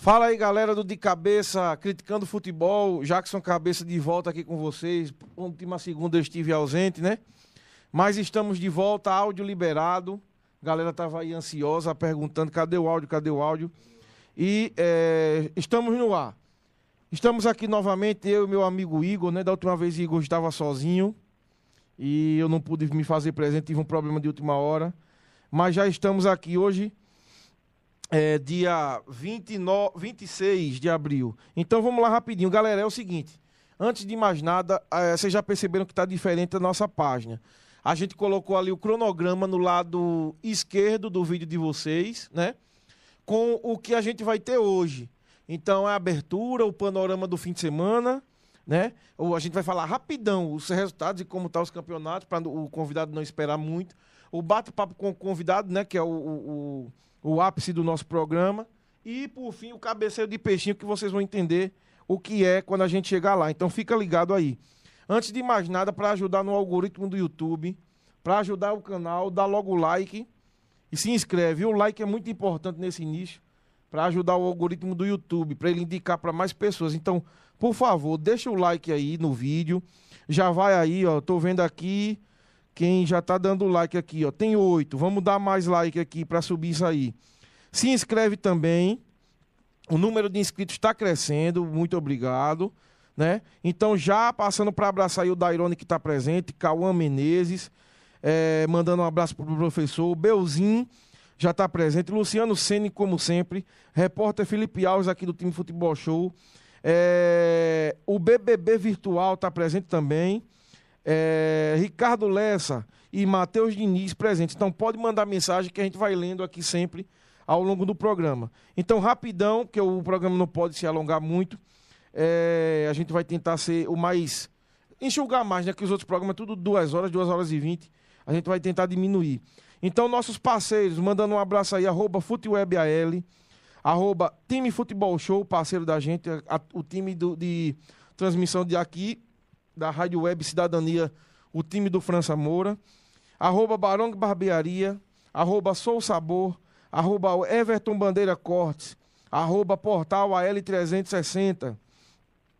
Fala aí, galera do De Cabeça, criticando futebol. Jackson Cabeça de volta aqui com vocês. Última segunda eu estive ausente, né? Mas estamos de volta, áudio liberado. A galera tava aí ansiosa, perguntando cadê o áudio, cadê o áudio. E é, estamos no ar. Estamos aqui novamente, eu e meu amigo Igor, né? Da última vez Igor estava sozinho e eu não pude me fazer presente, tive um problema de última hora. Mas já estamos aqui hoje é, dia 29, 26 de abril. Então vamos lá rapidinho. Galera, é o seguinte. Antes de mais nada, é, vocês já perceberam que está diferente a nossa página. A gente colocou ali o cronograma no lado esquerdo do vídeo de vocês, né? Com o que a gente vai ter hoje. Então, a abertura, o panorama do fim de semana, né? Ou a gente vai falar rapidão os resultados e como estão tá os campeonatos, para o convidado não esperar muito. O bate-papo com o convidado, né? Que é o, o o ápice do nosso programa. E, por fim, o cabeceiro de peixinho, que vocês vão entender o que é quando a gente chegar lá. Então, fica ligado aí. Antes de mais nada, para ajudar no algoritmo do YouTube, para ajudar o canal, dá logo o like e se inscreve. O like é muito importante nesse início para ajudar o algoritmo do YouTube, para ele indicar para mais pessoas. Então, por favor, deixa o like aí no vídeo. Já vai aí, ó. Tô vendo aqui quem já está dando like aqui, ó, tem oito. Vamos dar mais like aqui para subir isso aí. Se inscreve também. O número de inscritos está crescendo. Muito obrigado. Né? Então, já passando para abraçar aí o Dairone que está presente, Cauã Menezes, é, mandando um abraço para o professor, Belzin já está presente, Luciano Sene, como sempre, repórter Felipe Alves aqui do time Futebol Show, é, o BBB Virtual está presente também, é, Ricardo Lessa e Matheus Diniz presentes. Então pode mandar mensagem que a gente vai lendo aqui sempre ao longo do programa. Então, rapidão, que o programa não pode se alongar muito. É, a gente vai tentar ser o mais. enxugar mais, né? Que os outros programas, tudo duas horas, duas horas e vinte. A gente vai tentar diminuir. Então, nossos parceiros, mandando um abraço aí, arroba FuteWebAL, arroba Time Futebol Show, parceiro da gente, a, o time do, de transmissão de aqui da Rádio Web Cidadania, o time do França Moura, arroba Barong Barbearia, arroba Sou Sabor, arroba Everton Bandeira Cortes, arroba Portal AL360,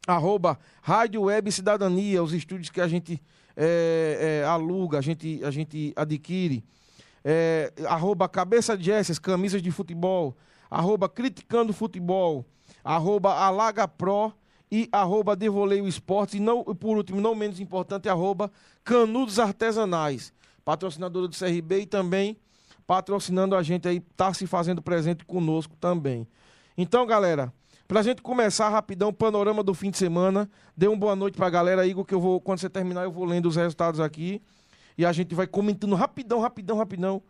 arroba Rádio Web Cidadania, os estúdios que a gente é, é, aluga, a gente, a gente adquire, é, arroba Cabeça Jesses, camisas de futebol, arroba Criticando Futebol, arroba Alaga Pro, e arroba Devoleio Esportes. E não, por último, não menos importante, arroba Canudos Artesanais, patrocinadora do CRB e também patrocinando a gente aí, tá se fazendo presente conosco também. Então, galera, pra gente começar rapidão o panorama do fim de semana, dê uma boa noite pra galera, Igor, que eu vou, quando você terminar, eu vou lendo os resultados aqui e a gente vai comentando rapidão, rapidão, rapidão,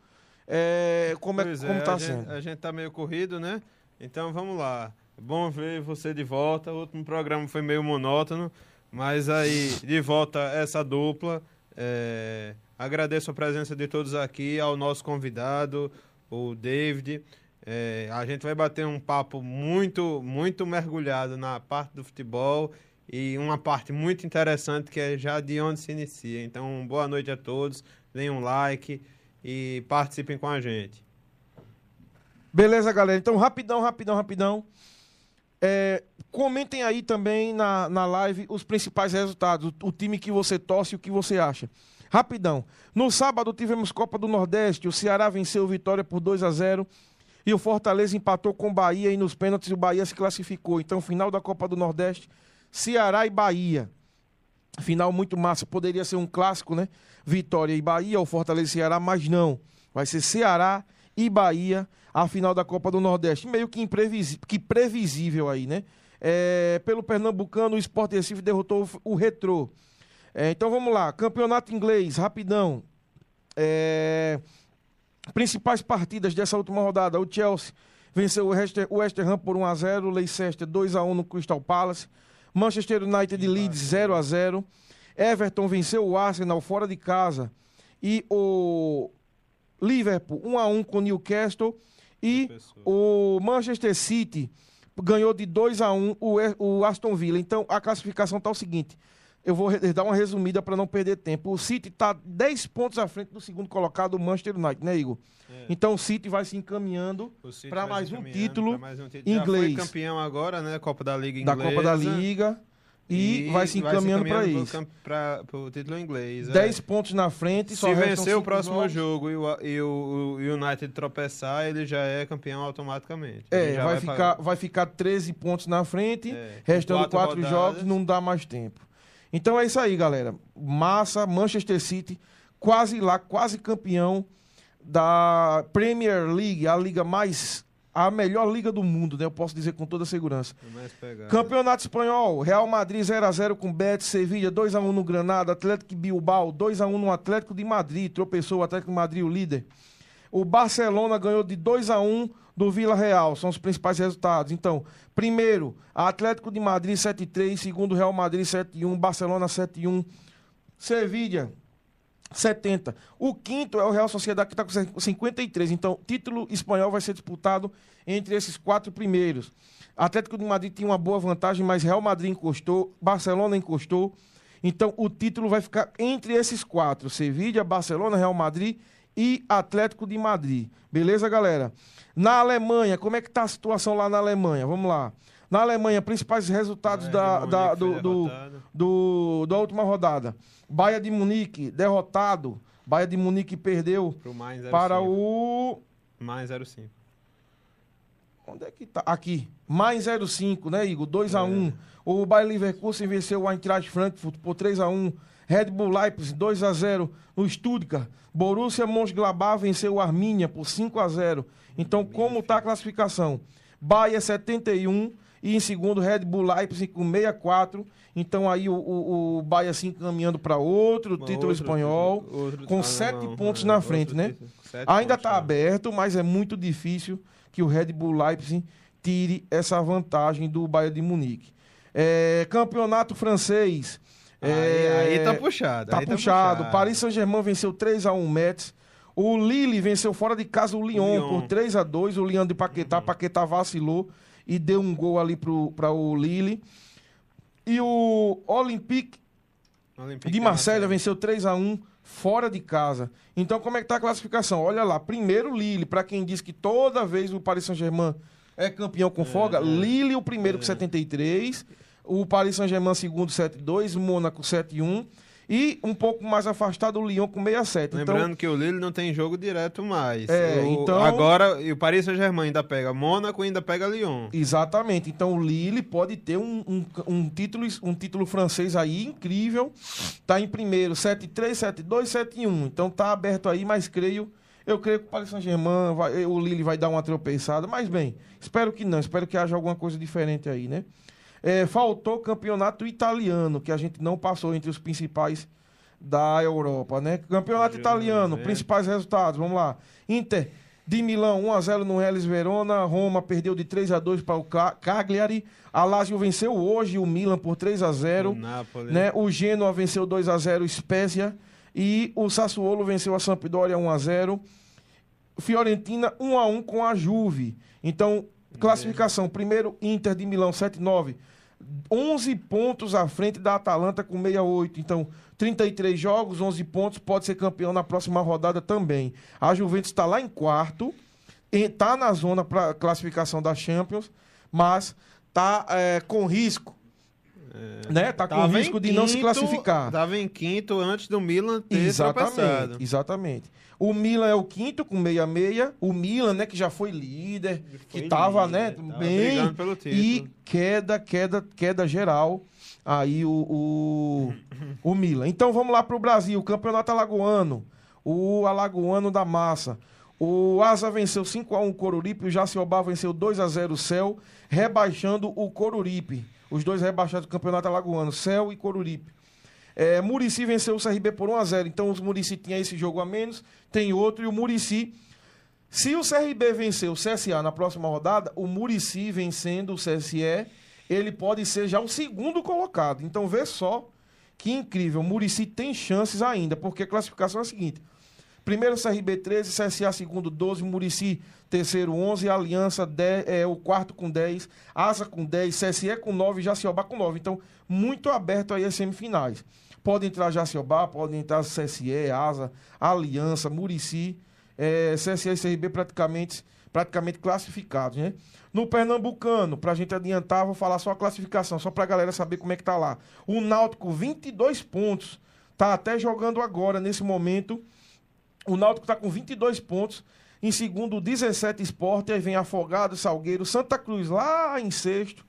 é, como, é, pois como é, tá a sendo. Gente, a gente tá meio corrido, né? Então, vamos lá. Bom ver você de volta. O último programa foi meio monótono, mas aí de volta essa dupla. É... Agradeço a presença de todos aqui, ao nosso convidado, o David. É... a gente vai bater um papo muito, muito mergulhado na parte do futebol e uma parte muito interessante que é já de onde se inicia. Então, boa noite a todos, deem um like e participem com a gente. Beleza, galera. Então, rapidão, rapidão, rapidão. É, comentem aí também na, na live os principais resultados, o, o time que você torce e o que você acha. Rapidão. No sábado tivemos Copa do Nordeste, o Ceará venceu o Vitória por 2 a 0 e o Fortaleza empatou com o Bahia e nos pênaltis o Bahia se classificou. Então, final da Copa do Nordeste, Ceará e Bahia. Final muito massa, poderia ser um clássico, né? Vitória e Bahia, ou Fortaleza e Ceará, mas não. Vai ser Ceará e Bahia a final da Copa do Nordeste. Meio que, imprevisível, que previsível aí, né? É, pelo Pernambucano, o Sport Recife derrotou o Retrô. É, então vamos lá, campeonato inglês, rapidão. É, principais partidas dessa última rodada: o Chelsea venceu o West, West Ham por 1x0, o Leicester 2x1 no Crystal Palace, Manchester United e Leeds 0x0, Everton venceu o Arsenal fora de casa e o Liverpool 1x1 com o Newcastle e o Manchester City ganhou de 2 a 1 o, Aston Villa. Então a classificação está o seguinte: eu vou dar uma resumida para não perder tempo. O City está 10 pontos à frente do segundo colocado, o Manchester United, né, Igor? É. Então o City vai se encaminhando para mais, um título mais um título inglês. Já foi campeão agora, né? Copa da Liga inglesa. Da Copa da Liga. E, e vai se encaminhando para isso. Para o título inglês. 10 é. pontos na frente. Se vencer o próximo jogos. jogo e o, e o, o, United tropeçar, ele já é campeão automaticamente. É, vai, vai, ficar, vai ficar 13 pontos na frente, é, restando 4 jogos, não dá mais tempo. Então é isso aí, galera. Massa, Manchester City, quase lá, quase campeão da Premier League, a liga mais a melhor liga do mundo, né? Eu posso dizer com toda segurança. Campeonato Espanhol, Real Madrid 0x0 com Betis, Sevilla 2x1 no Granada, Atlético Bilbao 2x1 no Atlético de Madrid, tropeçou o Atlético de Madrid, o líder. O Barcelona ganhou de 2x1 do Vila Real, são os principais resultados. Então, primeiro, Atlético de Madrid 7-3, segundo Real Madrid 7-1, Barcelona 7-1, Sevilla 70. O quinto é o Real Sociedade, que está com 53. Então, título espanhol vai ser disputado entre esses quatro primeiros. Atlético de Madrid tinha uma boa vantagem, mas Real Madrid encostou, Barcelona encostou. Então, o título vai ficar entre esses quatro: Sevilla, Barcelona, Real Madrid e Atlético de Madrid. Beleza, galera? Na Alemanha, como é que está a situação lá na Alemanha? Vamos lá. Na Alemanha, principais resultados é, da, da, do, do, do, da última rodada. Bahia de Munique, derrotado. Bahia de Munique perdeu para o. Mais 05. Onde é que tá? Aqui. Mais 05, né, Igor? 2x1. Um. É. O Bayern Leverkusen venceu o Eintracht Frankfurt por 3x1. Red Bull Leipzig 2x0 no Stuttgart. Borussia Mönchengladbach venceu o Arminia por 5x0. Então, como está a classificação? Bahia 71 e em segundo Red Bull Leipzig com 64. Então aí o, o, o Bahia se encaminhando para outro Uma título outro, espanhol, outro, com ah, sete não, pontos é, na frente, né? Ainda está aberto, mas é muito difícil que o Red Bull Leipzig tire essa vantagem do Bayern de Munique. É, campeonato francês. Aí, é, aí tá puxado. Tá, tá puxado. Tá Paris Saint-Germain venceu 3 a 1 Metz. O Lille venceu fora de casa o Lyon, o Lyon. por 3 a 2 O Lyon de Paquetá. Uhum. Paquetá vacilou e deu um gol ali para o Lille. E o Olympique, Olympique de Marselha venceu 3 a 1 fora de casa. Então, como é que tá a classificação? Olha lá, primeiro Lille, para quem diz que toda vez o Paris Saint-Germain é campeão com folga, é, Lille o primeiro é. com 73, o Paris Saint-Germain segundo 72, Mônaco 71 e um pouco mais afastado o Lyon com 67. Então Lembrando então, que o Lille não tem jogo direto mais. É, o, então... Agora, e o Paris Saint-Germain ainda pega Mônaco e ainda pega Lyon. Exatamente. Então o Lille pode ter um, um, um, título, um título francês aí incrível. Tá em primeiro, 7-3, 7-2, 7-1. Então tá aberto aí, mas creio... Eu creio que o Paris Saint-Germain, o Lille vai dar uma tropeçada. Mas bem, espero que não. Espero que haja alguma coisa diferente aí, né? É, faltou campeonato italiano, que a gente não passou entre os principais da Europa, né? Campeonato italiano, é. principais resultados, vamos lá. Inter de Milão, 1x0 no Hellas Verona. Roma perdeu de 3 a 2 para o Cagliari. A Lazio venceu hoje o Milan por 3 a 0 o, né? o Genoa venceu 2 a 0 Spezia. E o Sassuolo venceu a Sampdoria 1 a 0 Fiorentina 1 a 1 com a Juve. Então, classificação: primeiro Inter de Milão 7-9. 11 pontos à frente da Atalanta com 68. Então, 33 jogos, 11 pontos, pode ser campeão na próxima rodada também. A Juventus está lá em quarto, está na zona para classificação da Champions, mas está é, com risco. É, né? Tá com risco de quinto, não se classificar. Estava em quinto antes do Milan ter exatamente, tropeçado. Exatamente. O Milan é o quinto com 66. O Milan, né, que já foi líder, foi que estava, né, tava bem. E queda, queda, queda geral. Aí o, o, o Milan. Então vamos lá para o Brasil. Campeonato Alagoano. O Alagoano da Massa. O Asa venceu 5x1 o Coruripe. O Jaciobá venceu 2x0 o Céu, rebaixando o Coruripe. Os dois rebaixados do Campeonato Alagoano, Céu e Coruripe. É, Murici venceu o CRB por 1 a 0 Então o Murici tinha esse jogo a menos, tem outro, e o Murici. Se o CRB vencer o CSA na próxima rodada, o Murici vencendo o CSE, ele pode ser já o segundo colocado. Então vê só que incrível. O Murici tem chances ainda, porque a classificação é a seguinte: Primeiro CRB 13, CSA segundo 12, Murici terceiro 11, Aliança 10, é, o quarto com 10, Asa com 10, CSE com 9 e Jaciobá com 9. Então, muito aberto aí as semifinais. Pode entrar Jaciobá, pode entrar CSE, Asa, Aliança, Murici, é, CSE e CRB praticamente, praticamente classificados, né? No Pernambucano, para a gente adiantar, vou falar só a classificação, só para a galera saber como é que tá lá. O Náutico, 22 pontos, tá até jogando agora, nesse momento. O Náutico está com 22 pontos. Em segundo, 17 Esporte. Aí vem Afogado, Salgueiro, Santa Cruz lá em sexto.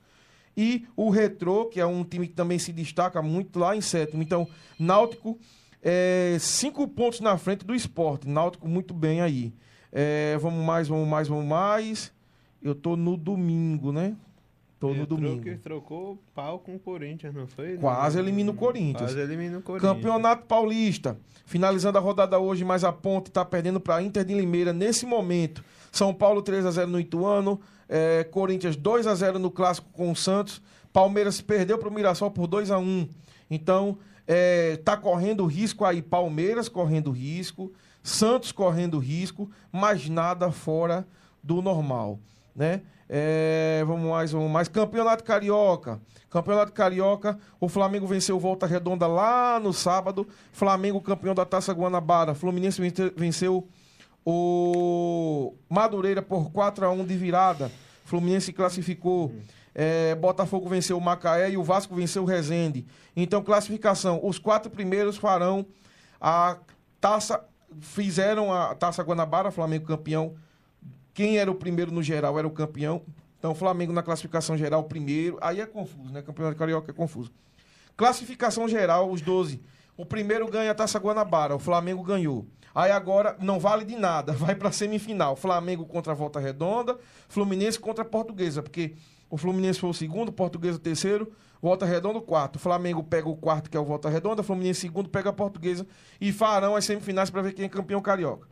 E o Retrô, que é um time que também se destaca muito lá em sétimo. Então, Náutico, é, cinco pontos na frente do esporte. Náutico muito bem aí. É, vamos mais, vamos mais, vamos mais. Eu tô no domingo, né? Tô no domingo. Trocou pau com o Corinthians, não foi? Quase elimina o Corinthians. Quase elimina o Corinthians. Campeonato Paulista. Finalizando a rodada hoje, mas a Ponte está perdendo para Inter de Limeira nesse momento. São Paulo 3 a 0 no Ituano, é, Corinthians 2 a 0 no clássico com o Santos. Palmeiras perdeu para o Mirassol por 2 a 1. Então, é, tá correndo risco aí Palmeiras correndo risco, Santos correndo risco, mas nada fora do normal, né? É, vamos mais, vamos mais. Campeonato Carioca. Campeonato Carioca, o Flamengo venceu Volta Redonda lá no sábado. Flamengo campeão da Taça Guanabara. Fluminense venceu o Madureira por 4 a 1 de virada. Fluminense classificou. É, Botafogo venceu o Macaé e o Vasco venceu o Resende. Então, classificação: os quatro primeiros farão a taça. Fizeram a Taça Guanabara, Flamengo campeão quem era o primeiro no geral era o campeão. Então, o Flamengo na classificação geral, primeiro. Aí é confuso, né? Campeonato Carioca é confuso. Classificação geral, os 12. O primeiro ganha a Taça Guanabara, o Flamengo ganhou. Aí agora não vale de nada, vai para semifinal. Flamengo contra a Volta Redonda, Fluminense contra a Portuguesa, porque o Fluminense foi o segundo, Portuguesa o terceiro, Volta Redonda o quarto. O Flamengo pega o quarto, que é o Volta Redonda, Fluminense segundo pega a Portuguesa e farão as semifinais para ver quem é campeão carioca.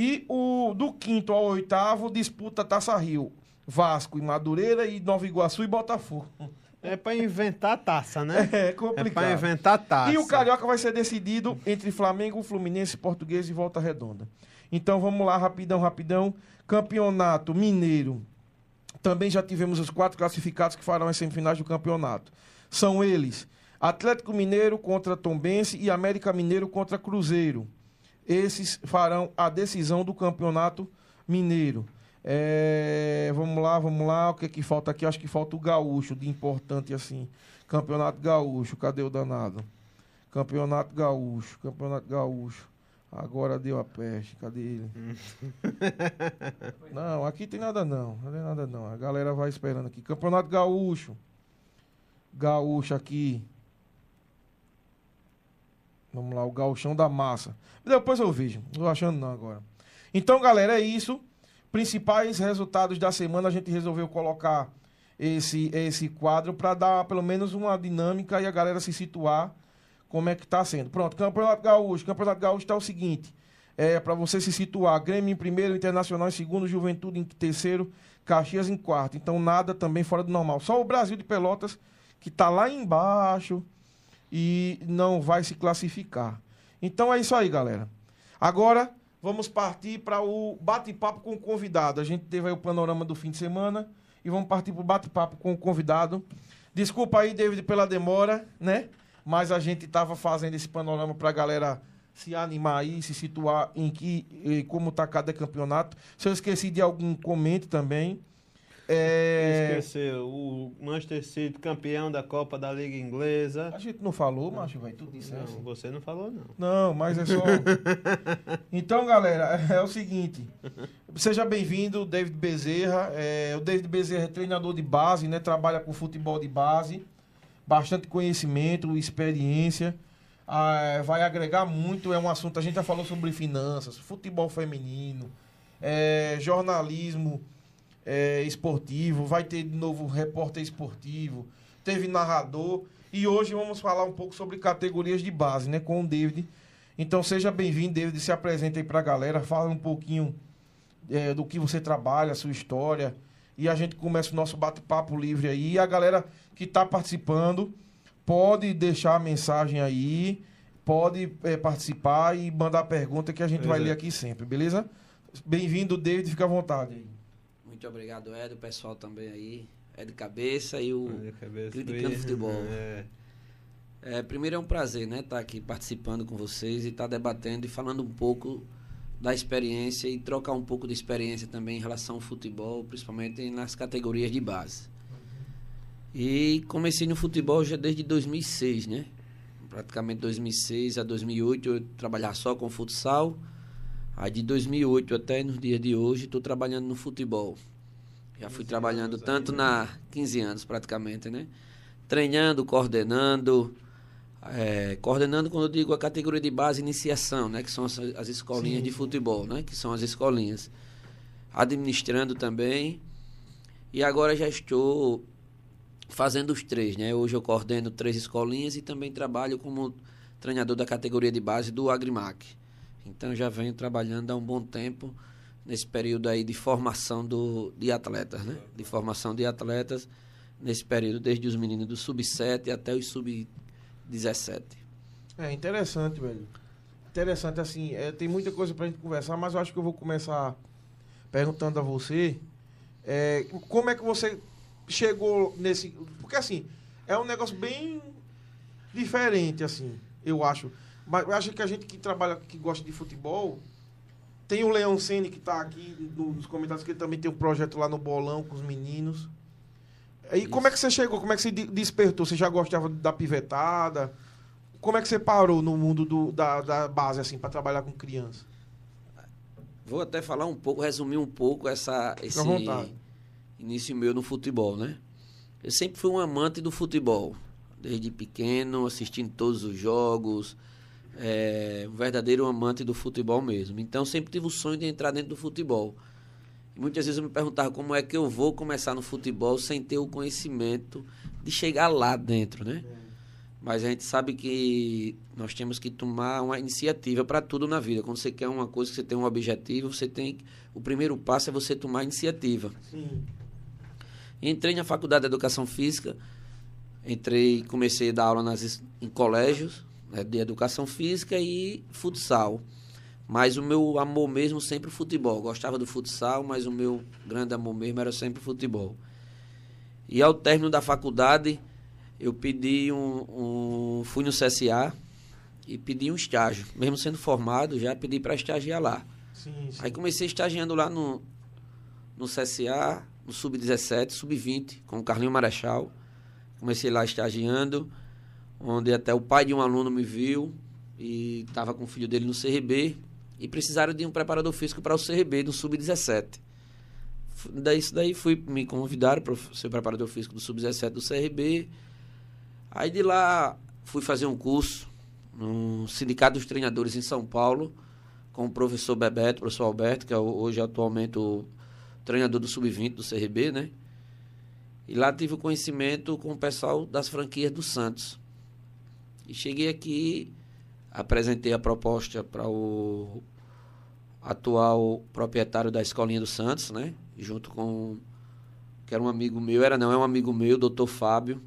E o do quinto ao oitavo disputa Taça Rio. Vasco e Madureira e Nova Iguaçu e Botafogo. É para inventar taça, né? É complicado. É para inventar taça. E o Carioca vai ser decidido entre Flamengo, Fluminense, Português e Volta Redonda. Então vamos lá, rapidão, rapidão. Campeonato Mineiro. Também já tivemos os quatro classificados que farão as semifinais do campeonato. São eles: Atlético Mineiro contra Tombense e América Mineiro contra Cruzeiro esses farão a decisão do campeonato mineiro. É, vamos lá, vamos lá. O que é que falta aqui? Acho que falta o gaúcho, de importante assim. Campeonato gaúcho, cadê o danado? Campeonato gaúcho, campeonato gaúcho. Agora deu a peste, cadê ele? não, aqui tem nada não, não tem nada não. A galera vai esperando aqui. Campeonato gaúcho. Gaúcho aqui. Vamos lá, o galchão da massa. Depois eu vejo. Não tô achando não agora. Então, galera, é isso. Principais resultados da semana, a gente resolveu colocar esse, esse quadro para dar pelo menos uma dinâmica e a galera se situar como é que está sendo. Pronto, Campeonato Gaúcho. Campeonato Gaúcho está o seguinte. É, para você se situar, Grêmio em primeiro, Internacional em segundo, Juventude em terceiro, Caxias em quarto. Então nada também fora do normal. Só o Brasil de Pelotas, que está lá embaixo, e não vai se classificar. Então é isso aí, galera. Agora vamos partir para o bate-papo com o convidado. A gente teve aí o panorama do fim de semana e vamos partir para o bate-papo com o convidado. Desculpa aí, David, pela demora, né? Mas a gente estava fazendo esse panorama para a galera se animar aí, se situar em que, como está cada campeonato. Se eu esqueci de algum, comente também. É... Esqueceu, o Manchester City campeão da Copa da Liga Inglesa. A gente não falou, macho, vai tudo isso. Não, assim. você não falou, não. Não, mas é só. então, galera, é o seguinte. Seja bem-vindo, David Bezerra. É, o David Bezerra é treinador de base, né? Trabalha com futebol de base. Bastante conhecimento, experiência. Ah, vai agregar muito. É um assunto. A gente já falou sobre finanças, futebol feminino, é, jornalismo é, esportivo, vai ter de novo repórter esportivo, teve narrador. E hoje vamos falar um pouco sobre categorias de base, né? Com o David. Então seja bem-vindo, David. Se apresente aí pra galera, fala um pouquinho é, do que você trabalha, a sua história. E a gente começa o nosso bate-papo livre aí. E a galera que está participando pode deixar a mensagem aí pode é, participar e mandar pergunta que a gente vai ler aqui sempre, beleza? Bem-vindo, David, fica à vontade. Muito obrigado, Ed, o pessoal também aí. É de cabeça e o cabeça Criticando Futebol. É. É, primeiro é um prazer, né, estar tá aqui participando com vocês e estar tá debatendo e falando um pouco da experiência e trocar um pouco de experiência também em relação ao futebol, principalmente nas categorias de base. E comecei no futebol já desde 2006, né? Praticamente 2006 a 2008 eu trabalhava só com futsal. Aí de 2008 até nos dias de hoje estou trabalhando no futebol. Já fui trabalhando tanto aí, na 15 anos praticamente, né? Treinando, coordenando, é, coordenando quando eu digo a categoria de base iniciação, né, que são as, as escolinhas Sim. de futebol, né, que são as escolinhas. Administrando também. E agora já estou fazendo os três, né? Hoje eu coordeno três escolinhas e também trabalho como treinador da categoria de base do Agrimac. Então já venho trabalhando há um bom tempo nesse período aí de formação do, de atletas, né? De formação de atletas nesse período, desde os meninos do sub-7 até os sub 17. É interessante, velho. Interessante, assim, é, tem muita coisa pra gente conversar, mas eu acho que eu vou começar perguntando a você é, como é que você chegou nesse. Porque assim, é um negócio bem diferente, assim, eu acho. Mas eu acho que a gente que trabalha, que gosta de futebol, tem o Leão Sene que está aqui nos comentários, que ele também tem um projeto lá no Bolão com os meninos. E como é que você chegou? Como é que você despertou? Você já gostava da pivetada? Como é que você parou no mundo do, da, da base, assim, para trabalhar com criança? Vou até falar um pouco, resumir um pouco essa, esse início meu no futebol, né? Eu sempre fui um amante do futebol. Desde pequeno, assistindo todos os jogos. É, um verdadeiro amante do futebol mesmo. Então, sempre tive o sonho de entrar dentro do futebol. Muitas vezes eu me perguntava como é que eu vou começar no futebol sem ter o conhecimento de chegar lá dentro, né? Mas a gente sabe que nós temos que tomar uma iniciativa para tudo na vida. Quando você quer uma coisa, você tem um objetivo, você tem o primeiro passo é você tomar iniciativa. Sim. Entrei na faculdade de educação física, entrei, comecei a dar aula nas, em colégios né, de educação física e futsal. Mas o meu amor mesmo sempre futebol. Gostava do futsal, mas o meu grande amor mesmo era sempre futebol. E ao término da faculdade, eu pedi um, um fui no CSA e pedi um estágio. Mesmo sendo formado, já pedi para estagiar lá. Sim, sim. Aí comecei estagiando lá no, no CSA, no Sub-17, Sub-20, com o Carlinho Marechal. Comecei lá estagiando, onde até o pai de um aluno me viu e estava com o filho dele no CRB e precisaram de um preparador físico para o CRB do Sub-17. Daí, daí fui, me convidaram para ser preparador físico do Sub-17 do CRB. Aí de lá fui fazer um curso no Sindicato dos Treinadores em São Paulo, com o professor Bebeto, professor Alberto, que é hoje atualmente o treinador do Sub-20 do CRB, né? E lá tive o conhecimento com o pessoal das franquias do Santos. E cheguei aqui apresentei a proposta para o atual proprietário da Escolinha do Santos, né? Junto com que era um amigo meu, era não, é um amigo meu, doutor Fábio.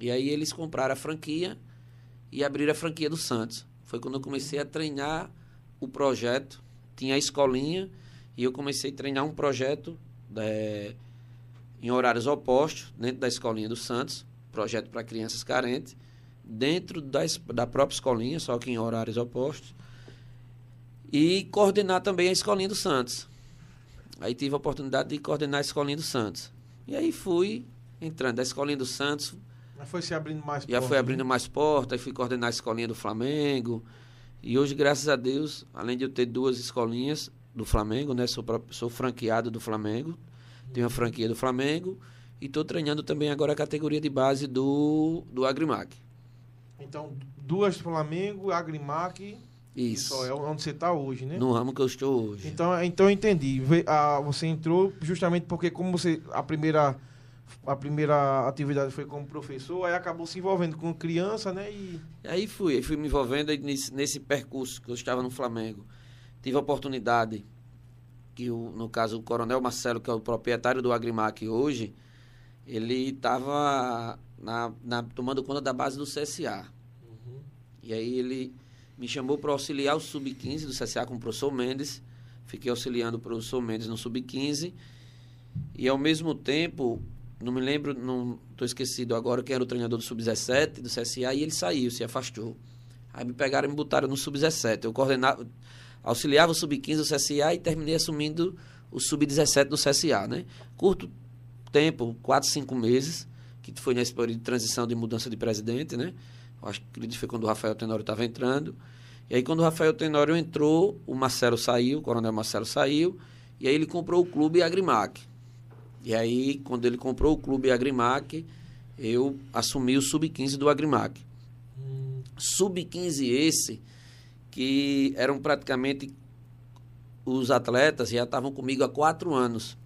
E aí eles compraram a franquia e abriram a franquia do Santos. Foi quando eu comecei a treinar o projeto. Tinha a escolinha e eu comecei a treinar um projeto é, em horários opostos, dentro da escolinha do Santos, projeto para crianças carentes dentro das, da própria escolinha, só que em horários opostos, e coordenar também a escolinha do Santos. Aí tive a oportunidade de coordenar a escolinha do Santos. E aí fui entrando da escolinha do Santos. Mas foi se abrindo mais Já foi abrindo né? mais portas, fui coordenar a escolinha do Flamengo. E hoje, graças a Deus, além de eu ter duas escolinhas do Flamengo, né? Sou, sou franqueado do Flamengo. Tenho a franquia do Flamengo. E estou treinando também agora a categoria de base do, do Agrimac. Então, duas Flamengo, Agrimac. Isso. é onde você está hoje, né? No ramo que eu estou hoje. Então, então eu entendi. Ah, você entrou justamente porque, como você. A primeira, a primeira atividade foi como professor, aí acabou se envolvendo com criança, né? E... Aí fui, aí fui me envolvendo nesse, nesse percurso que eu estava no Flamengo. Tive a oportunidade que, o, no caso, o Coronel Marcelo, que é o proprietário do Agrimac hoje, ele estava na, na, tomando conta da base do CSA. Uhum. E aí ele me chamou para auxiliar o Sub-15 do CSA com o professor Mendes. Fiquei auxiliando o professor Mendes no Sub-15. E ao mesmo tempo, não me lembro, não estou esquecido agora quem era o treinador do Sub-17 do CSA e ele saiu, se afastou. Aí me pegaram e me botaram no Sub-17. Eu coordenava, auxiliava o Sub-15 do CSA e terminei assumindo o Sub-17 do CSA, né? Curto tempo, quatro, cinco meses, que foi nesse período de transição de mudança de presidente, né? Eu acho que foi quando o Rafael Tenório estava entrando. E aí, quando o Rafael Tenório entrou, o Marcelo saiu, o coronel Marcelo saiu, e aí ele comprou o clube Agrimac. E aí, quando ele comprou o clube Agrimac, eu assumi o sub-15 do Agrimac. Hum. Sub-15 esse, que eram praticamente os atletas, já estavam comigo há quatro anos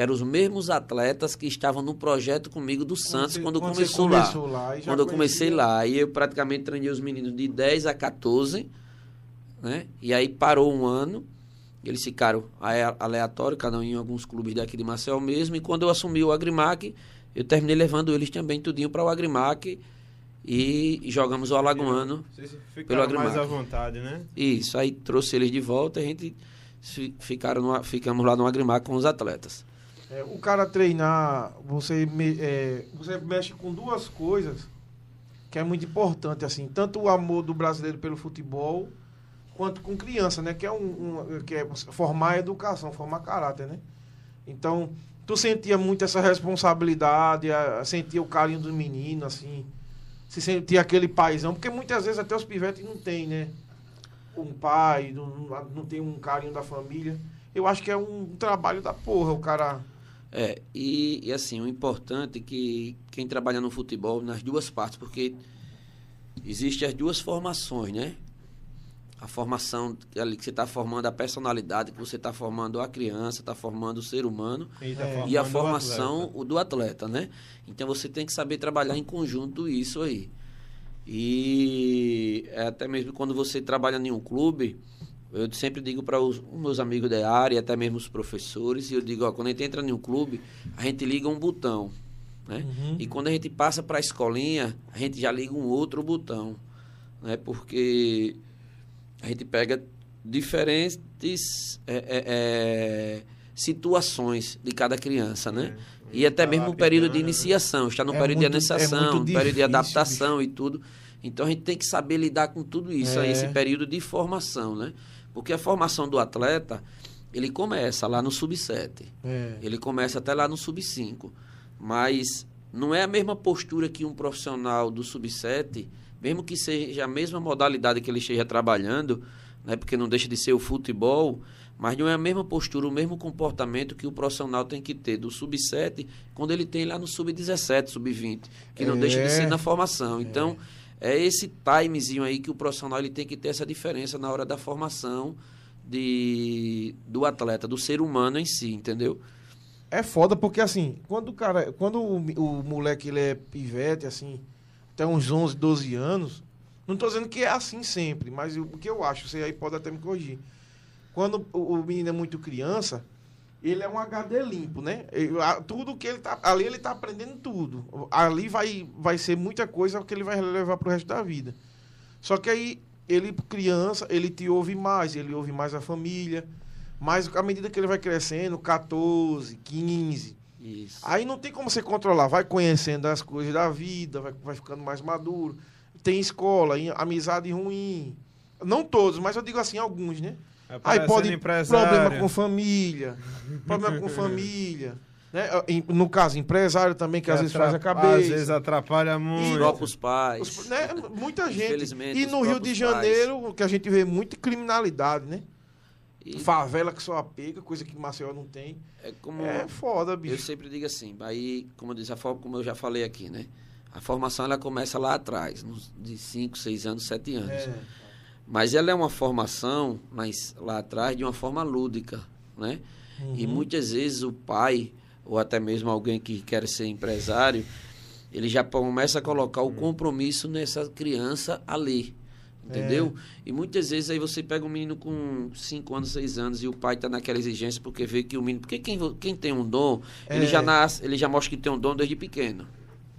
que eram os mesmos atletas que estavam no projeto comigo do Santos quando, quando, quando começou, lá. lá quando eu comecei lá. E eu praticamente treinei os meninos de 10 a 14, né? E aí parou um ano. Eles ficaram aleatório, cada um em alguns clubes daqui de Marcel mesmo. E quando eu assumi o Agrimac, eu terminei levando eles também tudinho para o Agrimac e jogamos o Alagoano Vocês pelo Agrimac. mais à vontade, né? Isso, aí trouxe eles de volta, a gente ficaram no, ficamos lá no Agrimac com os atletas. É, o cara treinar, você, me, é, você mexe com duas coisas que é muito importante, assim, tanto o amor do brasileiro pelo futebol, quanto com criança, né? Que é, um, um, que é formar educação, formar caráter, né? Então, tu sentia muito essa responsabilidade, a, a sentia o carinho do menino, assim, se sentia aquele paizão, porque muitas vezes até os pivetes não tem, né? Um pai, não, não tem um carinho da família. Eu acho que é um trabalho da porra, o cara é, e, e, assim, o importante é que quem trabalha no futebol, nas duas partes, porque existem as duas formações, né? A formação ali que você está formando a personalidade, que você está formando a criança, está formando o ser humano, e, tá é. e a formação o do atleta, né? Então você tem que saber trabalhar em conjunto isso aí. E é até mesmo quando você trabalha em um clube, eu sempre digo para os meus amigos da área, até mesmo os professores, e eu digo, ó, quando a gente entra em um clube, a gente liga um botão, né? Uhum. E quando a gente passa para a escolinha, a gente já liga um outro botão, né? Porque a gente pega diferentes é, é, é, situações de cada criança, né? É. E até mesmo no período de iniciação, está no é período muito, de iniciação, período de adaptação bicho. e tudo. Então a gente tem que saber lidar com tudo isso, aí, esse é. período de formação, né? Porque a formação do atleta, ele começa lá no sub-7. É. Ele começa até lá no sub-5. Mas não é a mesma postura que um profissional do sub-7, mesmo que seja a mesma modalidade que ele esteja trabalhando, né, porque não deixa de ser o futebol, mas não é a mesma postura, o mesmo comportamento que o profissional tem que ter do sub-7 quando ele tem lá no sub-17, sub-20, que não é. deixa de ser na formação. Então, é é esse timezinho aí que o profissional ele tem que ter essa diferença na hora da formação de, do atleta, do ser humano em si, entendeu? É foda porque assim, quando o cara, quando o, o moleque ele é pivete assim, até uns 11, 12 anos, não estou dizendo que é assim sempre, mas o que eu acho, você aí pode até me corrigir. Quando o, o menino é muito criança, ele é um HD limpo, né? tudo que ele tá. Ali ele tá aprendendo tudo. Ali vai, vai ser muita coisa que ele vai levar pro resto da vida. Só que aí, ele, criança, ele te ouve mais, ele ouve mais a família. Mas à medida que ele vai crescendo, 14, 15. Isso. Aí não tem como você controlar. Vai conhecendo as coisas da vida, vai, vai ficando mais maduro. Tem escola, amizade ruim. Não todos, mas eu digo assim, alguns, né? Aí pode problema com família, problema com família. Né? No caso, empresário também, que, que às vezes faz a cabeça. Às vezes atrapalha muito. Os próprios pais. Os, né? Muita gente. E no Rio de Janeiro, pais. que a gente vê muita criminalidade, né? E... Favela que só apega, coisa que Maceió não tem. É, como é foda, bicho. Eu sempre digo assim, aí, como eu disse, a forma como eu já falei aqui, né? A formação ela começa lá atrás, de 5, 6 anos, 7 anos. É. Mas ela é uma formação, mas lá atrás, de uma forma lúdica, né? Uhum. E muitas vezes o pai, ou até mesmo alguém que quer ser empresário, ele já começa a colocar o compromisso nessa criança ali. Entendeu? É. E muitas vezes aí você pega um menino com 5 anos, 6 anos e o pai está naquela exigência porque vê que o menino. Porque quem, quem tem um dom, é. ele já nasce, ele já mostra que tem um dom desde pequeno.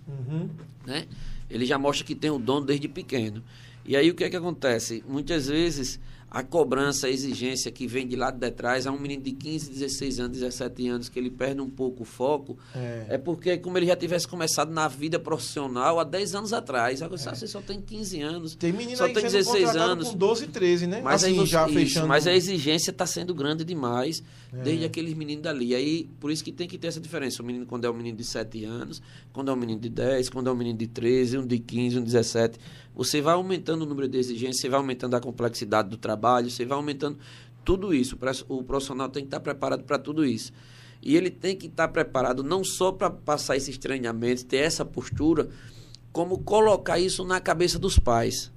Uhum. Né? Ele já mostra que tem um dom desde pequeno. E aí o que é que acontece? Muitas vezes a cobrança, a exigência que vem de lá de trás, a um menino de 15, 16 anos, 17 anos, que ele perde um pouco o foco, é, é porque é como ele já tivesse começado na vida profissional há 10 anos atrás. Agora, é. você só tem 15 anos, tem menino só tem 16 anos. com 12, 13, né? Mas, assim, já isso, fechando... mas a exigência está sendo grande demais. Desde aqueles meninos dali. Aí, por isso que tem que ter essa diferença. O menino quando é um menino de 7 anos, quando é um menino de 10, quando é um menino de 13, um de 15, um de 17 você vai aumentando o número de exigências, você vai aumentando a complexidade do trabalho, você vai aumentando tudo isso. O profissional tem que estar preparado para tudo isso. E ele tem que estar preparado não só para passar esses treinamentos, ter essa postura, como colocar isso na cabeça dos pais.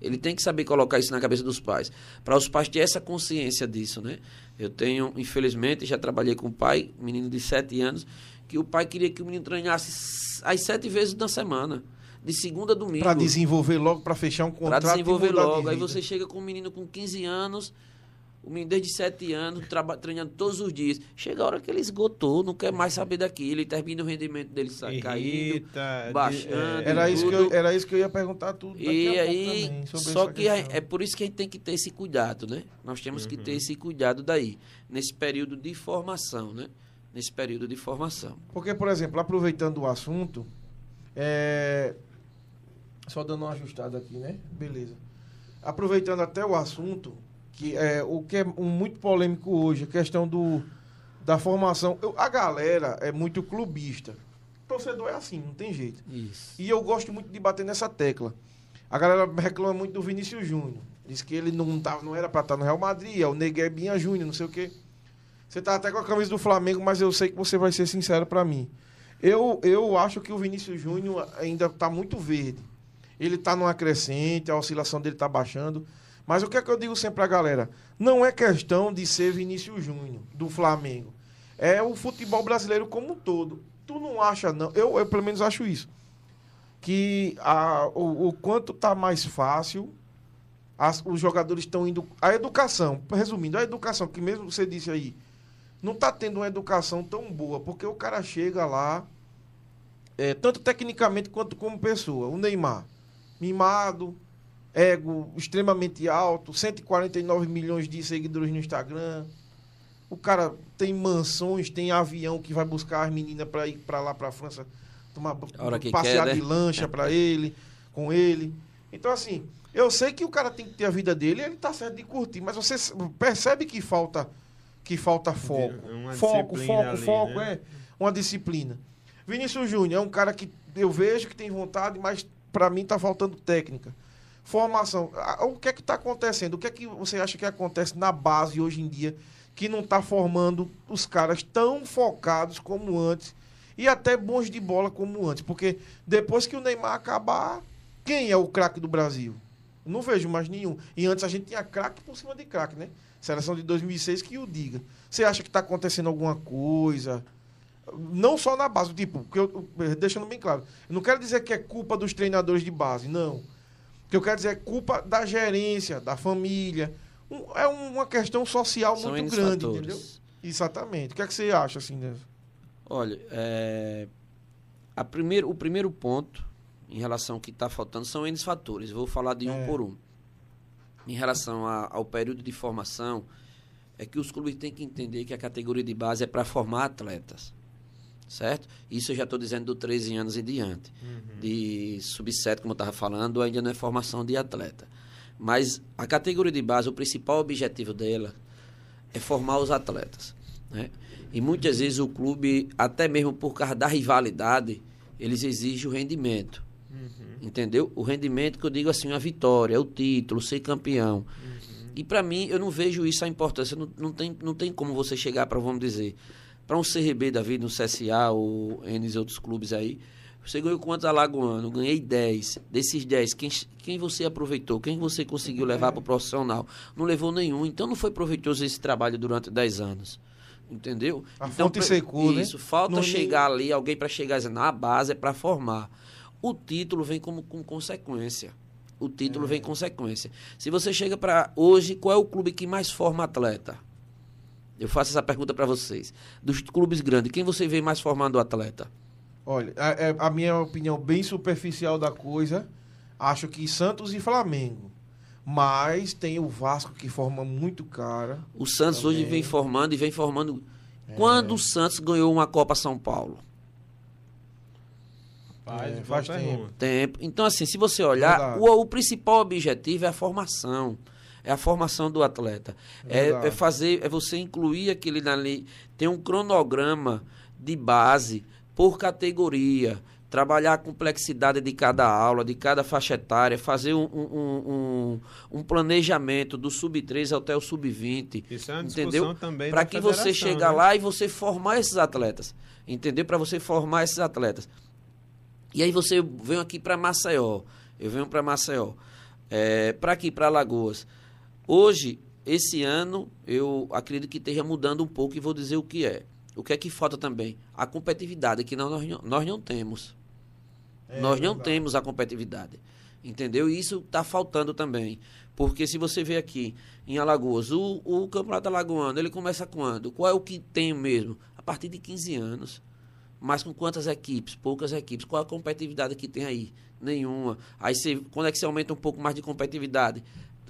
Ele tem que saber colocar isso na cabeça dos pais. Para os pais ter essa consciência disso, né? Eu tenho, infelizmente, já trabalhei com um pai, menino de 7 anos, que o pai queria que o menino treinasse as sete vezes na semana de segunda a domingo. Para desenvolver logo, para fechar um contrato. Para desenvolver logo. Aí você chega com um menino com 15 anos, o menino desde 7 anos, treinando todos os dias. Chega a hora que ele esgotou, não quer mais saber daquilo, ele termina o rendimento dele sai caindo, baixando. É, era, isso que eu, era isso que eu ia perguntar tudo. E aí, também, só que é, é, por isso que a gente tem que ter esse cuidado, né? Nós temos uhum. que ter uhum. esse cuidado daí, nesse período de formação, né? Nesse período de formação. Porque, por exemplo, aproveitando o assunto, é, só dando uma ajustada aqui, né? Beleza. Aproveitando até o assunto, que é o que é um, muito polêmico hoje, a questão do, da formação. Eu, a galera é muito clubista. Torcedor é assim, não tem jeito. Isso. E eu gosto muito de bater nessa tecla. A galera reclama muito do Vinícius Júnior. Diz que ele não, tava, não era para estar no Real Madrid, é o Neguebinha Júnior, não sei o quê. Você tá até com a camisa do Flamengo, mas eu sei que você vai ser sincero para mim. Eu, eu acho que o Vinícius Júnior ainda está muito verde ele está numa crescente, a oscilação dele está baixando. Mas o que é que eu digo sempre a galera? Não é questão de ser Vinícius Júnior, do Flamengo. É o futebol brasileiro como um todo. Tu não acha, não? Eu, eu pelo menos acho isso. Que a, o, o quanto está mais fácil, as, os jogadores estão indo. A educação, resumindo, a educação, que mesmo você disse aí, não está tendo uma educação tão boa, porque o cara chega lá, é, tanto tecnicamente quanto como pessoa. O Neymar mimado, ego extremamente alto, 149 milhões de seguidores no Instagram. O cara tem mansões, tem avião que vai buscar as meninas para ir para lá para a França tomar passear quer, né? de lancha para ele, com ele. Então assim, eu sei que o cara tem que ter a vida dele, ele tá certo de curtir, mas você percebe que falta que falta foco. foco, foco, ali, foco, né? é uma disciplina. Vinícius Júnior é um cara que eu vejo que tem vontade, mas para mim está faltando técnica. Formação. O que é que está acontecendo? O que é que você acha que acontece na base hoje em dia que não está formando os caras tão focados como antes e até bons de bola como antes? Porque depois que o Neymar acabar, quem é o craque do Brasil? Não vejo mais nenhum. E antes a gente tinha craque por cima de craque, né? Seleção de 2006 que o diga. Você acha que está acontecendo alguma coisa? Não só na base, tipo, eu, deixando bem claro. Não quero dizer que é culpa dos treinadores de base, não. Que eu quero dizer é culpa da gerência, da família. Um, é uma questão social São muito grande, fatores. entendeu? Exatamente. O que é que você acha, assim, né? Olha, é, a primeiro, o primeiro ponto em relação ao que está faltando são N fatores. Vou falar de um é. por um. Em relação a, ao período de formação, é que os clubes têm que entender que a categoria de base é para formar atletas certo? Isso eu já estou dizendo do 13 anos e diante. Uhum. De sub-7, como eu estava falando, ainda não é formação de atleta. Mas a categoria de base, o principal objetivo dela é formar os atletas. Né? E muitas vezes o clube, até mesmo por causa da rivalidade, eles exigem o rendimento. Uhum. Entendeu? O rendimento que eu digo assim, a vitória, o título, ser campeão. Uhum. E para mim, eu não vejo isso a importância. Não, não, tem, não tem como você chegar para, vamos dizer, para um CRB da vida, um CSA ou N outros clubes aí. Você ganhou quantos alagoano? Ganhei 10. Desses 10, quem, quem você aproveitou? Quem você conseguiu levar para o profissional? Não levou nenhum. Então não foi proveitoso esse trabalho durante 10 anos. Entendeu? A então, fonte secou, né? Isso, falta chegar ali, alguém para chegar dizendo, a base é para formar. O título vem como com consequência. O título é. vem consequência. Se você chega para hoje, qual é o clube que mais forma atleta? Eu faço essa pergunta para vocês. Dos clubes grandes, quem você vê mais formando o atleta? Olha, a, é, a, minha opinião bem superficial da coisa, Acho que Santos e Flamengo. Mas tem o Vasco que forma muito cara. O Santos também. hoje vem formando e vem formando. É. Quando o Santos ganhou uma Copa São Paulo? Faz, é, faz tempo. tempo. Então, assim, se você olhar, o, o, principal objetivo é a formação. É a formação do atleta. É, é, fazer, é você incluir aquele ali. Tem um cronograma de base por categoria trabalhar a complexidade de cada aula, de cada faixa etária, fazer um, um, um, um planejamento do sub-13 até o sub-20. Isso é uma entendeu? também Para que você chegue né? lá e você formar esses atletas. Entendeu? Para você formar esses atletas. E aí você vem aqui para Maceió. Eu venho para Maceió. É, para aqui, para Alagoas. Hoje, esse ano, eu acredito que esteja mudando um pouco e vou dizer o que é. O que é que falta também? A competitividade que nós, nós não temos. É, Nós não verdade. temos a competitividade. Entendeu? E isso está faltando também. Porque se você vê aqui em Alagoas, o, o Campeonato Alagoano, ele começa quando? Qual é o que tem mesmo? A partir de 15 anos. Mas com quantas equipes? Poucas equipes. Qual a competitividade que tem aí? Nenhuma. Aí você, quando é que você aumenta um pouco mais de competitividade?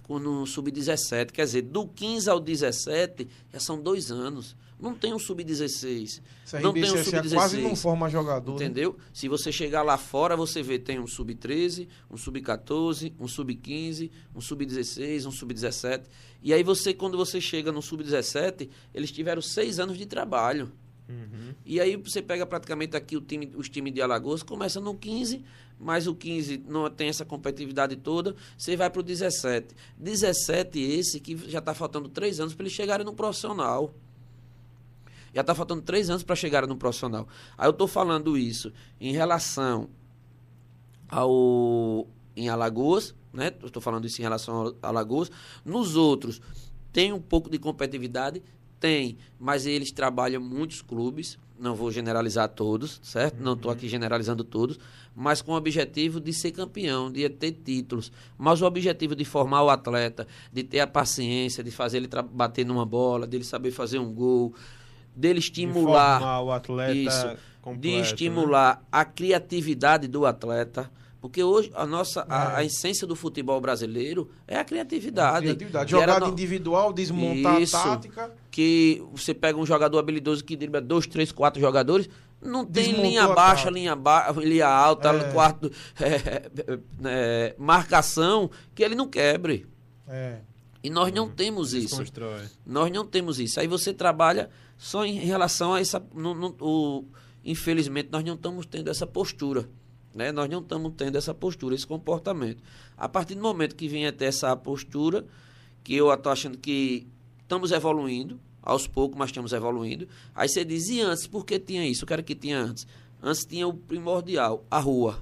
No sub-17. Quer dizer, do 15 ao 17 já são dois anos. Não tem um sub-16. Não tem um sub-16. quase não forma jogador. Né? Entendeu? Né? Se você chegar lá fora, você vê tem um sub-13, um sub-14, um sub-15, um sub-16, um sub-17. E aí você, quando você chega no sub-17, eles tiveram seis anos de trabalho. Uhum. E aí você pega praticamente aqui o time, os times de Alagoas, começa no 15, mas o 15 não tem essa competitividade toda, você vai para o 17. 17 esse que já está faltando três anos para eles chegarem no profissional. Já está faltando três anos para chegar no profissional. Aí eu estou falando isso em relação ao em Alagoas, né? Estou falando isso em relação a Alagoas. Nos outros tem um pouco de competitividade, tem, mas eles trabalham muitos clubes. Não vou generalizar todos, certo? Não estou aqui generalizando todos, mas com o objetivo de ser campeão, de ter títulos. Mas o objetivo de formar o atleta, de ter a paciência, de fazer ele bater numa bola, de ele saber fazer um gol, dele estimular de o atleta isso, completo, de né? estimular né? a criatividade do atleta. Porque hoje a nossa a, a, é. essência do futebol brasileiro é a criatividade. A criatividade. Jogada no... individual, desmontar Isso, a tática. Que você pega um jogador habilidoso que dribla dois, três, quatro jogadores, não tem Desmontou linha baixa, linha, ba... linha alta, é. quarto, é, é, marcação, que ele não quebre. É. E nós não uhum. temos isso. Nós não temos isso. Aí você trabalha só em relação a essa. No, no, o, infelizmente, nós não estamos tendo essa postura. Né? Nós não estamos tendo essa postura, esse comportamento. A partir do momento que vem até essa postura, que eu estou achando que estamos evoluindo, aos poucos, mas estamos evoluindo. Aí você diz, e antes, por que tinha isso? Eu quero que tinha antes. Antes tinha o primordial, a rua.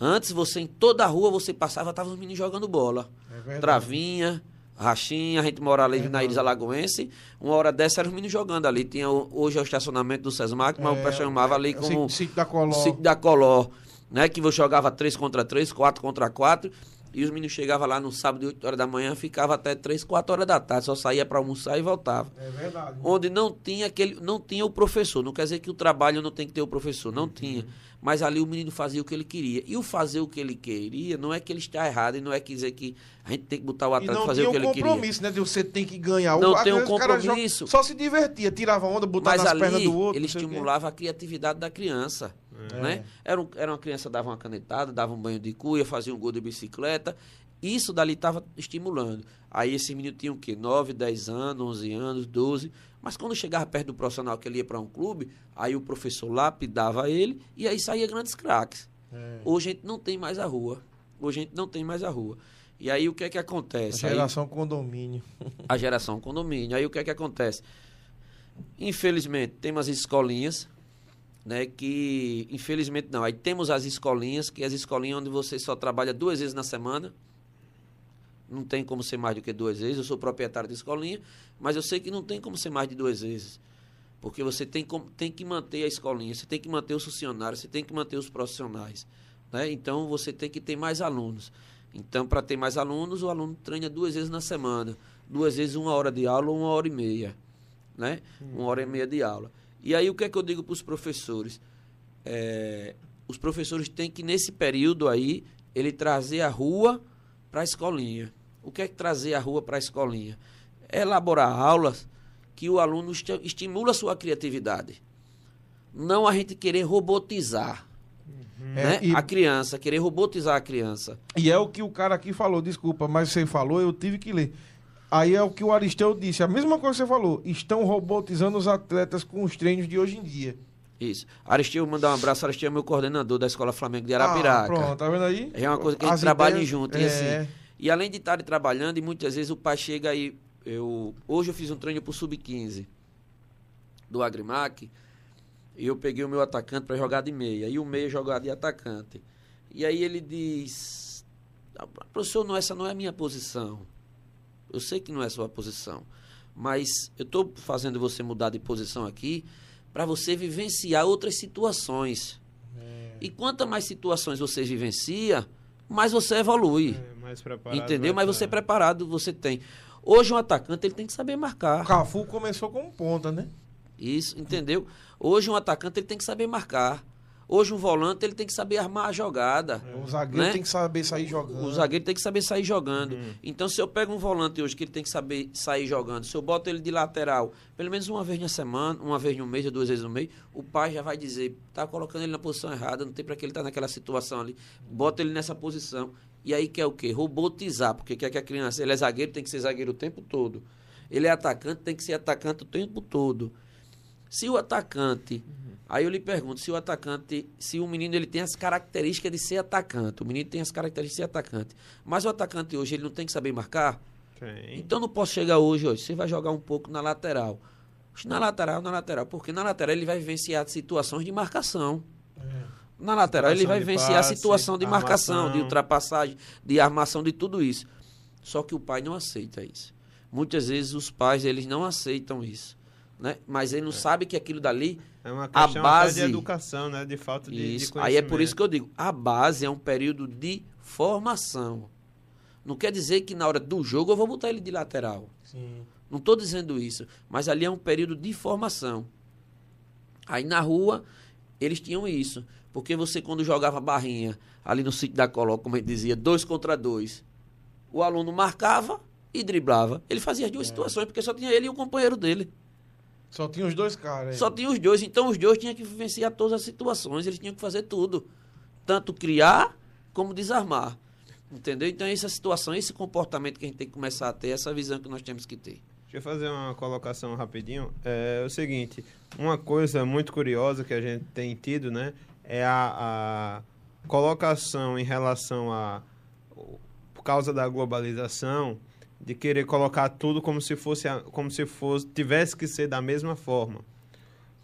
Antes, você em toda a rua, você passava, tava os meninos jogando bola. É Travinha, Rachinha, a gente mora ali é, na Ilha Alagoense. Uma hora dessa era os meninos jogando ali. Tinha hoje é o estacionamento do Sesmac, mas é, o pessoal chamava ali como. Sítio da Coló. Sítio da Coló. Né? Que jogava 3 contra 3, 4 contra 4. E os meninos chegavam lá no sábado, 8 horas da manhã, ficava até 3, 4 horas da tarde. Só saía para almoçar e voltava. É verdade. Onde não tinha aquele. Não tinha o professor. Não quer dizer que o trabalho não tem que ter o professor. Não uhum. tinha. Mas ali o menino fazia o que ele queria. E o fazer o que ele queria não é que ele está errado e não é que dizer que a gente tem que botar o atleta fazer o que ele queria. não tinha um compromisso, né? De você tem que ganhar. Não tem um compromisso. Só se divertia, tirava onda, botava Mas nas ali, pernas do outro. ele estimulava a criatividade da criança. É. Né? Era, um, era uma criança, dava uma canetada, dava um banho de cuia, fazia um gol de bicicleta. Isso dali estava estimulando. Aí esse menino tinha o quê? 9, 10 anos, 11 anos, 12. Mas quando chegava perto do profissional que ele ia para um clube, aí o professor lapidava ele e aí saía grandes craques. É. Hoje a gente não tem mais a rua. Hoje a gente não tem mais a rua. E aí o que é que acontece? A geração aí, condomínio. A geração condomínio. Aí o que é que acontece? Infelizmente, tem umas escolinhas, né, que infelizmente não. Aí temos as escolinhas, que é as escolinhas onde você só trabalha duas vezes na semana não tem como ser mais do que duas vezes. Eu sou proprietário da escolinha, mas eu sei que não tem como ser mais de duas vezes. Porque você tem, tem que manter a escolinha, você tem que manter os funcionários, você tem que manter os profissionais. Né? Então, você tem que ter mais alunos. Então, para ter mais alunos, o aluno treina duas vezes na semana. Duas vezes uma hora de aula ou uma hora e meia. Né? Uma hora e meia de aula. E aí, o que é que eu digo para os professores? É, os professores têm que, nesse período aí, ele trazer a rua para a escolinha. O que é que trazer a rua para a escolinha? É elaborar aulas que o aluno estimula a sua criatividade. Não a gente querer robotizar. Uhum. Né? É, e... A criança, querer robotizar a criança. E é o que o cara aqui falou, desculpa, mas você falou, eu tive que ler. Aí é o que o Aristeu disse, a mesma coisa que você falou. Estão robotizando os atletas com os treinos de hoje em dia. Isso. Aristeu, mandar um abraço. Aristeu é meu coordenador da Escola Flamengo de Arapiraca. Ah, pronto, tá vendo aí? É uma coisa que a gente As trabalha ideias... junto. É... E assim, e além de estar trabalhando, e muitas vezes o pai chega aí. Eu, hoje eu fiz um treino pro Sub-15 do Agrimac. E eu peguei o meu atacante para jogar de meia. E o meia jogar de atacante. E aí ele diz: ah, Professor, não, essa não é a minha posição. Eu sei que não é a sua posição. Mas eu estou fazendo você mudar de posição aqui para você vivenciar outras situações. É. E quanto mais situações você vivencia, mais você evolui. É, mais preparado. Entendeu? Mais você é preparado você tem. Hoje um atacante ele tem que saber marcar. O Cafu começou como ponta, né? Isso, entendeu? Hoje um atacante ele tem que saber marcar. Hoje um volante ele tem que saber armar a jogada. É. O zagueiro né? tem que saber sair jogando. O zagueiro tem que saber sair jogando. Uhum. Então se eu pego um volante hoje que ele tem que saber sair jogando, se eu boto ele de lateral, pelo menos uma vez na semana, uma vez no mês ou duas vezes no mês, o pai já vai dizer, tá colocando ele na posição errada, não tem para que ele estar tá naquela situação ali. Bota ele nessa posição. E aí quer o quê? Robotizar, porque quer que a criança, ele é zagueiro, tem que ser zagueiro o tempo todo. Ele é atacante, tem que ser atacante o tempo todo. Se o atacante. Aí eu lhe pergunto, se o atacante, se o menino ele tem as características de ser atacante, o menino tem as características de ser atacante, mas o atacante hoje ele não tem que saber marcar? Tem. Então não posso chegar hoje, hoje, você vai jogar um pouco na lateral. Na lateral, na lateral, porque na lateral ele vai vivenciar situações de marcação. É. Na lateral ele vai vivenciar passe, a situação de marcação, armação. de ultrapassagem, de armação, de tudo isso. Só que o pai não aceita isso. Muitas vezes os pais eles não aceitam isso né? Mas ele não é. sabe que aquilo dali é uma questão a base de educação, né? De falta de, isso. de conhecimento. Aí é por isso que eu digo, a base é um período de formação. Não quer dizer que na hora do jogo eu vou botar ele de lateral. Sim. Não estou dizendo isso, mas ali é um período de formação. Aí na rua eles tinham isso, porque você quando jogava barrinha ali no sítio da Coloca, como ele dizia, dois contra dois, o aluno marcava e driblava. Ele fazia as duas é. situações porque só tinha ele e o companheiro dele. Só tinha os dois caras. Só tinha os dois. Então os dois tinham que vivenciar todas as situações. Eles tinham que fazer tudo. Tanto criar como desarmar. Entendeu? Então essa situação, esse comportamento que a gente tem que começar a ter, essa visão que nós temos que ter. Deixa eu fazer uma colocação rapidinho. É o seguinte, uma coisa muito curiosa que a gente tem tido, né? É a, a colocação em relação a... Por causa da globalização, de querer colocar tudo como se fosse como se fosse tivesse que ser da mesma forma.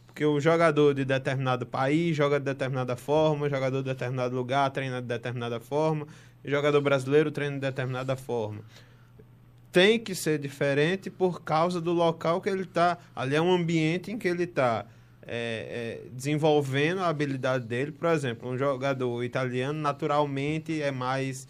Porque o jogador de determinado país joga de determinada forma, jogador de determinado lugar treina de determinada forma, jogador brasileiro treina de determinada forma. Tem que ser diferente por causa do local que ele está. Ali é um ambiente em que ele está é, é, desenvolvendo a habilidade dele. Por exemplo, um jogador italiano naturalmente é mais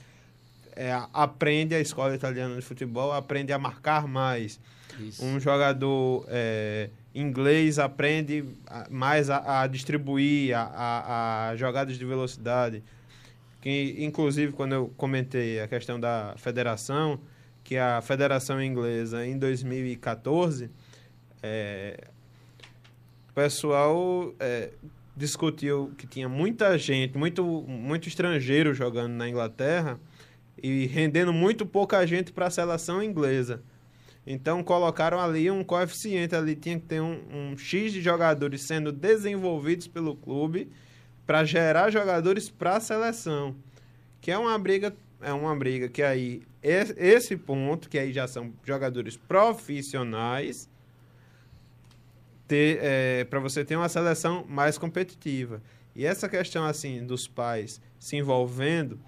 é, aprende a escola italiana de futebol, aprende a marcar mais. Isso. Um jogador é, inglês aprende mais a, a distribuir a, a, a, jogadas de velocidade. Que, inclusive, quando eu comentei a questão da federação, que a federação inglesa, em 2014, é, o pessoal é, discutiu que tinha muita gente, muito, muito estrangeiro jogando na Inglaterra, e rendendo muito pouca gente para a seleção inglesa. Então colocaram ali um coeficiente, ali tinha que ter um, um X de jogadores sendo desenvolvidos pelo clube para gerar jogadores para a seleção. Que é uma briga, é uma briga que aí esse ponto, que aí já são jogadores profissionais, é, para você ter uma seleção mais competitiva. E essa questão assim dos pais se envolvendo,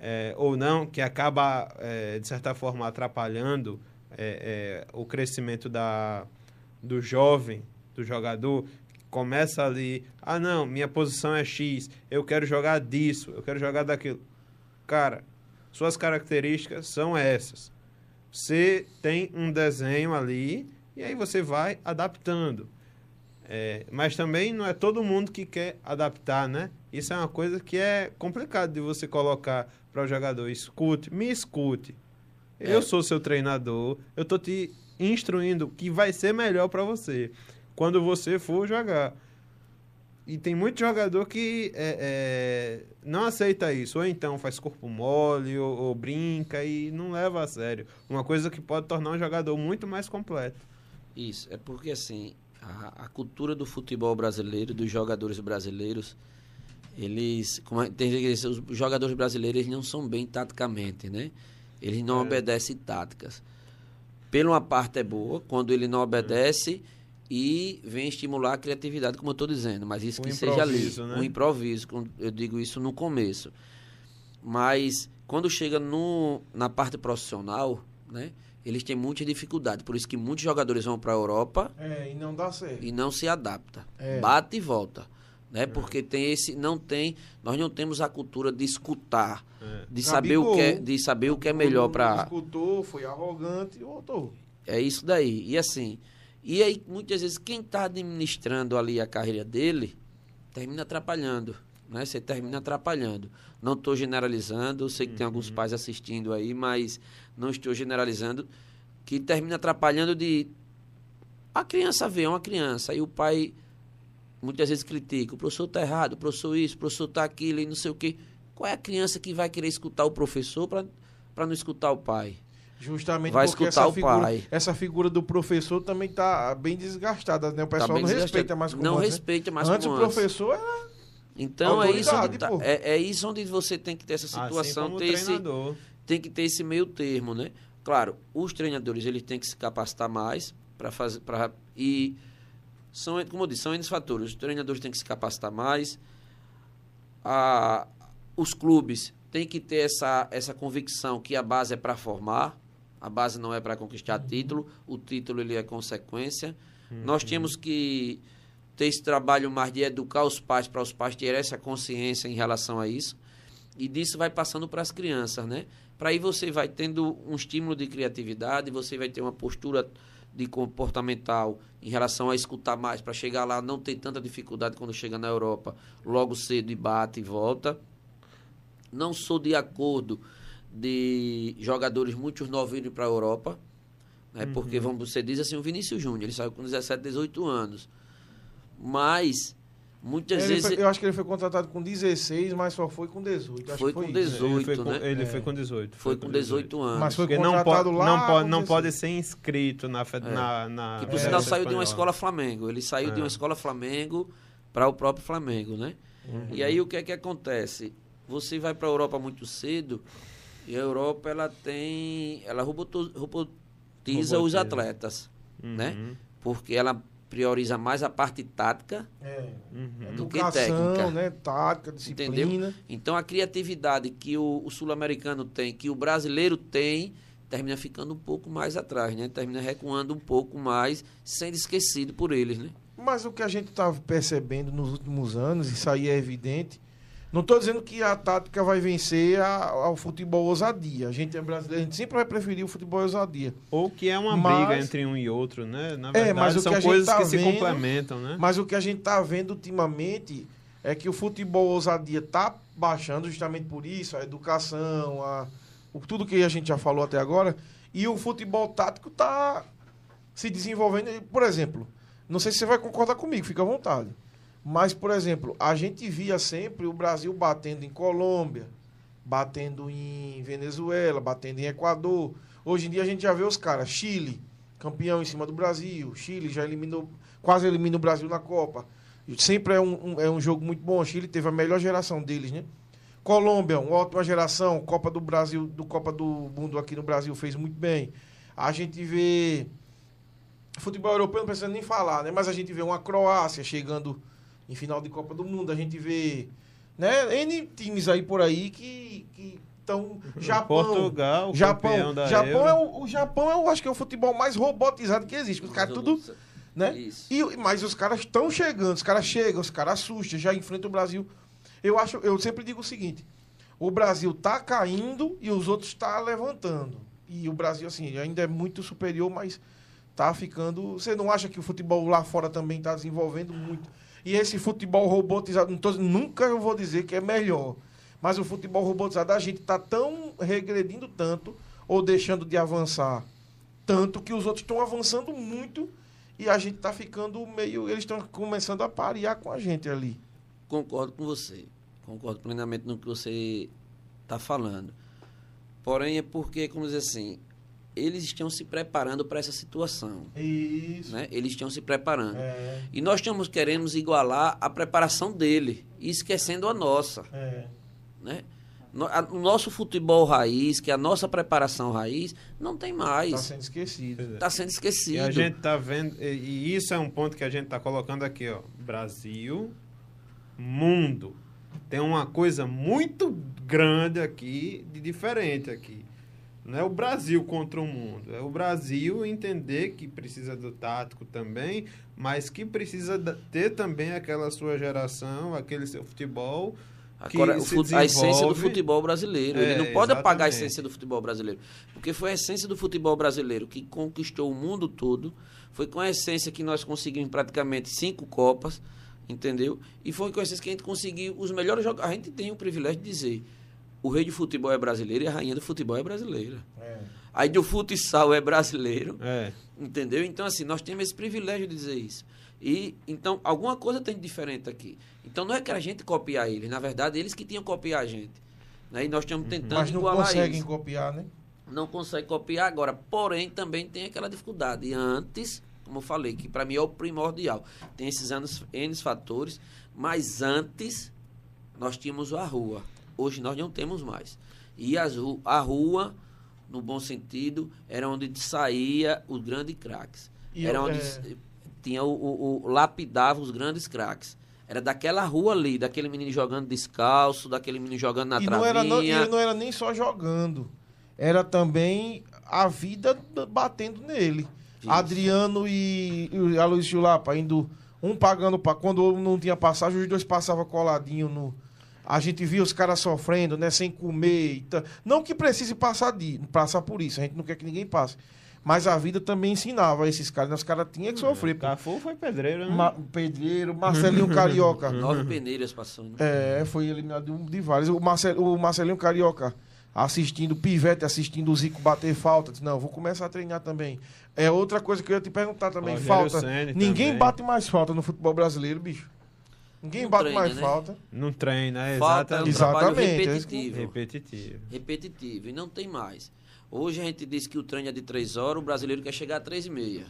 é, ou não, que acaba, é, de certa forma, atrapalhando é, é, o crescimento da, do jovem, do jogador, começa ali, ah não, minha posição é X, eu quero jogar disso, eu quero jogar daquilo. Cara, suas características são essas. Você tem um desenho ali e aí você vai adaptando. É, mas também não é todo mundo que quer adaptar, né? Isso é uma coisa que é complicado de você colocar para o jogador. Escute, me escute. É. Eu sou seu treinador, eu tô te instruindo que vai ser melhor para você quando você for jogar. E tem muito jogador que é, é, não aceita isso. Ou então faz corpo mole, ou, ou, brinca e não leva a sério. Uma coisa que pode tornar um jogador muito mais completo. Isso, é porque assim, a, a cultura do futebol brasileiro, dos jogadores brasileiros, eles. Como é, tem os jogadores brasileiros não são bem taticamente, né? Eles não é. obedecem táticas. Pela uma parte é boa, quando ele não obedece. E vem estimular a criatividade, como eu estou dizendo, mas isso o que seja ali, né? o improviso, eu digo isso no começo. Mas quando chega no, na parte profissional, né, eles têm muita dificuldade, por isso que muitos jogadores vão para a Europa é, e não dá certo. E não se adapta. É. Bate e volta. Né? É. Porque tem esse não tem, nós não temos a cultura de escutar, é. de saber o que é, de saber o que é melhor para escutou, foi arrogante e voltou. É isso daí. E assim, e aí, muitas vezes, quem está administrando ali a carreira dele termina atrapalhando. Né? Você termina atrapalhando. Não estou generalizando, sei que uhum. tem alguns uhum. pais assistindo aí, mas não estou generalizando, que termina atrapalhando de. A criança vê uma criança, e o pai muitas vezes critica: o professor está errado, o professor isso, o professor está aquilo e não sei o quê. Qual é a criança que vai querer escutar o professor para não escutar o pai? Justamente vai porque essa figura, pai. essa figura do professor também está bem desgastada, né? O tá pessoal tá não respeita mais como Não antes, né? respeita mais antes. como Antes o professor era Então é isso, onde, tá, é, é, isso onde você tem que ter essa assim situação, assim ter esse, tem que ter esse meio termo, né? Claro, os treinadores eles têm que se capacitar mais para fazer para e são, como eu disse, são esses fatores. Os treinadores têm que se capacitar mais. A, os clubes têm que ter essa, essa convicção que a base é para formar, a base não é para conquistar uhum. título, o título ele é consequência. Uhum. Nós temos que ter esse trabalho mais de educar os pais, para os pais terem essa consciência em relação a isso. E disso vai passando para as crianças, né? Para aí você vai tendo um estímulo de criatividade, você vai ter uma postura de comportamental em relação a escutar mais, para chegar lá, não ter tanta dificuldade quando chega na Europa, logo cedo e bate e volta. Não sou de acordo de jogadores muito novos indo para a Europa. Né? Uhum. Porque, vamos, você diz assim, o Vinícius Júnior, ele saiu com 17, 18 anos. Mas, muitas ele vezes... Foi, eu acho que ele foi contratado com 16, mas só foi com 18. foi, foi com 18, ele foi com, né? Ele é. foi com 18. Foi, com 18, anos. Mas foi porque contratado não lá... Não pode, não pode ser inscrito na... É. na, na que, por sinal, saiu de uma escola Flamengo. Ele saiu é. de uma escola Flamengo para o próprio Flamengo, né? Uhum. E aí, o que é que acontece? Você vai para a Europa muito cedo e a Europa ela tem, ela robotiza, robotiza os atletas, uhum. né? Porque ela prioriza mais a parte tática é. uhum. do Educação, que técnica, né? Tática, disciplina. Entendeu? Então a criatividade que o, o sul-americano tem, que o brasileiro tem, termina ficando um pouco mais atrás, né? Termina recuando um pouco mais, sendo esquecido por eles, né? Mas o que a gente está percebendo nos últimos anos, isso aí é evidente, não estou dizendo que a tática vai vencer a, ao futebol ousadia. A gente é brasileiro, a gente sempre vai preferir o futebol ousadia. Ou que é uma mas, briga entre um e outro, né? Na verdade, é, mas o são que coisas tá que vendo, se complementam, né? Mas o que a gente está vendo ultimamente é que o futebol ousadia está baixando justamente por isso, a educação, a, o, tudo que a gente já falou até agora, e o futebol tático está se desenvolvendo. Por exemplo, não sei se você vai concordar comigo, fica à vontade. Mas, por exemplo, a gente via sempre o Brasil batendo em Colômbia, batendo em Venezuela, batendo em Equador. Hoje em dia a gente já vê os caras, Chile, campeão em cima do Brasil, Chile já eliminou, quase elimina o Brasil na Copa. Sempre é um, um, é um jogo muito bom. Chile teve a melhor geração deles, né? Colômbia, uma ótima geração. Copa do Brasil, do Copa do Mundo aqui no Brasil fez muito bem. A gente vê futebol europeu não precisa nem falar, né? Mas a gente vê uma Croácia chegando em final de Copa do Mundo. A gente vê né, N times aí por aí que estão. Japão. Portugal, Japão. Da Japão é o, o Japão, eu acho que é o futebol mais robotizado que existe. Os caras tudo. Né? E, mas os caras estão chegando, os caras chegam, os caras assustam, já enfrentam o Brasil. Eu acho, eu sempre digo o seguinte: o Brasil tá caindo e os outros tá levantando. E o Brasil, assim, ainda é muito superior, mas tá ficando. Você não acha que o futebol lá fora também está desenvolvendo muito? E esse futebol robotizado, tô, nunca eu vou dizer que é melhor. Mas o futebol robotizado, a gente está tão regredindo tanto, ou deixando de avançar tanto, que os outros estão avançando muito e a gente está ficando meio. Eles estão começando a parear com a gente ali. Concordo com você. Concordo plenamente no que você está falando. Porém, é porque, como dizer assim, eles estão se preparando para essa situação. Isso. Né? Eles estão se preparando. É. E nós estamos queremos igualar a preparação dele, esquecendo a nossa. É. Né? O nosso futebol raiz, que é a nossa preparação raiz, não tem Está mais. sendo esquecido. Está sendo esquecido. E a gente tá vendo, e isso é um ponto que a gente tá colocando aqui, ó. Brasil, mundo. Tem uma coisa muito grande aqui, de diferente aqui. Não é o Brasil contra o mundo. É o Brasil entender que precisa do tático também, mas que precisa ter também aquela sua geração, aquele seu futebol. Agora, o se fut- a essência do futebol brasileiro. É, Ele não pode apagar a exatamente. essência do futebol brasileiro. Porque foi a essência do futebol brasileiro que conquistou o mundo todo. Foi com a essência que nós conseguimos praticamente cinco Copas, entendeu? E foi com a essência que a gente conseguiu os melhores jogos. A gente tem o privilégio de dizer: o rei do futebol é brasileiro e a rainha do futebol é brasileira. É. Aí do futsal é brasileiro. É. Entendeu? Então, assim, nós temos esse privilégio de dizer isso. E, então, alguma coisa tem de diferente aqui. Então, não é que a gente copiar eles. Na verdade, eles que tinham que copiar a gente. Né? E nós estamos tentando Mas não conseguem copiar, né? Não consegue copiar agora. Porém, também tem aquela dificuldade. E antes, como eu falei, que para mim é o primordial. Tem esses anos, N fatores. Mas antes, nós tínhamos a rua. Hoje nós não temos mais. E as a rua, no bom sentido, era onde saía os grandes craques. Era onde é. tinha o, o- o- lapidava os grandes craques. Era daquela rua ali, daquele menino jogando descalço, daquele menino jogando na e não era, não, e travinha. ele não era nem só jogando. Era também a vida batendo nele. Isso. Adriano e, e a Luiz Chulapa indo, um pagando para quando não tinha passagem, os dois passavam coladinho no. A gente via os caras sofrendo, né? Sem comer. e ta- Não que precise passar, de, passar por isso, a gente não quer que ninguém passe. Mas a vida também ensinava esses caras, né? Os caras tinham que sofrer. pô. Cafu foi pedreiro, né? Ma- Pedreiro, Marcelinho Carioca. Nove peneiras passando. É, foi eliminado de, um- de vários. O, Marcel, o Marcelinho Carioca assistindo, o Pivete assistindo o Zico bater falta. Disse, não, vou começar a treinar também. É outra coisa que eu ia te perguntar também. Rogério falta. Ninguém também. bate mais falta no futebol brasileiro, bicho. Ninguém Não bate treina, mais né? falta. Não treina, é Falta é um exatamente. trabalho Exatamente, é repetitivo. Repetitivo. repetitivo. E não tem mais. Hoje a gente diz que o treino é de três horas, o brasileiro quer chegar a três e meia.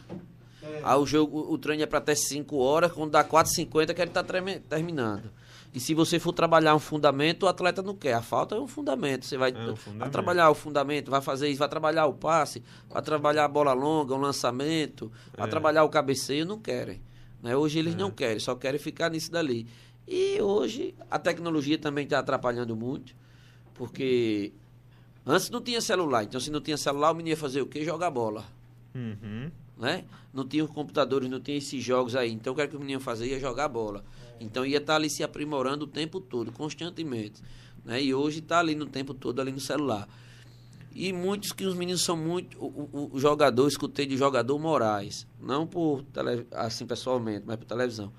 Aí o jogo, o treino é para até 5 horas, quando dá 4h50 quer estar terminando. E se você for trabalhar um fundamento, o atleta não quer. A falta é um fundamento. Você vai, É um vai fundamento. trabalhar o fundamento, vai fazer isso, vai trabalhar o passe, vai trabalhar a bola longa, um lançamento, vai É. trabalhar o cabeceio, não querem. Né? Hoje eles não querem, só querem ficar nisso dali. E hoje a tecnologia também está atrapalhando muito, porque antes não tinha celular. Então, se não tinha celular, o menino ia fazer o quê? Jogar bola Uhum. né? Não tinha os computadores, não tinha esses jogos aí. Então, o que, é que o menino fazia? Ia jogar bola. Então, ia estar ali se aprimorando o tempo todo, constantemente. Né? E hoje está ali no tempo todo, ali no celular. E muitos que os meninos são muito. O, o- o jogador, escutei de jogador Moraes. Não por tele, assim pessoalmente, mas por televisão.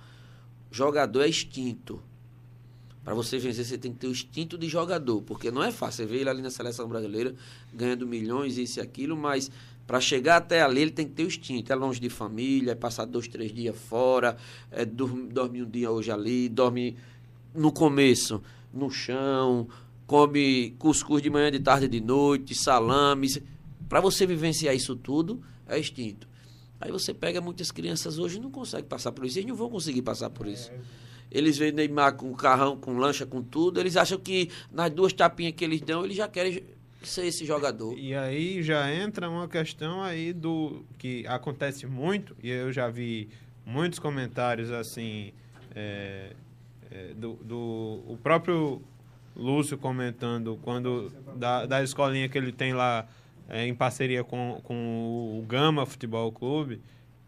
Jogador é extinto. Para você vencer, você tem que ter o instinto de jogador, porque não é fácil. Você vê ele ali na seleção brasileira ganhando milhões, isso e aquilo, mas para chegar até ali ele tem que ter o instinto. É longe de família, é passar dois, três dias fora, é dormir, dorme um dia hoje ali, dorme no começo no chão, come cuscuz de manhã, de tarde, de noite, salames. Para você vivenciar isso tudo, é instinto. Aí você pega muitas crianças hoje não conseguem passar por isso. Eles não vão conseguir passar por isso. Eles veem Neymar com carrão, com lancha, com tudo. Eles acham que nas duas tapinhas que eles dão, eles já querem ser esse jogador. E aí já entra uma questão aí do que acontece muito, e eu já vi muitos comentários assim, é, é, do, do o próprio Lúcio comentando quando da, da escolinha que ele tem lá é, em parceria com, com o Gama Futebol Clube,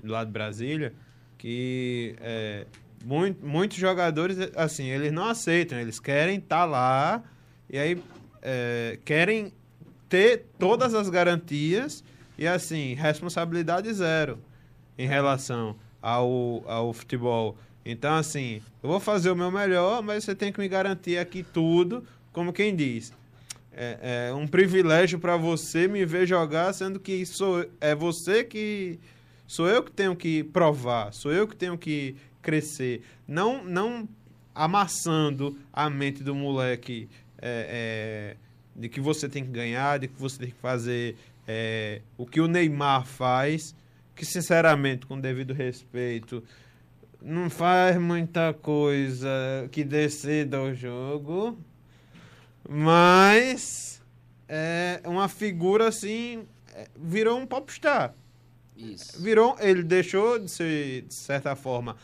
lá de Brasília, que é, muito, muitos jogadores, assim, eles não aceitam, eles querem estar lá e aí é, querem ter todas as garantias e, assim, responsabilidade zero em relação ao, ao futebol. Então, assim, eu vou fazer o meu melhor, mas você tem que me garantir aqui tudo, como quem diz. É, é um privilégio para você me ver jogar, sendo que sou, é você que. Sou eu que tenho que provar, sou eu que tenho que crescer. Não, não amassando a mente do moleque é, é, de que você tem que ganhar, de que você tem que fazer é, o que o Neymar faz, que sinceramente, com devido respeito, não faz muita coisa que decida o jogo, mas é uma figura assim, é, virou um popstar. Isso. Virou, ele deixou de ser, de certa forma,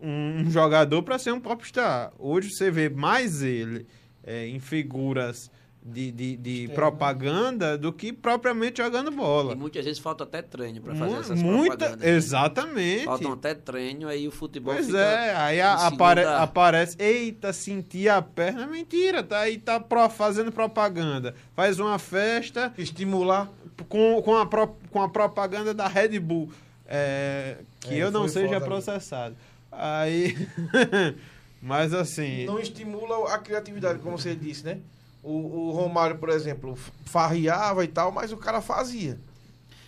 um jogador para ser um popstar. Hoje você vê mais ele é, em figuras de, de, de propaganda do que propriamente jogando bola. E muitas vezes falta até treino para fazer essas Muita, propagandas. Né? Exatamente. Faltam até treino, aí o futebol Pois é, aí a, apare, aparece, eita, senti a perna, mentira, tá aí tá pro, fazendo propaganda. Faz uma festa. Estimular. Com, com, a, pro, com a propaganda da Red Bull. É, que é, eu não seja processado. Aí... Mas assim... Não estimula a criatividade, como você disse, né? O, o Romário, por exemplo, farriava e tal, mas o cara fazia.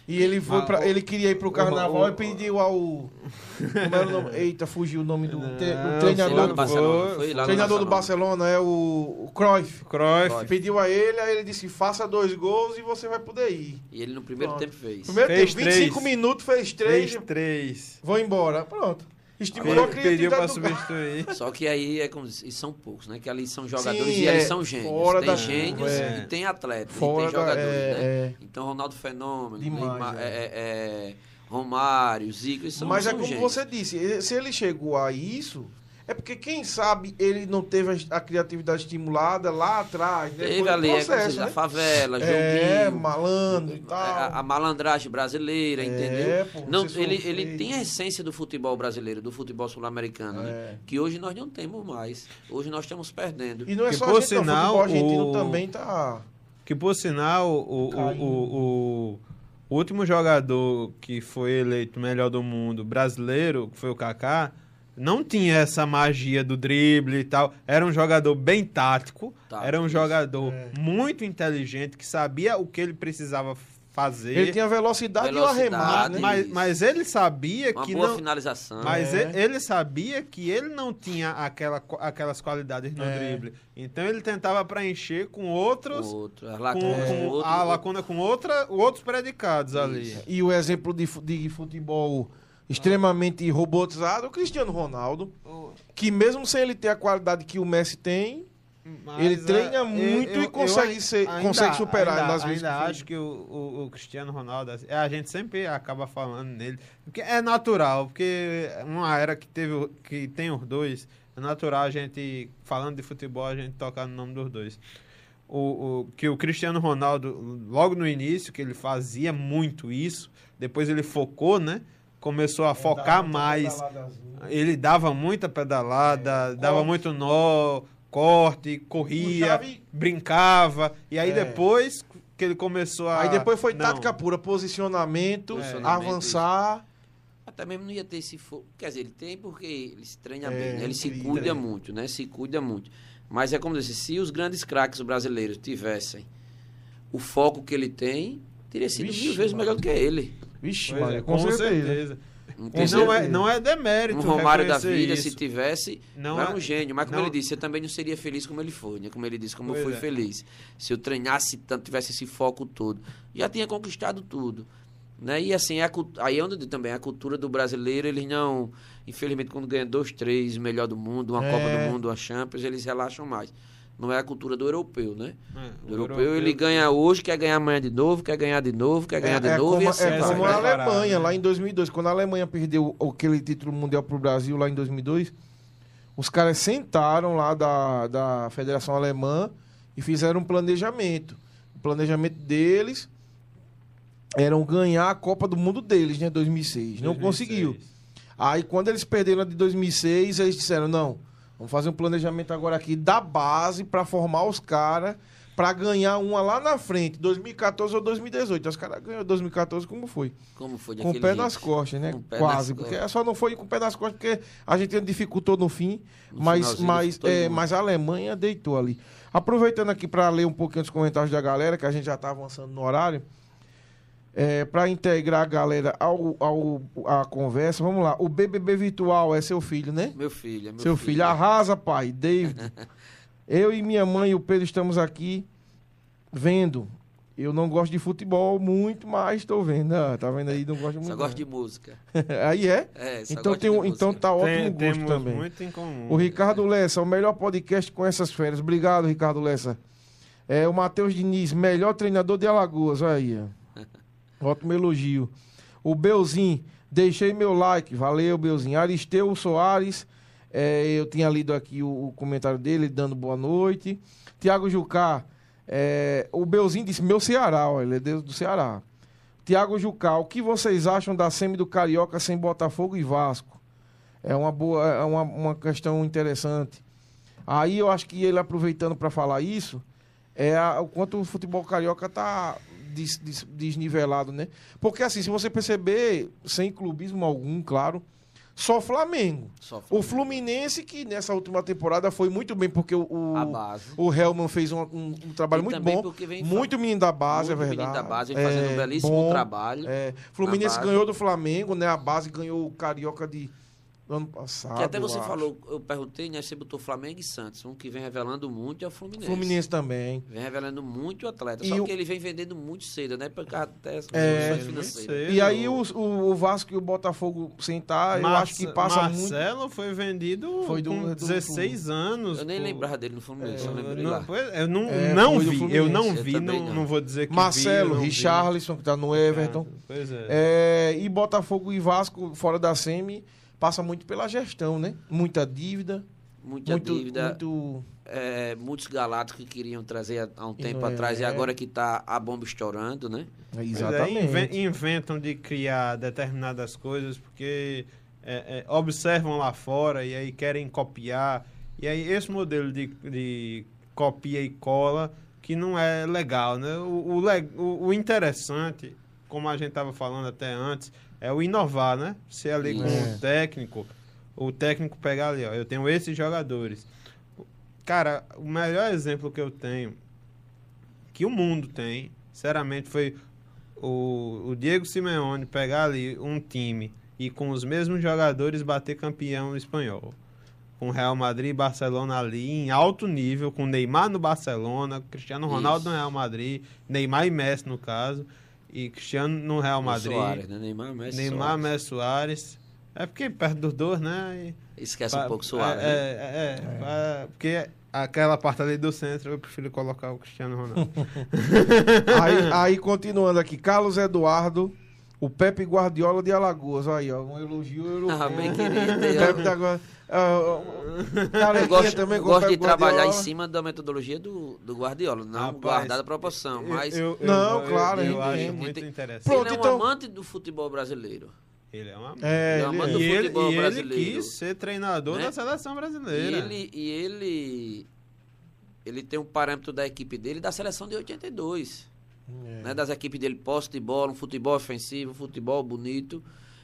E ele foi para ele queria ir pro carnaval o, e pediu ao como era o nome? Eita, fugiu o nome do, não, do treinador do Barcelona, foi, lá treinador do Barcelona é o, o Cruyff. Cruyff. Pediu a ele, aí ele disse: "Faça dois gols e você vai poder ir". E ele no primeiro Pronto. tempo fez. Primeiro fez tempo, 25 três. minutos fez três. Fez três. Vou embora. Pronto. Estimulou a criatividade pra substituir. Só que aí é como e são poucos, né? Que ali são jogadores Sim, e eles é, são gênios. Fora tem da, gênios é. e tem atletas. Fora e tem jogadores, da, é, né? É. Então Ronaldo Fenômeno, Demais, Neymar, é. é, é Romário, Zico, são Mas é como gênios. você disse, se ele chegou a isso, é porque, quem sabe, ele não teve a, criatividade estimulada lá atrás. Né? Teve ali, processo, é, né? a favela, é, joguinho. É, malandro e tal. A, a malandragem brasileira, é, entendeu? Pô, não, ele, ele tem a essência do futebol brasileiro, do futebol sul-americano, né? é. né? que hoje nós não temos mais. Hoje nós estamos perdendo. E não é que só por a gente, sinal, não, o futebol argentino o... também tá... Que, por sinal, o, o, o, o último jogador que foi eleito melhor do mundo brasileiro, que foi o Kaká, não tinha essa magia do drible e tal. Era um jogador bem tático, tá, era um jogador é. muito inteligente, que sabia o que ele precisava fazer. Ele tinha velocidade, velocidade e o arremate, né? mas, mas ele sabia Uma que boa não finalização. Mas é. ele, ele, sabia que ele não tinha aquela, aquelas qualidades no é. drible. Então ele tentava preencher com outros outro, a lacuna com, com, outro, a lacuna com outra, outros predicados Isso. ali. E o exemplo de, de futebol extremamente robotizado, o Cristiano Ronaldo, que mesmo sem ele ter a qualidade que o Messi tem, mas, ele treina muito eu, e consegue, eu, ser, ainda, consegue superar ainda, nas vezes. Ainda acho que o, o, o, Cristiano Ronaldo, assim, a gente sempre acaba falando nele, porque é natural, porque uma era que teve que tem os dois, é natural a gente falando de futebol a gente tocar no nome dos dois. O, o, que o Cristiano Ronaldo, logo no início, que ele fazia muito isso, depois ele focou, né? Começou a focar mais. Ele dava muita pedalada, é, dava corte. muito nó, corte, corria, brincava. E aí é. depois que ele começou a. Aí depois foi não. tática pura, posicionamento, é. avançar. Até mesmo não ia ter esse foco. Quer dizer, ele tem porque ele se treina bem, né? ele se cuida muito, né? Se cuida muito. Mas é como eu disse, se os grandes craques brasileiros tivessem o foco que ele tem, teria sido Vixe, mil vezes melhor do que ele. Vixe, mano, é, com, com, certeza. certeza. Não, é, não é demérito. Um Romário da vida, isso. se tivesse, não era é, um gênio. Mas como não, ele disse, eu também não seria feliz como ele foi, né? Como ele disse, como eu fui é. feliz. Se eu treinasse tanto, tivesse esse foco todo. Já tinha conquistado tudo. Né? E assim, é aí é onde também a cultura do brasileiro, eles não. Infelizmente, quando ganha dois, três, melhor do mundo, uma é. Copa do Mundo, uma Champions, eles relaxam mais. Não é a cultura do europeu, né? É, o europeu, europeu, ele ganha hoje, quer ganhar amanhã de novo, quer ganhar de novo, quer ganhar é, de é novo. Como, e assim é como a Alemanha, né? lá em 2002. Quando a Alemanha perdeu aquele título mundial para o Brasil, lá em 2002, os caras sentaram lá da, da Federação Alemã e fizeram um planejamento. O planejamento deles era ganhar a Copa do Mundo deles, né? 2006. 2006. Não conseguiu. Aí, quando eles perderam a de 2006, eles disseram, não Vamos fazer um planejamento agora aqui da base para formar os caras para ganhar uma lá na frente, 2014 ou 2018. Os caras ganhou 2014 como foi? Como foi? Com o pé jeito? nas costas, né? Quase. Porque costas. só não foi com o pé nas costas porque a gente dificultou no fim, no mas, mas, é, mas a Alemanha deitou ali. Aproveitando aqui para ler um pouquinho dos comentários da galera, que a gente já está avançando no horário. É, para integrar a galera ao, ao, à conversa, vamos lá. O BBB Virtual é seu filho, né? Meu filho, é meu Seu filho. filho. Arrasa, pai. David. Eu e minha mãe e o Pedro estamos aqui vendo. Eu não gosto de futebol muito, mas estou vendo. Ah, tá vendo aí? Não gosto muito. Só gosto de música. aí é? É, só então tem um, então tá ótimo tem, gosto também. Muito em comum. O Ricardo Lessa, o melhor podcast com essas férias. Obrigado, Ricardo Lessa. É, o Matheus Diniz, melhor treinador de Alagoas. Aí, ótimo elogio. O Belzin, deixei meu like. Valeu, Belzin. Aristeu Soares. É, eu tinha lido aqui o, o, comentário dele, dando boa noite. Tiago Jucá, é, o Belzinho disse: meu Ceará, ó, ele é Deus do Ceará. Tiago Jucá, o que vocês acham da semi do Carioca sem Botafogo e Vasco? É uma boa, é uma, uma questão interessante. Aí eu acho que ele aproveitando para falar isso, é a, o quanto o futebol carioca tá des, des, desnivelado, né? Porque assim, se você perceber, sem clubismo algum, claro, só Flamengo. Só Flamengo. O Fluminense, que nessa última temporada foi muito bem, porque o, o Helman fez um, um, um trabalho e muito bom. Muito menino da base, é verdade. Menino da base, é, fazendo um belíssimo bom, trabalho. É. Fluminense ganhou do Flamengo, né? A base ganhou o Carioca de do ano passado. Que até você falou, eu perguntei, né? Você botou Flamengo e Santos. Um que vem revelando muito é o Fluminense. Fluminense também. Vem revelando muito o atleta. E só o... que ele vem vendendo muito cedo, né? Por causa até é, financeiras. E aí o, o, o, Vasco e o Botafogo sentar, Mar eu acho que passa Marcelo muito. Marcelo foi vendido foi do, com 16 do anos. Eu nem pô. lembrava dele no Fluminense, é, eu lembrei não, lá. Eu não, é, não vi, eu não vi, eu não, não, vou dizer que Marcelo, vi, Richarlison, que tá no Everton. É, pois é. é. E Botafogo e Vasco fora da semi passa muito pela gestão, né? Muita dívida. Muita muito, dívida. Muito... É, muitos galatos que queriam trazer há um tempo é, atrás e agora que está a bomba estourando, né? É, exatamente. inventam de criar determinadas coisas porque é, é, observam lá fora e aí querem copiar. E aí esse modelo de, de copia e cola que não é legal, né? O, o, o interessante, como a gente estava falando até antes, é o inovar, né? Você ali com é. o técnico, o técnico pegar ali, ó, eu tenho esses jogadores. Cara, o melhor exemplo que eu tenho, que o mundo tem, sinceramente, foi o, o Diego Simeone pegar ali um time e com os mesmos jogadores bater campeão espanhol. Com Real Madrid e Barcelona ali em alto nível, com Neymar no Barcelona, Cristiano Ronaldo Isso. no Real Madrid, Neymar e Messi no caso e Cristiano no Real Madrid. Soares, né? Neymar, Messi, Neymar, Soares. Messi, Soares. É porque perto dos dois, né? E, Esquece pra, um pouco Soares. É, né? é, é, é. porque aquela parte ali do centro eu prefiro colocar o Cristiano Ronaldo. aí, aí, continuando aqui, Carlos Eduardo. O Pepe Guardiola de Alagoas, aí, ó, um elogio europeu. Ah, bem querido. Pepe da Guardiola. Uh, eu gosto, também gosto de trabalhar em cima da metodologia do, do Guardiola, não Rapaz, guardada a proporção, mas... Eu, eu, não, eu, claro, eu, acho muito interessante. Pronto, ele é um então... amante do futebol brasileiro. Ele é, uma... é, ele é um amante do futebol ele, brasileiro. E ele quis ser treinador né? da seleção brasileira. E ele, e ele, ele tem um parâmetro da equipe dele da seleção de 82. É. Né? Das equipes dele, posse de bola, um futebol ofensivo, um futebol bonito.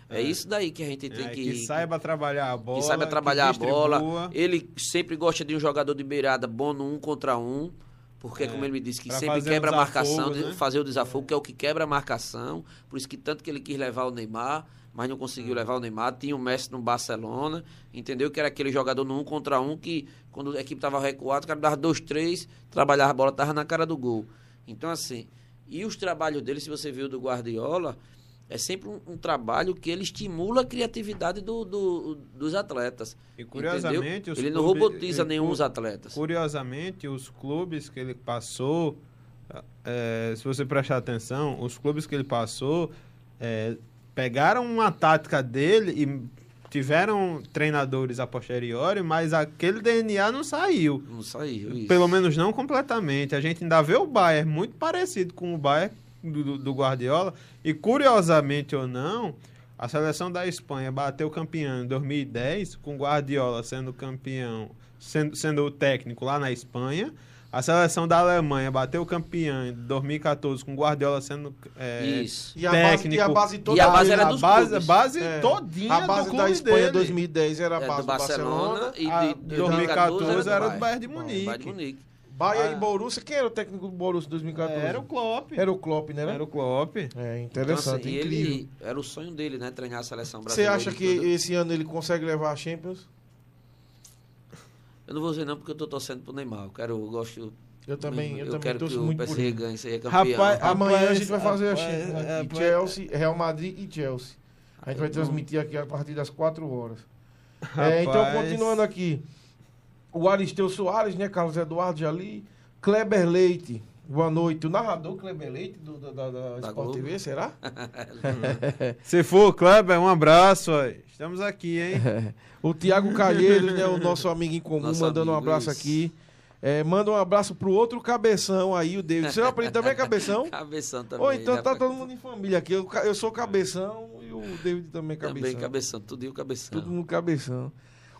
É, é isso daí que a gente tem é, que. Que saiba trabalhar a bola. Que saiba trabalhar que a bola. Ele sempre gosta de um jogador de beirada bom no um contra um. Porque, é, como ele me disse, que sempre quebra a marcação, né? fazer o desafogo, que é o que quebra a marcação. Por isso que tanto que ele quis levar o Neymar, mas não conseguiu é. levar o Neymar. Tinha o Messi no Barcelona, entendeu? Que era aquele jogador no um contra um que, quando a equipe estava recuada, o cara dava dois, três, trabalhava a bola, estava na cara do gol. Então, assim, e os trabalhos dele, se você viu do Guardiola, é sempre um, um, trabalho que ele estimula a criatividade do, do, dos atletas. E curiosamente, ele não clubes, robotiza ele, nenhum dos atletas. Curiosamente, os clubes que ele passou, é, se você prestar atenção, os clubes que ele passou é, pegaram uma tática dele e tiveram treinadores a posteriori, mas aquele DNA não saiu. Não saiu, isso. Pelo menos não completamente. A gente ainda vê o Bayern muito parecido com o Bayern do, do Guardiola. E curiosamente ou não, A seleção da Espanha bateu campeão em 2010, com Guardiola sendo campeão, sendo, sendo o técnico lá na Espanha. A seleção da Alemanha bateu campeão em 2014 com Guardiola sendo é, Isso. E a técnico. base, e a base toda E a base era a dos base, clubes. base É. todinha A base do clube da Espanha dele. 2010 era a É, base do Barcelona e A de, de 2014 era do Bayern de Munique. Bayern de Munique. Bahia Ah. e Borussia. Quem era o técnico do Borussia em 2014? Era o Klopp. Era o Klopp, né? Era o Klopp. É, Então, interessante, assim, incrível. ele era o sonho dele, né? Treinar a seleção Você brasileira. acha e que tudo. esse ano ele consegue levar a Champions? Eu não vou dizer não, porque eu tô torcendo pro Neymar. Eu quero, eu gosto. Eu também, eu, também quero torço que o muito PSG ganhe, seja campeão. Rapaz, Amanhã a Rapaz, gente vai fazer a rapaz, Champions. é, aqui. é, Chelsea, Real Madrid e Chelsea. A gente vai transmitir aqui a partir das 4 horas. É, então, Rapaz. continuando aqui. O Aristeu Soares, né? Carlos Eduardo Jali. Kleber Leite. Boa noite. O narrador Kleber Leite do, da, da, da Da Sport Globo. TV, será? Se for, Kleber, um abraço. ó. Estamos aqui, hein? O Tiago Calheiros, né? O nosso amigo em comum, Nosso mandando um abraço isso. aqui. É, manda um abraço pro outro cabeção aí, o David. Seu apelido também é cabeção? Cabeção também. Ou então né? tá todo mundo em família aqui. Eu, eu sou cabeção e o David também é cabeção. Também cabeção, tudo e o cabeção. Tudo no cabeção.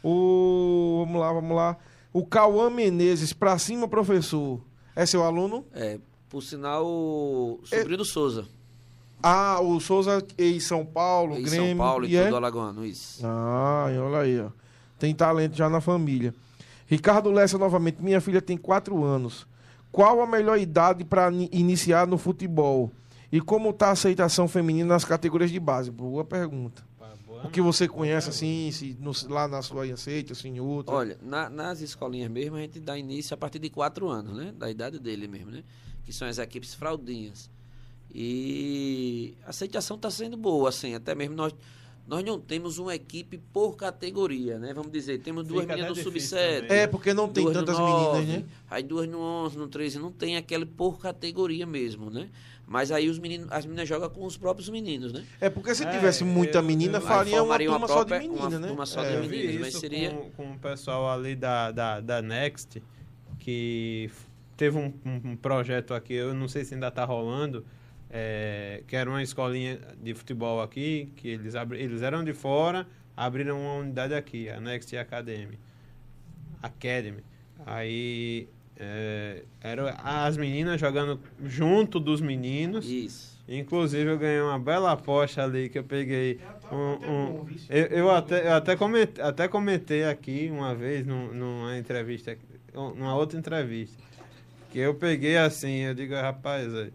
O. Vamos lá, vamos lá. O Cauã Menezes, pra cima, professor. É seu aluno? É, por sinal, o sobrinho do Souza. Ah, o Souza em São Paulo, Em Grêmio. São Paulo e e é? tudo alagoano, isso. Ah, olha aí, ó. Tem talento já na família. Ricardo Lessa, novamente. Minha filha tem quatro anos. Qual a melhor idade para iniciar no futebol? E como tá a aceitação feminina nas categorias de base? Boa pergunta. O que você conhece, assim, se no- lá na sua aceita, se em outra? Olha, na- nas escolinhas mesmo, a gente dá início a partir de quatro anos, né? Da idade dele mesmo, né? Que são as equipes fraldinhas. E a aceitação está sendo boa, assim, até mesmo nós. Nós não temos uma equipe por categoria, né? Vamos dizer, temos duas Fica meninas no difícil sub-7. também. É, porque não tem tantas meninas, né? Aí duas no 11, no 13, não tem aquele por categoria mesmo, né? Mas aí os meninos, as meninas jogam com os próprios meninos, né? É porque se É, tivesse muita eu- menina, eu- faria uma uma turma só de própria- menina, uma né? turma só É. de meninos, mas isso seria- com, com o pessoal ali da, da, da Next, que teve um, um- um projeto aqui, eu não sei se ainda está rolando, é, que era uma escolinha de futebol aqui, que eles, abri, eles eram de fora, abriram uma unidade aqui, a Next Academy. Academy. Aí é, eram as meninas jogando junto dos meninos. Isso. Inclusive eu ganhei uma bela aposta ali que eu peguei um, um- eu, eu até, eu até, comentei, até comentei aqui uma vez num- numa entrevista, numa outra entrevista, que eu peguei assim, eu digo, rapaz, é,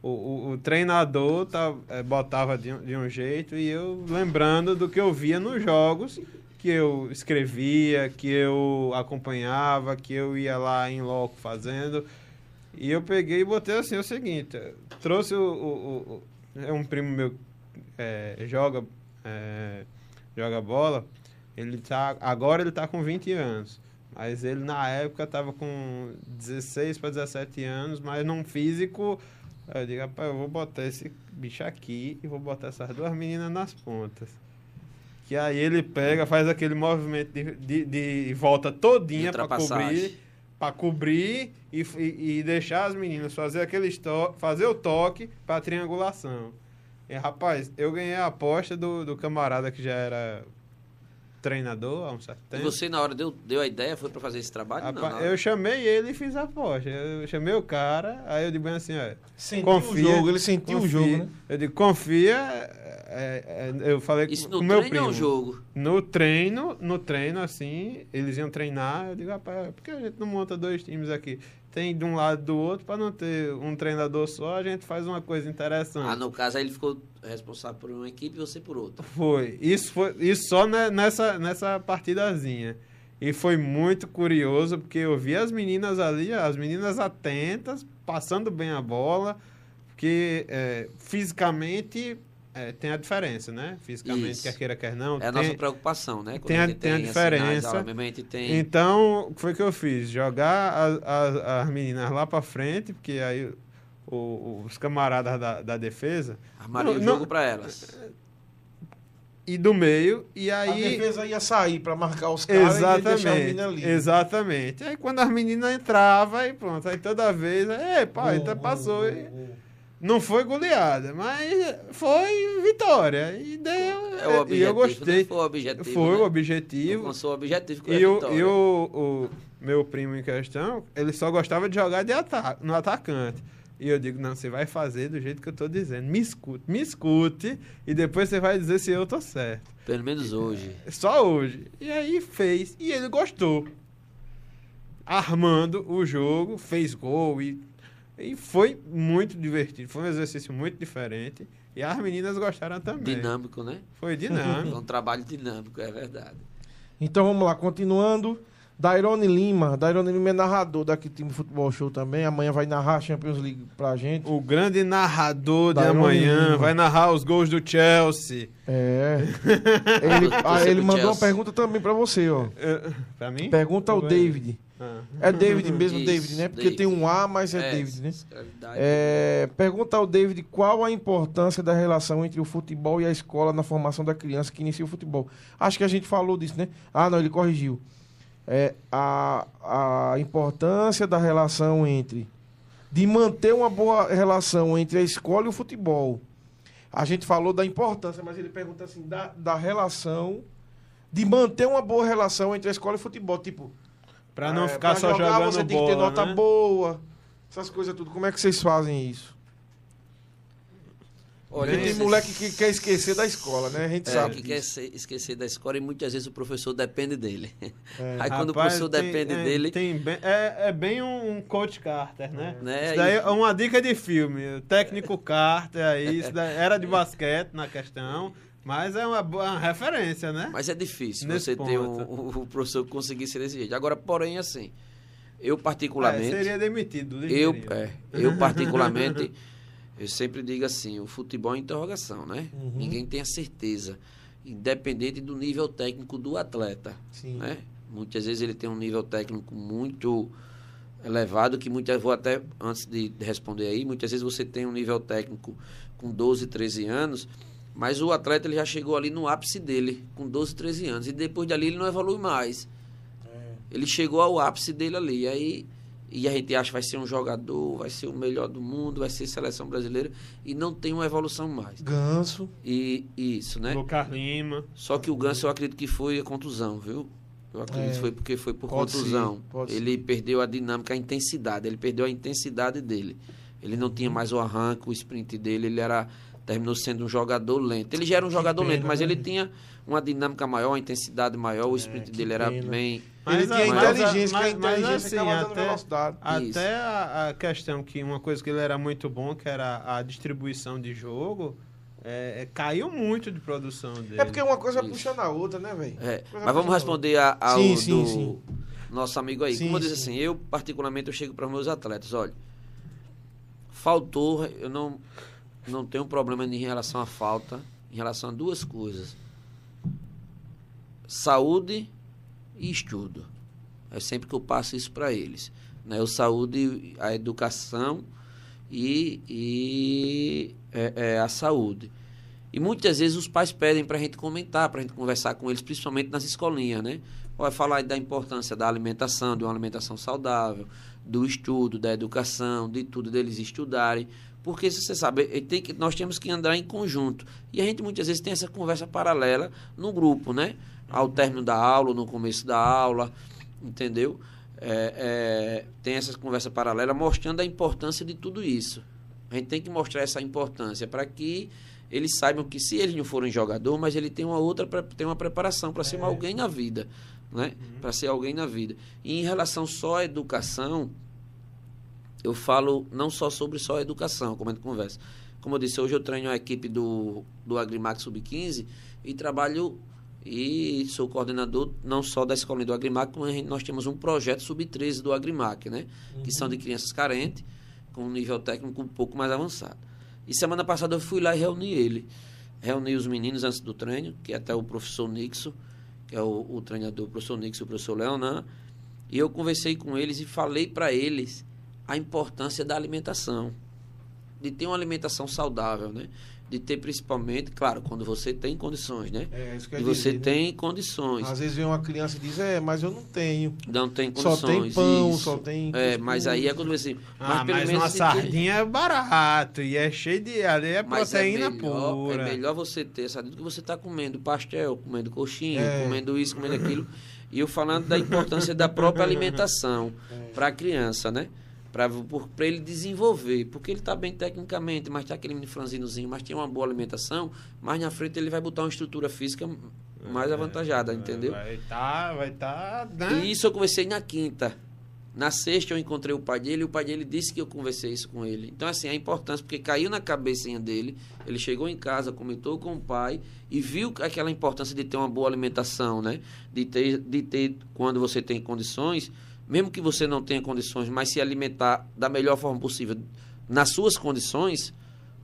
o, o, o treinador tá, é, botava de, de um jeito e eu lembrando do que eu via nos jogos, que eu escrevia, que eu acompanhava, que eu ia lá em loco fazendo. E eu peguei e botei assim o seguinte, trouxe o, o, o- o- é um primo meu é, joga é, joga bola, ele tá agora ele tá com 20 anos, mas ele na época tava com 16 para 17 anos, mas num físico eu digo, rapaz, eu vou botar esse bicho aqui e vou botar essas duas meninas nas pontas. Que aí ele pega, faz aquele movimento de, de, de volta todinha para cobrir para cobrir e, e, e deixar as meninas fazer aquele fazer o toque para triangulação. E, rapaz, eu ganhei a aposta do, do camarada que já era treinador há um certo E tempo. você, na hora, deu, deu a ideia, foi para fazer esse trabalho? não, Rapaz, na hora. eu chamei ele e fiz a aposta. Eu chamei o cara, aí eu digo bem assim, ó. Sentiu confia, o jogo, ele sentiu o confia. jogo, né? Eu digo, confia. É, é, eu falei Isso com no o meu treino primo. é um jogo. No treino, no treino, assim, eles iam treinar. Eu digo, rapaz, por que a gente não monta dois times aqui? Tem de um lado e do outro, para não ter um treinador só, a gente faz uma coisa interessante. Ah, no caso, aí ele ficou responsável por uma equipe e você por outra. Foi. Isso foi isso só ne- nessa, nessa partidazinha. E foi muito curioso, porque eu vi as meninas ali, as meninas atentas, passando bem a bola, porque é, fisicamente é, tem a diferença, né? Fisicamente, Isso. quer queira, quer não. É a tem- nossa preocupação, né? Quando tem a- tem a assim, nas diferença. a gente tem... Então, o que foi que eu fiz? Jogar as, as, as meninas lá pra frente, porque aí o- os camaradas da, da defesa. Armaria o jogo não- para elas. E do meio, e A aí. defesa ia sair pra marcar os caras e ia deixar a Exatamente, menina ali. exatamente. Aí quando as meninas entravam, aí pronto, aí toda vez, ei, pai, Gol, então passou. e- gol. Não foi goleada, mas foi vitória. E deu. É objetivo, e eu gostei. Foi o objetivo. Foi né? o objetivo. Alcançou o objetivo e, o, e o, o, meu primo em questão, ele só gostava de jogar de ataque, no atacante. E eu digo, não, você vai fazer do jeito que eu tô dizendo. Me escute, me escute, e depois você vai dizer se eu tô certo. Pelo menos hoje. Só hoje. E aí fez. E ele gostou. Armando o jogo, fez gol e e foi muito divertido. Foi um exercício muito diferente. E as meninas gostaram também. Dinâmico, né? Foi dinâmico. Foi um trabalho dinâmico, é verdade. Então vamos lá, continuando. Dairone Lima. Dairone Lima é narrador daqui do time Futebol Show também. Amanhã vai narrar a Champions League pra gente. O grande narrador de amanhã. Lima. Vai narrar os gols do Chelsea. É. ele, ah, ele mandou Chelsea. uma pergunta também pra você, ó. É, pra mim? Pergunta ao David. Ah. É David mesmo, Isso, David, né? Porque David. tem um A, mas é, é David, né? É, pergunta ao David qual a importância da relação entre o futebol e a escola na formação da criança que inicia o futebol. Acho que a gente falou disso, né? Ah, não, ele corrigiu. É, a, a importância da relação entre. de manter uma boa relação entre a escola e o futebol. A gente falou da importância, mas ele pergunta assim, da, da relação. de manter uma boa relação entre a escola e o futebol. Tipo, Pra não é, ficar pra só jogar, jogando você bola, tem que ter nota né? boa. Essas coisas tudo. Como é que vocês fazem isso? Olha, Porque tem moleque que quer esquecer da escola, né? A gente é, sabe. que disso. quer esquecer da escola e muitas vezes o professor depende dele. É. Aí quando Rapaz, o professor tem, depende é, dele. Tem bem, é, é bem um coach Carter, né? né? Isso daí é uma dica de filme. O técnico Carter aí, isso era de basquete na questão. Mas é uma, boa referência, né? Mas é difícil Nesse você ponto. ter um, um, professor que conseguir ser desse jeito. Agora, porém, assim, eu particularmente... É, seria demitido. Eu, é, eu particularmente, eu sempre digo assim, o futebol é interrogação, né? Uhum. Ninguém tem a certeza, independente do nível técnico do atleta, Sim. né? Muitas vezes ele tem um nível técnico muito elevado, que muitas vou até, antes de responder aí, muitas vezes você tem um nível técnico com 12, 13 anos mas o atleta ele já chegou ali no ápice dele, com 12, 13 anos. E depois dali ele não evolui mais. É. Ele chegou ao ápice dele ali. E aí e a gente acha que vai ser um jogador, vai ser o melhor do mundo, vai ser seleção brasileira. E não tem uma evolução mais. Ganso. E isso, né? Lucas Lima. Só que o Ganso eu acredito que foi a contusão, viu? Eu acredito é. que foi porque foi por pode contusão. Ser, ele ser. perdeu a dinâmica, a intensidade. Ele perdeu a intensidade dele. Ele não tinha mais o arranque, o sprint dele. Ele era terminou sendo um jogador lento. Ele já era um jogador pena, lento, mas né? ele tinha uma dinâmica maior, uma intensidade maior, o é, sprint é, dele era pena. bem. Mas, ele tinha inteligência, mas, que a inteligência mas, assim, até, velocidade. Até a, a, questão que uma coisa que ele era muito bom, que era a distribuição de jogo. É, é, caiu muito de produção dele. É porque uma coisa Isso. puxa na outra, né, velho? É, mas vamos responder a, ao sim, sim, do sim. nosso amigo aí. Como eu disse assim, eu particularmente eu chego para os meus atletas, olha, faltou, eu não não tenho problema em relação à falta, em relação a duas coisas: saúde e estudo. É sempre que eu passo isso para eles. Né? O saúde, a educação e, e é, é, a saúde. E muitas vezes os pais pedem para a gente comentar, para a gente conversar com eles, principalmente nas escolinhas, né? Vai falar da importância da alimentação, de uma alimentação saudável, do estudo, da educação, de tudo deles estudarem. Porque você sabe, tem que, nós temos que andar em conjunto. E a gente muitas vezes tem essa conversa paralela no grupo, né? Ao término da aula, no começo da aula, entendeu? É, é, tem essa conversa paralela mostrando a importância de tudo isso. A gente tem que mostrar essa importância para que eles saibam que se eles não forem jogador, mas ele tem uma outra tem uma preparação para ser é. alguém na vida, né? Uhum. Para ser alguém na vida. E em relação só à educação, eu falo não só sobre só educação, como a gente conversa. Como eu disse, hoje eu treino a equipe do, do Agrimac Sub-15 e trabalho e sou coordenador não só da escola do Agrimac, mas nós temos um projeto Sub-13 do Agrimac, né? Uhum. Que são de crianças carentes, com um nível técnico um pouco mais avançado. E semana passada eu fui lá e reuni ele. Reuni os meninos antes do treino, que é até o professor Nixon, que é o, o treinador, o professor Nixon e o professor Leonan. E eu conversei com eles e falei para eles a importância da alimentação, de ter uma alimentação saudável, né? de ter principalmente, claro, quando você tem condições, né? É, isso que E você dizer, né? tem condições. Às vezes vem uma criança e diz, é, mas eu não tenho. Não tem Só condições. tem pão, isso. só tem. É, mas aí é quando você. Ah, pelo mas menos uma sardinha é barato e é cheio de. Ali é Mas proteína é melhor, pura. É melhor você ter sardinha do que você tá comendo pastel, comendo coxinha, É. comendo isso, comendo aquilo. E eu falando da importância da própria alimentação É. para a criança, né? Para ele desenvolver. Porque ele está bem tecnicamente, mas está aquele mini franzinozinho, mas tem uma boa alimentação, mais na frente ele vai botar uma estrutura física mais avantajada, entendeu? Vai estar, vai estar, né? E isso eu conversei na quinta. Na sexta eu encontrei o pai dele e o pai dele disse que eu conversei isso com ele. Então, assim, a importância, porque caiu na cabecinha dele, ele chegou em casa, comentou com o pai e viu aquela importância de ter uma boa alimentação, né? De ter, de ter quando você tem condições, mesmo que você não tenha condições, mas se alimentar da melhor forma possível, nas suas condições,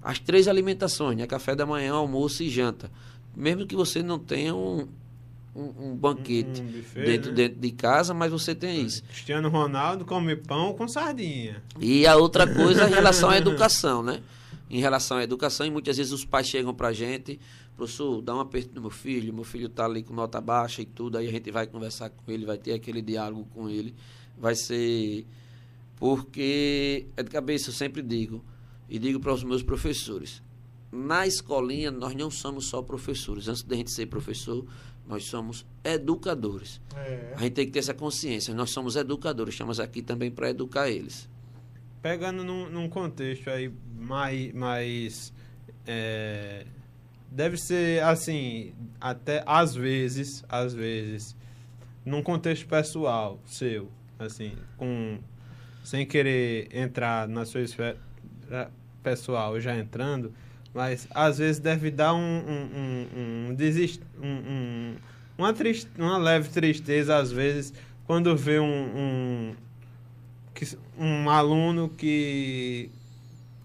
as três alimentações, né? Café da manhã, almoço e janta. Mesmo que você não tenha um, um, um banquete Um buffet, dentro, né? dentro de casa, mas você tem isso. Cristiano Ronaldo come pão com sardinha. E a outra coisa em relação à educação, né? Em relação à educação, e muitas vezes os pais chegam pra gente, professor, dá um aperto no meu filho, meu filho tá ali com nota baixa e tudo, aí a gente vai conversar com ele, vai ter aquele diálogo com ele, vai ser. Porque é de cabeça, eu sempre digo, e digo para os meus professores, na escolinha nós não somos só professores, antes da gente ser professor, nós somos educadores. É. A gente tem que ter essa consciência. Nós somos educadores, estamos aqui também para educar eles. Pegando num, num contexto aí mais. mais é, deve ser assim, até às vezes, às vezes, num contexto pessoal seu, assim, com sem querer entrar na sua esfera pessoal, já entrando, mas às vezes deve dar um, um, um, um desist, um, um- uma, uma leve tristeza às vezes quando vê um, que, um aluno que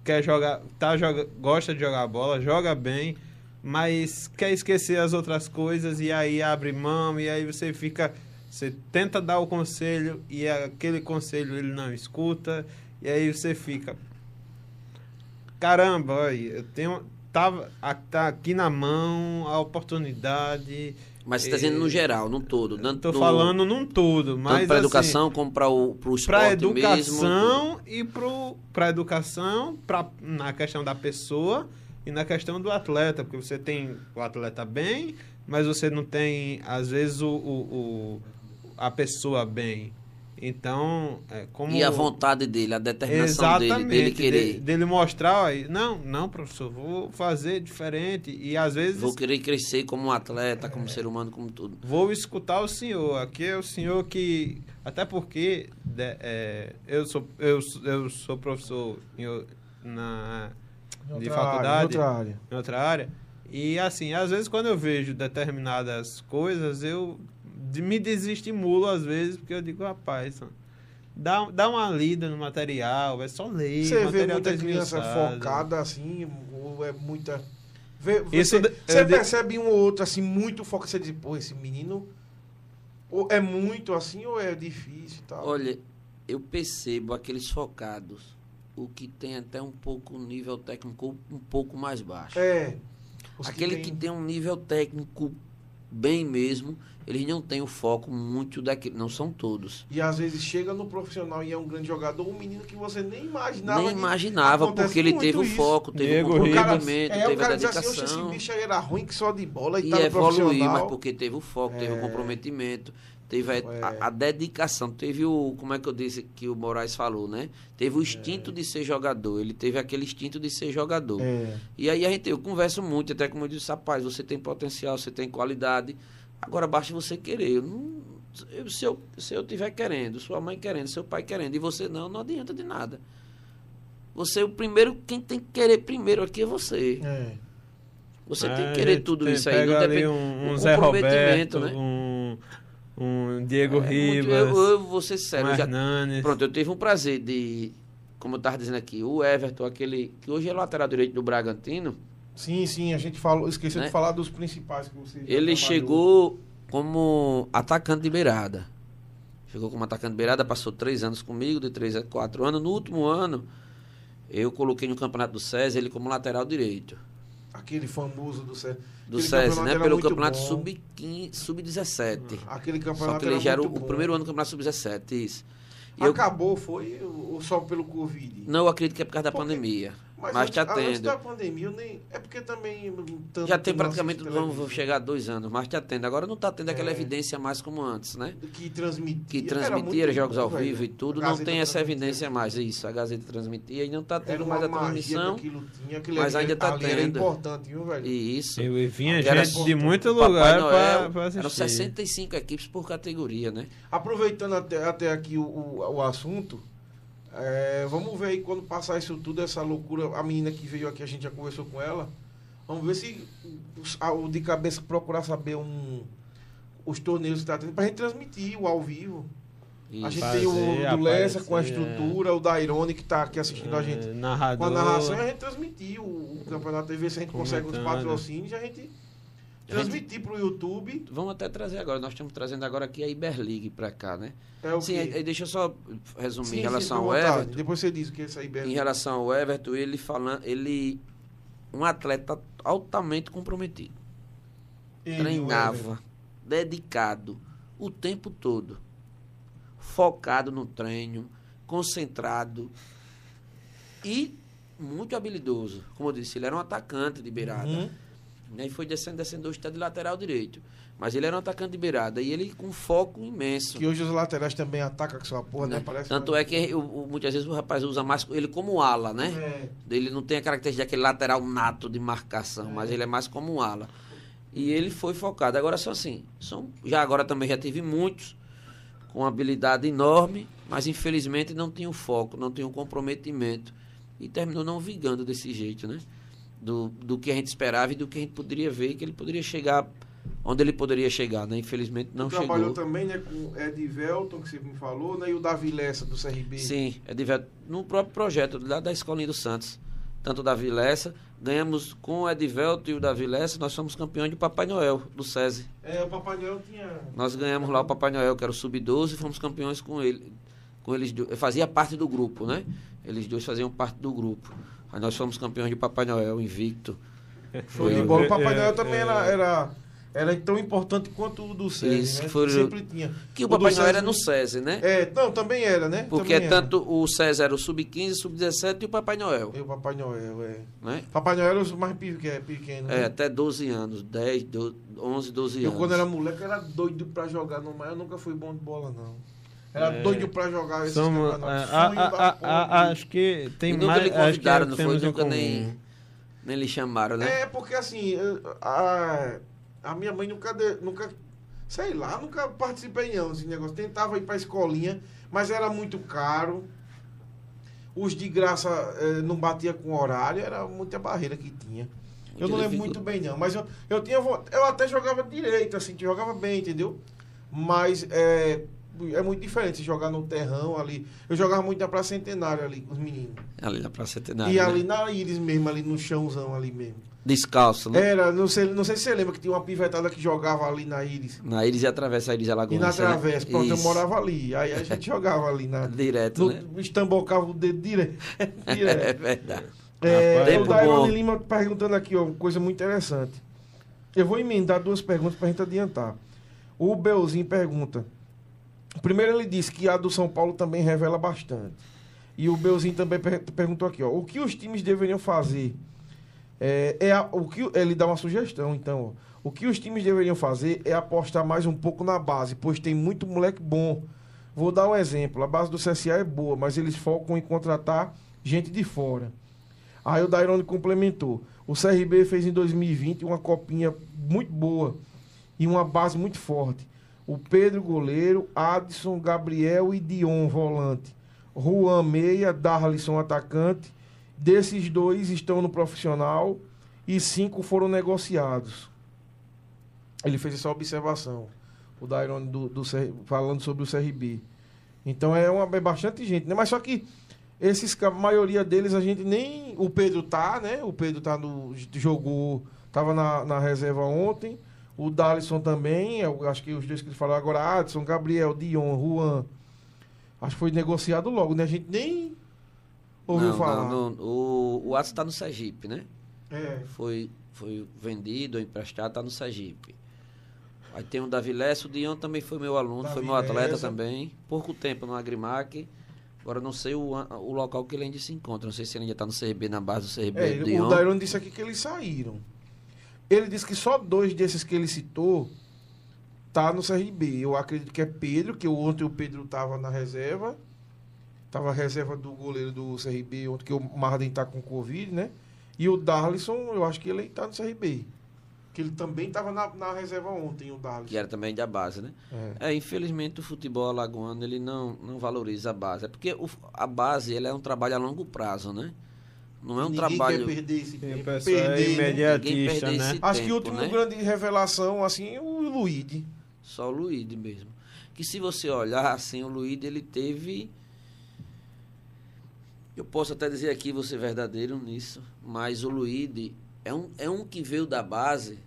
quer jogar, tá, joga, gosta de jogar bola, joga bem, mas quer esquecer as outras coisas e aí abre mão e aí você fica, você tenta dar o conselho e aquele conselho ele não escuta e aí você fica, caramba, olha, eu tenho tava tá aqui na mão a oportunidade. Mas você está dizendo no geral, no todo. No- falando num todo, mas tanto para a assim, educação como para o pro esporte para mesmo. educação e pro para educação pra, na questão da pessoa e na questão do atleta porque você tem o atleta bem mas você não tem às vezes o, o, o- a pessoa bem então é como E a vontade dele, a determinação dele, exatamente dele querer. de- dele mostrar ó, não não professor vou fazer diferente e às vezes Vou querer crescer como um atleta, como ser humano, como tudo. Vou escutar o senhor. Aqui é o senhor que. Até porque de- é, eu, sou, eu, eu sou professor na, Em de outra faculdade, área, em outra área. em outra área. E assim, às vezes quando eu vejo determinadas coisas, eu me desestimulo às vezes, porque eu digo, rapaz, dá, dá uma lida no material, é só ler. Você vê muita tá criança focada assim, ou é muita. Vê, Isso você você de- percebe um ou outro assim, muito focado. Você diz, pô, esse menino. Ou é muito assim, ou é difícil e tal. Olha, eu percebo aqueles focados, o que tem até um pouco um nível técnico um pouco mais baixo. É. Aquele tem- que tem um nível técnico bem mesmo, eles não têm o foco muito daquele. Não são todos. E às vezes chega no profissional e é um grande jogador, um menino que você nem imaginava. Nem imaginava, porque ele teve o isso. foco, teve Diego o O cara, comprometimento, é, o teve a diz assim, "Oxe, esse dedicação. bicho era ruim que só de bola e, E tá evoluiu, mas porque teve o foco, teve o É. comprometimento, teve a, É. a- a dedicação, teve o, como é que eu disse que o Moraes falou, né? Teve o instinto de ser jogador, ele teve aquele instinto de ser jogador. É. E aí a gente, eu converso muito, até como eu disse, rapaz, você tem potencial, você tem qualidade, agora basta você querer. Eu não- eu- se, eu, se eu tiver querendo, sua mãe querendo, seu pai querendo, e você não, não adianta de nada. Você, o primeiro, quem tem que querer primeiro aqui é você. É. Você É, tem que querer tudo tem- isso aí. pega Não depende, um, um o Zé Roberto, né? um, um Diego É muito- Ribas, eu, eu vou ser um sério, eu já, Hernanes. Pronto, eu tive um prazer de, como eu estava dizendo aqui, o Everton, aquele que hoje é lateral direito do Bragantino, Sim, sim, a gente falou, esqueceu Né? de falar dos principais que você ele trabalhou. chegou como atacante de beirada. Chegou como atacante de beirada, passou três anos comigo, de três a quatro anos. No último ano, eu coloquei no Campeonato do César ele como lateral direito. Aquele famoso do César. Do César, né? Pelo campeonato sub-17. Sub Aquele campeonato Só que ele já era o, o primeiro ano do campeonato sub-17, isso. Acabou, foi? Ou só pelo Covid? Não, eu acredito que é por causa da Porque... pandemia. Mas, mas está tendo. Antes da pandemia, nem, é porque também. Já tem praticamente, vamos chegar a dois anos, mas está tendo. Agora não está tendo aquela é. evidência mais como antes, né? Que transmitia. Que transmitia era jogos ao vivo e tudo. Não tem essa evidência mais. Isso, a Gazeta transmitia e não está tendo mais a transmissão. Tinha, mas ainda está tendo. Era importante, viu, velho? Isso. Eu vinha gente de muito lugar para assistir. Eram 65 equipes por categoria, né? Aproveitando até, até aqui o, o, o assunto. É, vamos ver aí quando passar isso tudo, essa loucura. A menina que veio aqui, a gente já conversou com ela. Vamos ver se o, de cabeça procurar saber um, os torneios que está tendo, para a gente transmitir o ao vivo. E a gente fazer, tem o do Lessa com a estrutura, é. o da Irone que está aqui assistindo é, a gente narrador. com a narração, a gente transmitir o, o campeonato ver se a gente Comentando. consegue os patrocínios e a gente transmitir para o YouTube. Vamos até trazer agora. Nós estamos trazendo agora aqui a Iberligue para cá, né? É o sim, aí, deixa eu só resumir sim, em relação sim, ao Everton. Depois você diz o que é essa Iberligue. Em relação ao Everton, ele falando, ele um atleta altamente comprometido. Ele, Treinava, dedicado o tempo todo, focado no treino, concentrado e muito habilidoso. Como eu disse, ele era um atacante de beirada. Uhum né? E foi descendo, descendo hoje está de lateral direito. Mas ele era um atacante de beirada e ele com foco imenso. Que hoje os laterais também atacam com sua porra, né? né? Parece Tanto é que o, o, muitas vezes o rapaz usa mais ele como ala, né? É. Ele não tem a característica daquele lateral nato de marcação, é. mas ele é mais como um ala. E ele foi focado. Agora são assim, são, já agora também já tive muitos com habilidade enorme, mas infelizmente não tinham foco, não tinham comprometimento. E terminou não vigando desse jeito, né? Do, do que a gente esperava e do que a gente poderia ver, que ele poderia chegar onde ele poderia chegar, né? Infelizmente não chegou. trabalhou também, né, com Edivelton, que você me falou, né, e o Davi Lessa, do CRB. Sim, Edivelton, no próprio projeto lá da Escolinha do Santos. Tanto o Davi Lessa, ganhamos com o Edivelton e o Davi Lessa, nós somos campeões de Papai Noel, do SESI. É, o Papai Noel tinha... Nós ganhamos lá o Papai Noel, que era o Sub-12, e fomos campeões com ele. Com eles, fazia parte do grupo, né? Eles dois faziam parte do grupo. Aí nós fomos campeões de Papai Noel, invicto. Foi de bola. O Papai Noel também era, era, era tão importante quanto o do SESI, Isso, né? Foi, Sempre tinha. Que o, o Papai Noel era no SESI, né? É, não, também era, né? Porque também tanto era. o SESI era o Sub-15, Sub-17 e o Papai Noel. E o Papai Noel, é. Né? Papai Noel era os mais pequenos. É, né? até 12 anos, 10, 12, 11, 12 anos. Eu quando era moleque era doido pra jogar no mar, eu nunca fui bom de bola, não. Era é. doido pra jogar esse Somos, campeonato. A, a, a, acho que tem e mais. Nunca lhe convidaram, não foi? Nunca nem, nem lhe chamaram, né? É, porque assim, a, a minha mãe nunca, nunca. Sei lá, nunca participei não desse negócio. Tentava ir pra escolinha, mas era muito caro. Os de graça eh, não batia com horário, era muita barreira que tinha. Eu não lembro muito bem, não. Mas eu, eu tinha. Eu até jogava direito, assim, que jogava bem, entendeu? Mas. É, é muito diferente jogar no terrão ali. Eu jogava muito na Praça Centenário ali com os meninos. Ali na Praça Centenário. E né? ali na Íris mesmo, ali no chãozão ali mesmo. Descalço, né? Era, não sei, não sei se você lembra que tinha uma pivetada que jogava ali na Íris. Na Íris e atravessa a Íris Alagoas. E na travessa, né? pronto, Isso. eu morava ali. Aí a gente jogava ali na. Direto, no, né? Estambocava o dedo direto. direto. é verdade. É, o Dairone Lima perguntando aqui, ó, uma coisa muito interessante. Eu vou emendar duas perguntas pra gente adiantar. O Belzinho pergunta. Primeiro ele disse que a do São Paulo também revela bastante. E o Belzinho também per perguntou aqui, ó, o que os times deveriam fazer? É, é a, o que ele dá uma sugestão, então, ó, o que os times deveriam fazer é apostar mais um pouco na base, pois tem muito moleque bom. Vou dar um exemplo, a base do CSA é boa, mas eles focam em contratar gente de fora. Aí o Dairone complementou. O CRB fez em 2020 uma copinha muito boa e uma base muito forte o Pedro goleiro, Adson, Gabriel e Dion volante. Juan meia, Darlison atacante. Desses dois estão no profissional e cinco foram negociados. Ele fez essa observação, o Dairon do, do, falando sobre o CRB. Então é, uma, é bastante gente, né? Mas só que esses, a maioria deles a gente nem. O Pedro tá, né? O Pedro tá no. jogou. Tava na, na reserva ontem. O Dalisson também, eu acho que os dois que ele falou agora, Adson, Gabriel, Dion, Juan. Acho que foi negociado logo, né? A gente nem ouviu não, falar. Não, não. O, o Adson tá no Sergipe, né? É. Foi foi vendido emprestado, está no Sergipe. Aí tem o Davi Lessa, o Dion também foi meu aluno, Davi foi meu atleta Lessa. também. Pouco tempo no Agrimac. Agora não sei o, o local que ele ainda se encontra. Não sei se ele ainda está no CRB, na base do CRB. É, do o Dairon disse aqui que eles saíram. Ele disse que só dois desses que ele citou tá no CRB. Eu acredito que é Pedro, que ontem o Pedro estava na reserva. Tava a reserva do goleiro do CRB, ontem que o Marden tá com Covid, né? E o Darlison, eu acho que ele tá no CRB. Que ele também estava na, na, reserva ontem, o Darlison. Que era também da base, né? É. é. infelizmente o futebol alagoano ele não, não valoriza a base. É porque o, a base ele é um trabalho a longo prazo, né? Não é um Ninguém trabalho. Quer perder esse tempo. Perder, é imediatista, né? Acho que o último né? grande revelação, assim, é o Luíde. Só o Luíde mesmo. Que se você olhar, assim, o Luíde ele teve eu posso até dizer aqui, você verdadeiro nisso, mas o Luíde é um, é um que veio da base,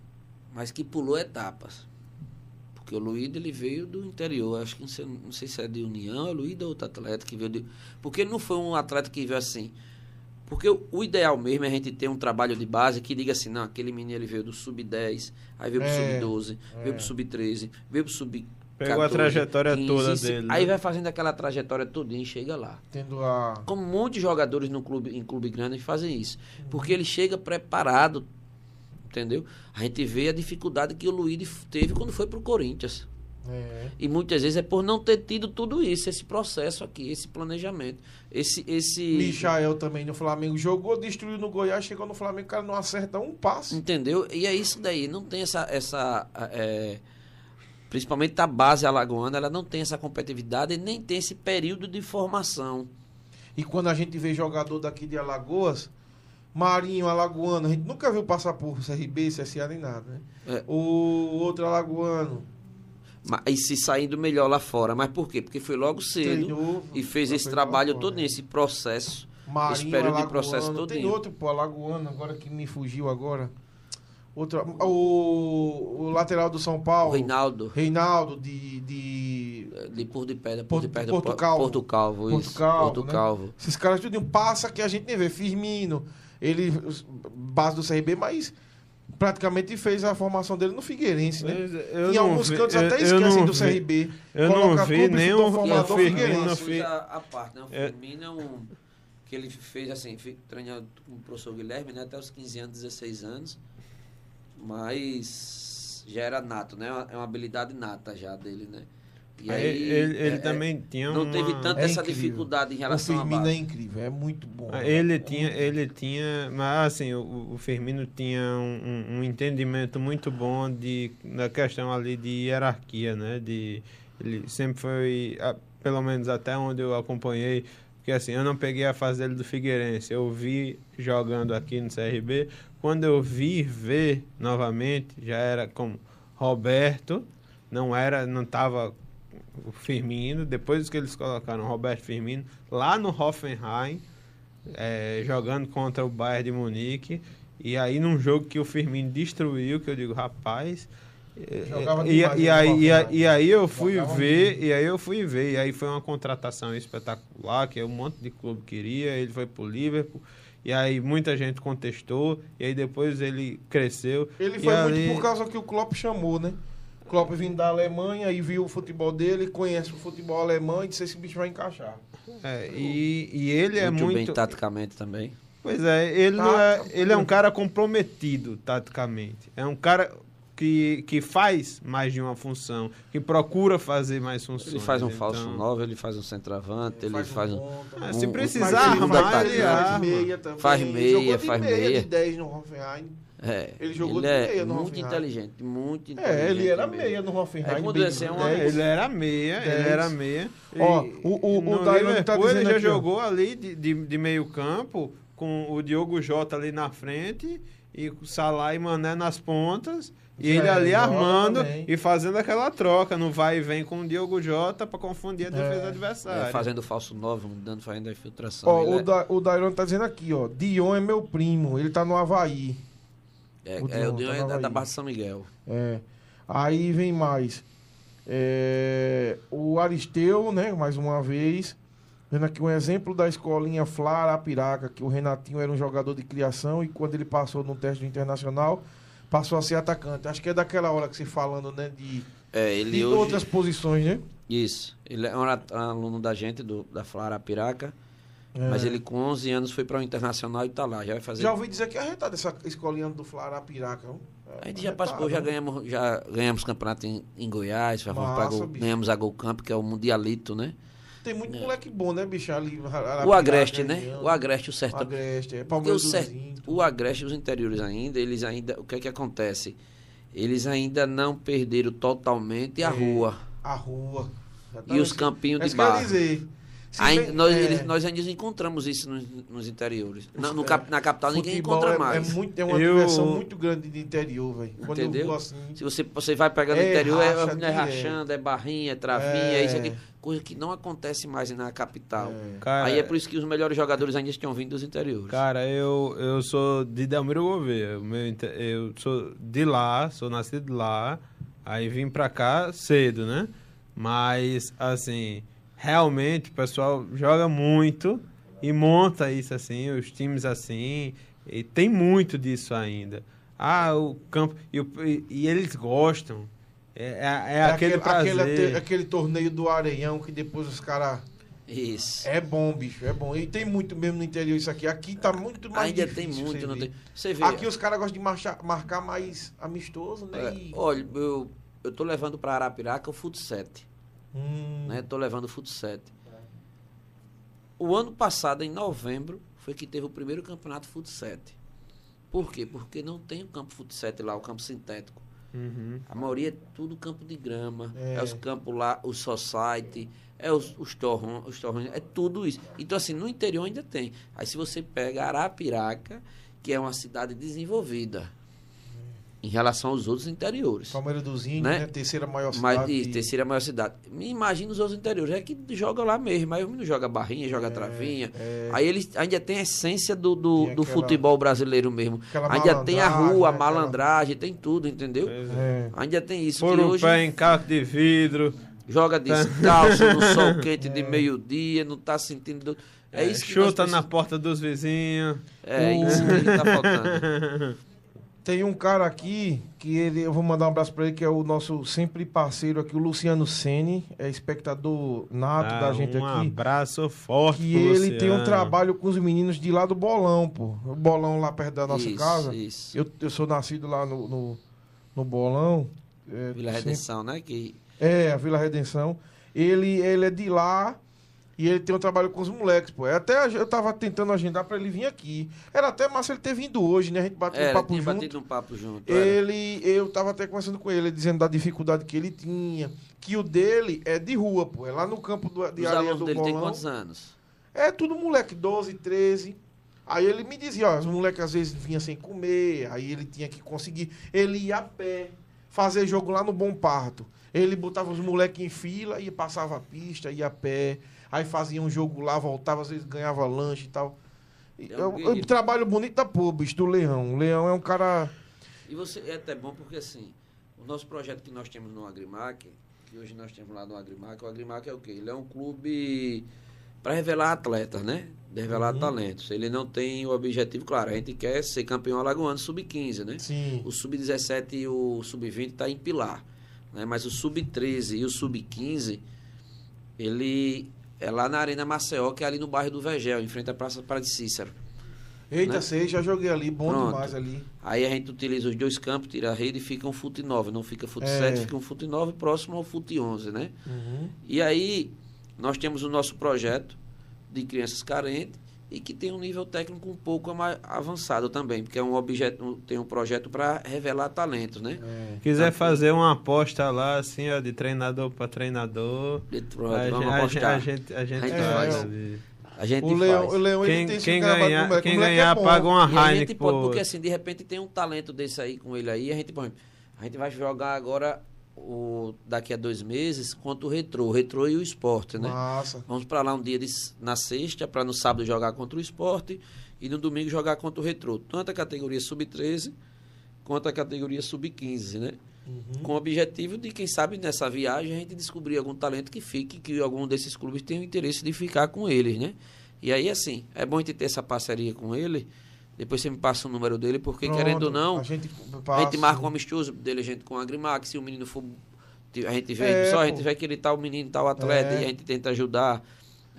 mas que pulou etapas. Porque o Luíde ele veio do interior, acho que não sei, não sei se é de União, é o Luíde ou outro atleta que veio de. Porque ele não foi um atleta que veio assim. Porque o, ideal mesmo é a gente ter um trabalho de base que diga assim, não, aquele menino ele veio do sub-10, aí veio é, pro sub-12, é. veio pro sub-13, veio pro sub Pegou 14, a trajetória 15, toda dele. Aí né? vai fazendo aquela trajetória todinha e chega lá. Tendo a... Como um monte de jogadores no clube, em clube grande fazem isso. Uhum. Porque ele chega preparado, entendeu? A gente vê a dificuldade que o Luiz teve quando foi pro Corinthians. É. E muitas vezes é por não ter tido tudo isso, esse processo aqui, esse planejamento. Esse. esse... Michael também no Flamengo jogou, destruiu no Goiás, chegou no Flamengo, o cara não acerta um passo. Entendeu? E é isso daí, não tem essa. essa é, principalmente a base alagoana, ela não tem essa competitividade e nem tem esse período de formação. E quando a gente vê jogador daqui de Alagoas, Marinho, Alagoano, a gente nunca viu passar por CRB, CSA nem nada, né? É. O outro Alagoano. E se saindo melhor lá fora. Mas por quê? Porque foi logo cedo Treinou, e fez esse trabalho todo nesse processo. Marinho, esse período de processo todo. Tem outro, pô, Alagoano, agora que me fugiu agora. Outra, o, o lateral do São Paulo. O Reinaldo. Reinaldo, de. De, de Por de Pedra, Por de Pedra. Porto Calvo. Porto Calvo, Porto isso. Calvo. Porto né? Calvo. Esses caras tudo passa que a gente nem vê. Firmino, ele, base do CRB, mas praticamente fez a formação dele no Figueirense, né? em alguns vi, cantos eu, até esquecem do CRB. Eu não vi nenhum formador Figueirense. A, a parte, né? O é. Firmino é um... Que ele fez assim, treinando com o professor Guilherme, né? Até os 15 anos, 16 anos mas já era nato, né? É uma habilidade nata já dele, né? E aí, ele, ele é, também é, tinha não uma... teve tanta é essa incrível. dificuldade em relação o Firmino é incrível, é muito bom. Ah, ele tinha, ele tinha, mas assim, o, o Firmino tinha um, um, entendimento muito bom de na questão ali de hierarquia, né? De ele sempre foi, pelo menos até onde eu acompanhei, porque assim, eu não peguei a fase dele do Figueirense. Eu vi jogando aqui no CRB. Quando eu vi ver novamente, já era como Roberto, não era, não estava o Firmino. Depois que eles colocaram Roberto Firmino lá no Hoffenheim, é, jogando contra o Bayern de Munique. E aí num jogo que o Firmino destruiu, que eu digo, rapaz, e, e, aí, e, aí, e aí eu fui ver, e aí eu fui ver, e aí foi uma contratação espetacular, que um monte de clube queria, ele foi pro Liverpool, e aí muita gente contestou, e aí depois ele cresceu. Ele foi muito por causa que o Klopp chamou, né? O Klopp vindo da Alemanha e viu o futebol dele, conhece o futebol alemão e disse esse bicho vai encaixar. É, e, e ele é muito... bem taticamente também. Pois é, ele, tá, é, ele é um cara comprometido taticamente. É um cara que, que faz mais de uma função, que procura fazer mais funções. Ele faz um então... falso 9, ele faz um centroavante, ele, ele faz, um. um, um se precisar armar, ele arma. Meia também. Faz meia, faz meia. meia. de 10 no Hoffenheim. É, ele jogou ele é meia no muito Hoffenheim. inteligente, muito inteligente. É, ele era meia no Hoffenheim. É, assim, é uma... Ele era meia, 10. ele era meia. Ó, o, o, o Dailo tá ele já aqui, jogou ó. ali de, de, de meio campo com o Diogo Jota ali na frente e o Salah e Mané nas pontas e ele ali é, armando e fazendo aquela troca no vai e vem com o Diogo Jota para confundir a defesa é. adversária. É, fazendo falso novo, dando, fazendo a infiltração. Ó, o, é... da, o Dairon tá dizendo aqui, ó. Dion é meu primo, ele tá no Havaí. É, o Dion, é, o Dion é da, da Barra São Miguel. É. Aí vem mais. É, o Aristeu, né? Mais uma vez. Vendo aqui um exemplo da escolinha Flara Apiraca, que o Renatinho era um jogador de criação e quando ele passou no teste internacional, passou a ser atacante. Acho que é daquela hora que você falando, né, de, é, ele de hoje... outras posições, né? Isso. Ele é um aluno da gente, do, da Flara Apiraca. É. Mas ele com 11 anos foi para o Internacional e está lá. Já vai fazer. Já ouvi dizer que é arretado essa escolinha do Flarapiraca. É, a gente já participou, já ganhamos, já ganhamos campeonato em, em Goiás, Massa, gol, ganhamos a Gol Camp, que é o Mundialito, né? Tem muito é. moleque bom, né, bicho? Ali, o Agreste, né? O Agreste, o certo. O Agreste, é o, certo, o Agreste, os interiores ainda, eles ainda. O que é que acontece? Eles ainda não perderam totalmente a é, rua. A rua. E os campinhos de barro. Quer dizer, Ainda, nós, é... eles, nós ainda encontramos isso nos, nos interiores. Na, no, na capital Futebol ninguém encontra é, mais. É, muito, é uma eu... diversão muito grande de interior, velho. Entendeu? Assim, Se você, você vai pegando é interior, é, é rachando, é barrinha, é travinha, é isso aqui. Coisa que não acontece mais na capital. Cara, Aí é por isso que os melhores jogadores ainda estão vindo dos interiores. Cara, eu, eu sou de Delmiro Gouveia. Eu sou de lá, sou nascido de lá. Aí vim pra cá cedo, né? Mas, assim realmente o pessoal joga muito e monta isso assim, os times assim, e tem muito disso ainda. Ah, o campo. E, e eles gostam. É, é, é, é aquele, aquele, aquele, aquele, torneio do Areião que depois os caras. Isso. É bom, bicho, é bom. E tem muito mesmo no interior isso aqui. Aqui tá muito mais Ainda difícil. tem muito, não tem. Você vê. Aqui os caras gostam de marchar, marcar mais amistoso, né? É, e... Olha, eu, eu tô levando para Arapiraca o Fut 7. Hum. Né? Tô levando o Fut 7. O ano passado, em novembro, foi que teve o primeiro campeonato Fut 7. Por quê? Porque não tem o campo Fut 7 lá, o campo sintético. Uhum. A maioria é tudo campo de grama, é, é os campos lá, o society, é os, os torrões, os torrões, é tudo isso. Então, assim, no interior ainda tem. Aí, se você pega Arapiraca, que é uma cidade desenvolvida, em relação aos outros interiores. Palmeiras dos Índios, né? né? Terceira maior cidade. Mas, isso, terceira maior cidade. Me imagina os outros interiores. É que joga lá mesmo. Aí o menino joga barrinha, joga é, travinha. É. Aí eles ainda tem a essência do, do, do aquela, ainda brasileiro mesmo. Ainda tem a rua, a né? malandragem, tem tudo, entendeu? É. Ainda tem isso. Por um hoje, pé em carro de vidro. Joga descalço no sol quente de é. meio-dia, não tá sentindo. É, é isso que Chuta na porta dos vizinhos. É isso que tá faltando. Tem um cara aqui que ele, eu vou mandar um abraço para ele, que é o nosso sempre parceiro aqui, o Luciano Sene, é espectador nato ah, da gente um aqui. Um abraço forte Que ele Luciano. tem um trabalho com os meninos de lá do Bolão, pô. O Bolão lá perto da nossa isso, casa. Isso. Eu, eu sou nascido lá no, no, no Bolão. É, Vila Redenção, sempre... né? Que... É, a Vila Redenção. Ele, ele é de lá e ele tem um trabalho com os moleques, pô. Até eu tava tentando agendar pra ele vir aqui. Era até massa ele ter vindo hoje, né? A gente bateu um papo junto. batido um papo junto. Ele, era. eu tava até conversando com ele, dizendo da dificuldade que ele tinha. Que o dele é de rua, pô. É lá no campo do, de Os areia do dele bolão. tem quantos anos? É tudo moleque, 12, 13. Aí ele me dizia, ó, os moleques às vezes vinham sem comer, aí ele tinha que conseguir. Ele ia a pé, fazer jogo lá no Bom Parto. Ele botava os moleques em fila e passava a pista, ia a pé. Aí fazia um jogo lá, voltava, às vezes ganhava lanche e tal. É um eu, eu, trabalho bonito da pô, bicho, do Leão. O Leão é um cara. E você é até bom porque assim, o nosso projeto que nós temos no Agrimac, que hoje nós temos lá no Agrimac, o Agrimac é o quê? Ele é um clube para revelar atletas, né? De revelar uhum. talentos. Ele não tem o objetivo, claro, a gente quer ser campeão alagoano sub-15, né? Sim. O sub-17 e o sub-20 está em pilar. Né? Mas o sub-13 e o sub-15, ele é lá na Arena Maceió, que é ali no bairro do Vegel, em frente à Praça Para de Cícero. Eita, né? sei, já joguei ali, bom Pronto. demais ali. Aí a gente utiliza os dois campos, tira a rede e fica um fute 9. Não fica fute é. 7, fica um fute 9 próximo ao fute 11, né? Uhum. E aí nós temos o nosso projeto de crianças carentes e que tem um nível técnico um pouco mais avançado também, porque é um objeto, tem um projeto para revelar talentos, né? É. Quiser então, fazer uma aposta lá, assim, ó, de treinador para treinador, de, pronto, a, vamos gente, a, gente, a gente, a gente faz. faz. A gente o Leão, o Leão quem, tem quem ganhar, quem ganhar é paga uma Heineken. A gente pode, porque assim, de repente tem um talento desse aí com ele aí, a gente, a gente vai jogar agora o, daqui a dois meses contra o Retrô, o Retrô e o Esporte, né? Nossa. Vamos para lá um dia na sexta, para no sábado jogar contra o Esporte e no domingo jogar contra o Retrô. Tanto a categoria sub-13 quanto a categoria sub-15, né? Uhum. Com o objetivo de, quem sabe, nessa viagem a gente descobrir algum talento que fique, que algum desses clubes tenha o interesse de ficar com eles, né? E aí, assim, é bom a gente ter essa parceria com ele. Depois você me passa o número dele, porque Pronto, querendo ou não, a gente, passa, a gente marca um amistoso dele, a gente com a Agrimax, se o menino for. A gente vê, é, só a gente vê que ele tá o menino, tá o atleta, é. e a gente tenta ajudar.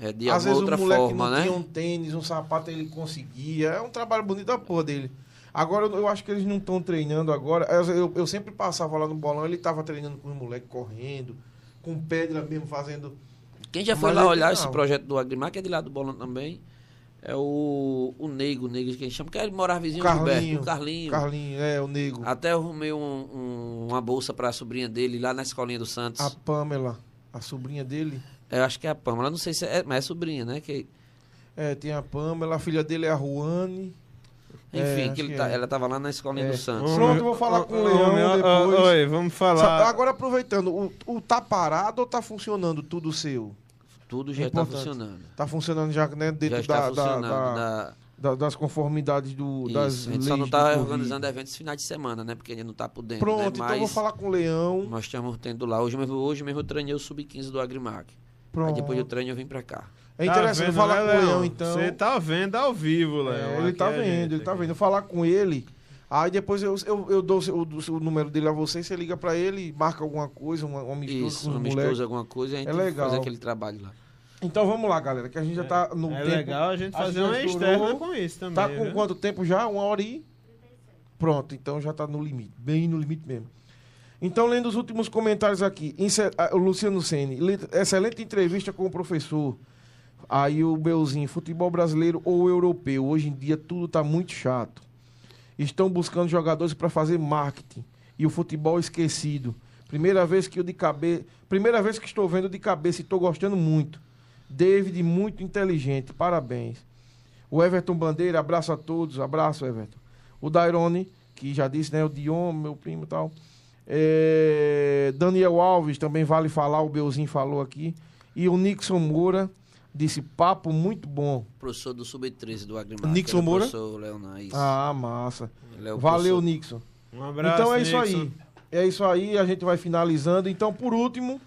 É, de Às vezes outra forma, né? tinha um tênis, um sapato, ele conseguia. É um trabalho bonito da porra dele. Agora, eu acho que eles não estão treinando agora. Eu, eu, eu, sempre passava lá no bolão, ele estava treinando com os moleques, correndo, com pedra mesmo, fazendo... Quem já foi Mas lá olhar esse projeto do Agrimar, que é de lá do bolão também, é o, o Nego, o Nego que a gente chama, que é morar vizinho Carlinho, Gilberto, o Carlinho. Carlinho, é, o Nego. Até eu arrumei um, um, uma bolsa para a sobrinha dele lá na escolinha do Santos. A Pamela, a sobrinha dele? É, eu acho que é a Pamela, não sei se é, mas é sobrinha, né? Que... É, tem a Pamela, a filha dele é a Ruane. Enfim, é, que ele tá, é. ela estava lá na escolinha é. do Santos. Pronto, eu vou falar com o Leão depois. Oi, vamos falar. Agora aproveitando, o, o tá parado ou tá funcionando tudo seu? Tudo já está funcionando. Está funcionando já né, dentro já da, da, da, da, das conformidades do, Isso, das A gente só não está organizando eventos finais de semana, né? Porque a gente não está por dentro. Pronto, né? então eu vou falar com o Leão. Nós estamos tendo lá. Hoje mesmo, hoje mesmo eu treinei o Sub-15 do Agrimac. Pronto. Aí depois do treino eu vim para cá. É interessante tá vendo, falar né, com o Leão, então. Você tá vendo ao vivo, Leão. É, ele tá vendo, ele tá vendo. Eu falar com ele. Aí depois eu, eu, eu dou o, o, número dele a você, você liga para ele, marca alguma coisa, um, um amistoso Isso, com um amistoso, alguma coisa, e a gente é legal. faz aquele trabalho lá. Então vamos lá, galera, que a gente já tá no é tempo. É legal a gente fazer uma externa com isso também. Tá com viu? quanto tempo já? Uma hora e... Pronto, então já tá no limite, bem no limite mesmo. Então, lendo os últimos comentários aqui, o Luciano Sene, excelente entrevista com o professor. Aí o Belzinho, futebol brasileiro ou europeu, hoje em dia tudo está muito chato. Estão buscando jogadores para fazer marketing e o futebol esquecido. Primeira vez que eu de cabeça, primeira vez que estou vendo de cabeça e estou gostando muito. David muito inteligente, parabéns. O Everton Bandeira, abraço a todos, abraço Everton. O Dairone, que já disse, né, o Dion, meu primo e tal. É, Daniel Alves, também vale falar, o Belzinho falou aqui. E o Nixon Moura disse papo muito bom. Professor do Sub-13 do Agrimar. Nixon Moura? Professor Leonan, isso. Ah, massa. É Valeu, professor. Nixon. Um abraço, Então é Nixon. isso aí. É isso aí, a gente vai finalizando. Então, por último,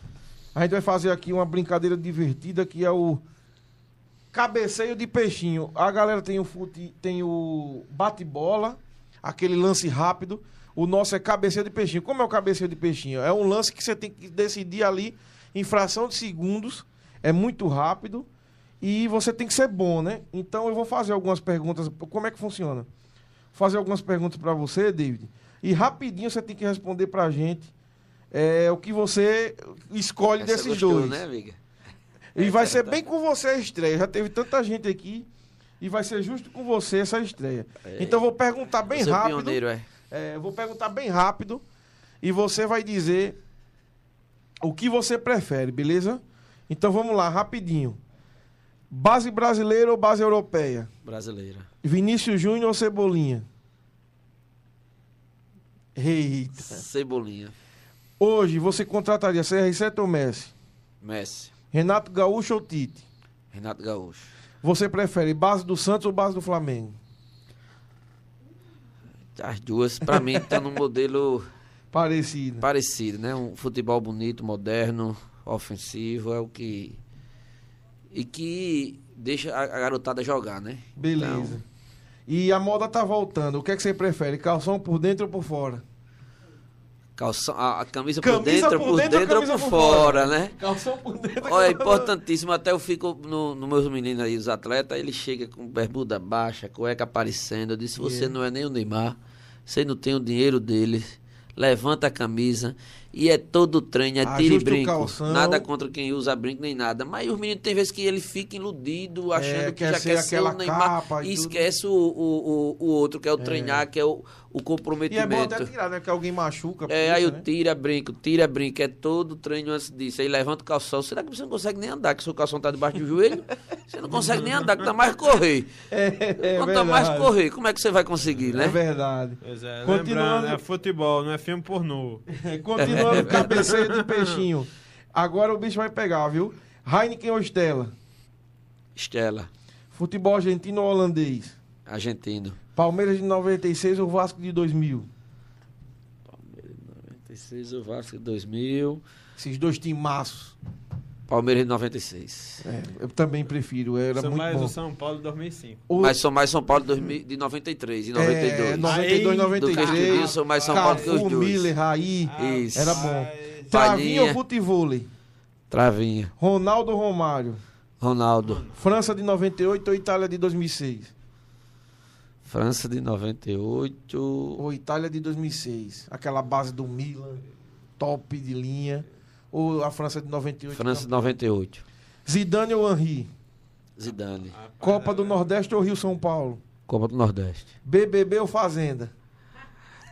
a gente vai fazer aqui uma brincadeira divertida que é o cabeceio de peixinho. A galera tem o fute, tem o bate-bola, aquele lance rápido. O nosso é cabeceio de peixinho. Como é o cabeceio de peixinho? É um lance que você tem que decidir ali em fração de segundos. É muito rápido e você tem que ser bom, né? Então eu vou fazer algumas perguntas. Como é que funciona? Vou fazer algumas perguntas para você, David. E rapidinho você tem que responder para a gente é, o que você escolhe Essa desses gostou, dois. Né, amiga? E é vai ser bem com você a estreia. Já teve tanta gente aqui e vai ser justo com você essa estreia. É. Então vou perguntar bem você rápido. Pioneiro, é. É, vou perguntar bem rápido e você vai dizer o que você prefere, beleza? Então vamos lá, rapidinho. Base brasileira ou base europeia? Brasileira. Vinícius Júnior ou Cebolinha? Eita. Cebolinha. Hoje você contrataria CR7 ou Messi? Messi. Renato Gaúcho ou Tite? Renato Gaúcho. Você prefere base do Santos ou base do Flamengo? As duas, para mim, tá num modelo parecido. Parecido, né? Um futebol bonito, moderno, ofensivo, é o que e que deixa a, garotada jogar, né? Beleza. Então... E a moda tá voltando. O que é que você prefere? Calção por dentro ou por fora? Calção, a, a camisa, camisa, por dentro, por dentro, por dentro ou por, fora, fora, né? Calção por dentro. Olha, é importantíssimo. Até eu fico no, no meus meninos aí, os atletas, ele chega com bermuda baixa, cueca aparecendo. Eu disse: você yeah. não é nem o Neymar, você não tem o dinheiro dele. Levanta a camisa e é todo treino, é tiro e brinco. Nada contra quem usa brinco nem nada. Mas os meninos tem vezes que ele fica iludido, achando é, que já quer ser o Neymar. E, e esquece o, o, o, o, outro, que é o é. treinar, que é o, o comprometimento. E é bom até tirar, né? Que alguém machuca. É, aí o né? tira, brinco, tira, brinco. É todo treino antes disso. Aí levanta o calção. Será que você não consegue nem andar, que seu calção tá debaixo do joelho? Você não consegue nem andar, que tá mais correr. É, é Quanto mais correr, como é que você vai conseguir, né? É verdade. Pois é, Continuando... é futebol, não é filme pornô. Continuando o cabeceio de peixinho. Agora o bicho vai pegar, viu? Heineken ou Stella? Stella. Futebol argentino ou holandês? Argentino. Palmeiras de 96 ou Vasco de 2000? Palmeiras de 96, o Vasco 2000. Esses dois timaços. Palmeiras de 96. É, eu também prefiro, era São muito mais bom. o São Paulo de 2005. O- Mas são mais São Paulo de 2000 de 93 e 92. É, 92, Aí, do que 93. isso, mais São Paulo que os dois. Miller, Raí. Isso. Era bom. Travinha ou futevôlei? Travinha. Ronaldo ou Romário? Ronaldo. França de 98 ou Itália de 2006? França de 98. Ou Itália de 2006? Aquela base do Milan, top de linha. Ou a França de 98? França de 98. Zidane ou Henry? Zidane. Copa do Nordeste ou Rio São Paulo? Copa do Nordeste. BBB ou Fazenda?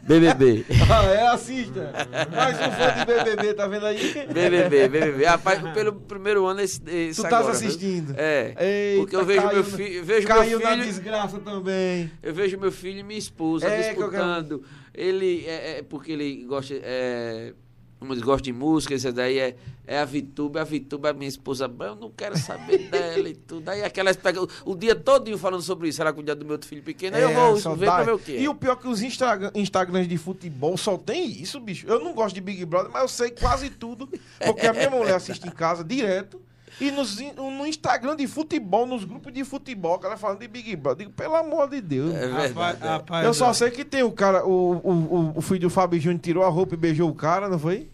BBB. Ah, é, assista. Mais um fã de BBB, tá vendo aí? BBB, BBB. Rapaz, pelo primeiro ano esse, esse Tu estás agora, viu? assistindo? É. Eita, porque eu vejo caiu meu na- filho, vejo meu Caiu na filho, desgraça também. eu vejo meu filho e minha esposa É, que eu disputando. Ele é, é porque ele gosta é, como eles gostam de música, isso daí é, é a Vituba, a Vituba é minha esposa, eu não quero saber dela e tudo. Aí aquelas pegam o, dia todo falando sobre isso, ela cuidar do meu filho pequeno, aí eu É, vou só ver dá- pra ver o que. E o pior é que os Instagram, Instagrams de futebol só tem isso, bicho. Eu não gosto de Big Brother, mas eu sei quase tudo. Porque a minha mulher assiste em casa direto. E nos no Instagram de futebol, nos grupos de futebol, o cara falando de Big Brother. Eu digo, pelo amor de Deus. É rapaz, verdade. é. rapaz, eu só sei que tem o cara, o, o, o filho do Fábio Júnior tirou a roupa e beijou o cara, não foi?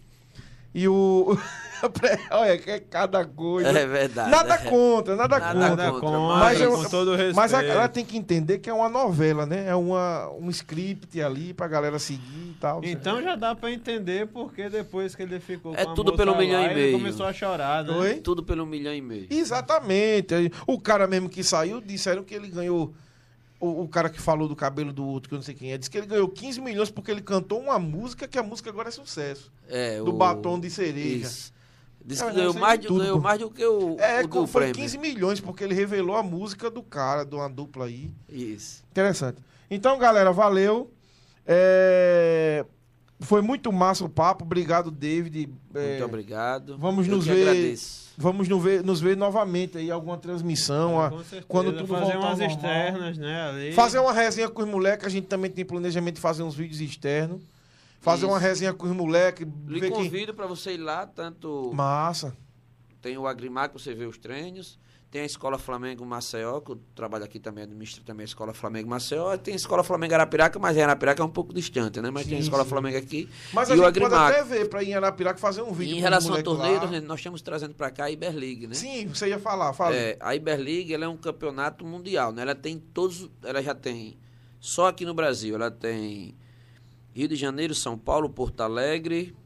E o. Olha, que é cada coisa. É verdade. Nada é. contra, nada, Nada contra. Nada contra, mas eu- com todo respeito. Mas a galera tem que entender que é uma novela, né? É uma, um script ali pra galera seguir e tal. Então já dá pra entender porque depois que ele ficou É com a tudo pelo lá, milhão e ele meio. começou a chorar, né? Oi? Tudo pelo milhão e meio. Exatamente. O cara mesmo que saiu, disseram que ele ganhou. O, o cara que falou do cabelo do outro, que eu não sei quem é, disse que ele ganhou 15 milhões porque ele cantou uma música que a música agora é sucesso. É, Do o- batom de cereja. Isso. Diz É, que ganhou mais, de tudo, ganhou mais do que o, É, o do foi prêmio. 15 milhões, porque ele revelou a música do cara, de uma dupla aí. Isso. Interessante. Então, galera, valeu. É, Foi muito massa o papo. Obrigado, David. É, Muito obrigado. vamos Eu nos ver- agradeço. Vamos nos ver, nos ver novamente aí, alguma transmissão. a- Com certeza, quando tudo fazer umas normal. externas, né? Ali. Fazer uma resenha com os moleques, a gente também tem planejamento de fazer uns vídeos externos. Fazer uma Isso. resenha com os moleques. Lhe ver quem... convido para você ir lá, tanto Massa. tem o Agrimar que você vê os treinos, tem a Escola Flamengo Maceió, que eu trabalho aqui também, administro também a Escola Flamengo Maceió, tem a Escola Flamengo Arapiraca, mas a Arapiraca é um pouco distante, né? Mas tem a Sim, Escola sim. Flamengo aqui Mas e a o gente pode Agrimac. até ver pra ir em Arapiraca fazer um vídeo. E em relação a moleques torneio, lá. nós- nós estamos trazendo para cá a Iberliga, né? Sim, você ia falar, fala. É, a Iberliga ela é um campeonato mundial, né? Ela tem todos, ela já tem só aqui no Brasil, ela tem Rio de Janeiro, São Paulo, Porto Alegre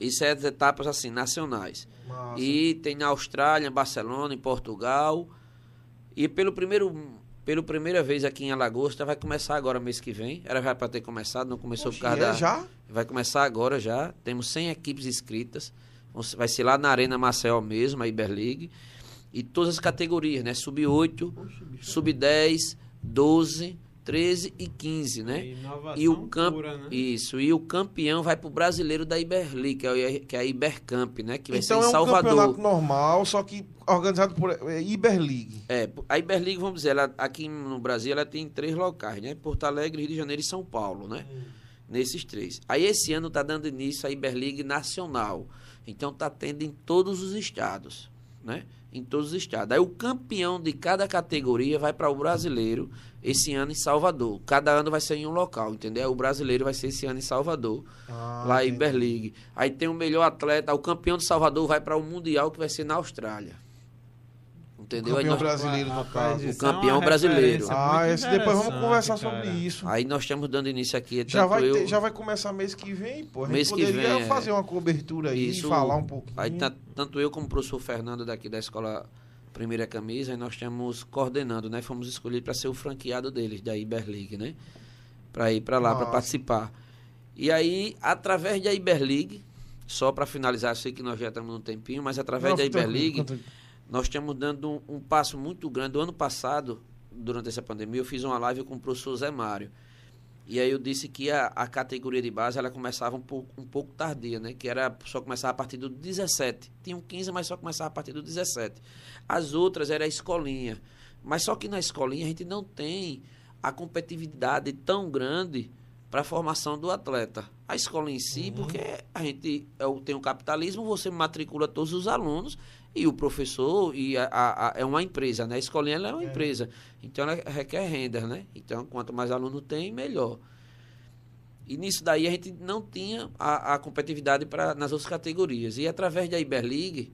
e sete etapas assim nacionais. Massa. E tem na Austrália, em Barcelona, em Portugal. E pelo primeiro pela primeira vez aqui em Alagoas, vai começar agora mês que vem. Era já para ter começado, não começou Oxi, por causa é da já? Vai começar agora já. Temos 100 equipes inscritas. Vai ser lá na Arena Marcel mesmo, a Iberleague. E todas as categorias, né? Sub-8, sub-10, 12, 13 e 15, né? Inovação E o camp... pura, né? Isso, e o campeão vai pro brasileiro da Iberleague, que é, o- que é a Ibercamp, né? Que vai Então ser é em um Salvador. campeonato normal, só que organizado por é, Iberleague. É, a Iberliga, vamos dizer, ela, aqui no Brasil ela tem três locais, né? Porto Alegre, Rio de Janeiro e São Paulo, né? Nesses três. Aí esse ano está dando início a Iberliga Nacional. Então está tendo em todos os estados, né? Em todos os estados. Aí o campeão de cada categoria vai para o brasileiro esse ano em Salvador. Cada ano vai ser em um local, entendeu? O brasileiro vai ser esse ano em Salvador, Ah, lá em. Iberliga. Aí tem o melhor atleta, o campeão de Salvador vai para o Mundial que vai ser na Austrália. Entendeu? Aí Campeão nós- brasileiro, no caso. é uma campeão brasileiro. referência Ah, esse, depois vamos conversar cara. sobre isso. Aí nós estamos dando início aqui. Já tanto vai, eu- ter- já vai começar mês que vem, pô. A gente Mês que poderia vem, é. fazer uma cobertura aí, Isso, falar um pouquinho. Aí tá- tanto eu como o professor Fernando daqui da escola Primeira Camisa, aí nós estamos coordenando, né? Fomos escolhidos para ser o franqueado deles, da Iberleague, né? Para ir para lá, para participar. E aí, através da Iberleague, só para finalizar, eu sei que nós já estamos num tempinho, mas através Não, da Iberleague, nós estamos dando um, um passo muito grande. O ano passado, durante essa pandemia, eu fiz uma live com o professor Zé Mário. E aí eu disse que a, a categoria de base ela começava um pouco, um pouco tardia, né? Que era só começar a partir do 17. Tinham 15, mas só começava a partir do 17. As outras era a escolinha. Mas só que na escolinha a gente não tem a competitividade tão grande para a formação do atleta. A escola em si, uhum. porque a gente tem o capitalismo, você matricula todos os alunos e o professor e a, a, a é uma empresa, né? A escolinha é uma é. empresa, então ela requer renda, né? Então quanto mais aluno tem, melhor. E nisso daí a gente não tinha a, a competitividade para nas outras categorias. E através da Iberleague,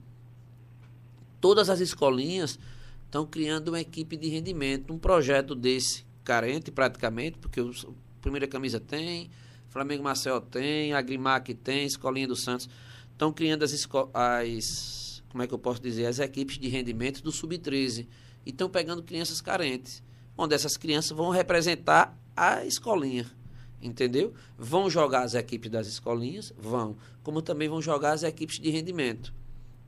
todas as escolinhas estão criando uma equipe de rendimento, um projeto desse carente praticamente, porque o Primeira Camisa tem, Flamengo Marcel tem, Agrimac tem, Escolinha do Santos estão criando as, as como é que eu posso dizer, as equipes de rendimento do sub-13 e estão pegando crianças carentes, onde essas crianças vão representar a escolinha, entendeu? Vão jogar as equipes das escolinhas, vão, como também vão jogar as equipes de rendimento.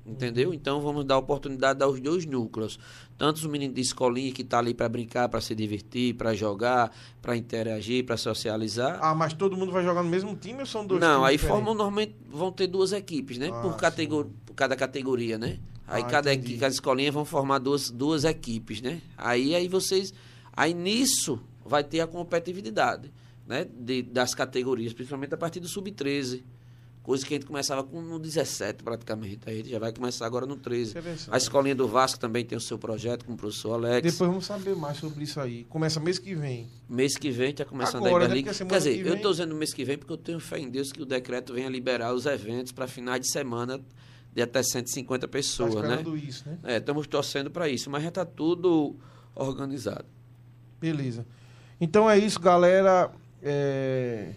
Entendeu? Então vamos dar oportunidade aos dois núcleos. Tanto os meninos de escolinha que tá ali para brincar, para se divertir, para jogar, para interagir, para socializar. Ah, mas todo mundo vai jogar no mesmo time ou são dois Não, aí diferentes? formam normalmente vão ter duas equipes, né? Ah, por, categor, por cada categoria, né? Aí ah, cada, cada escolinha vão formar duas, duas equipes, né? Aí aí vocês aí nisso vai ter a competitividade, né? De, das categorias, principalmente a partir do sub-13. Coisa que a gente começava com no 17 praticamente. A gente já vai começar agora no 13. A escolinha do Vasco também tem o seu projeto com o professor Alex. Depois vamos saber mais sobre isso aí. Começa mês que vem. Mês que vem está começando agora, a Iberliga. Quer dizer, eu estou dizendo mês que vem porque eu tenho fé em Deus que o decreto venha liberar os eventos para finais de semana de até 150 pessoas, tá né? Isso, né? É, estamos torcendo para isso, mas já está tudo organizado. Beleza. Então é isso, galera. É...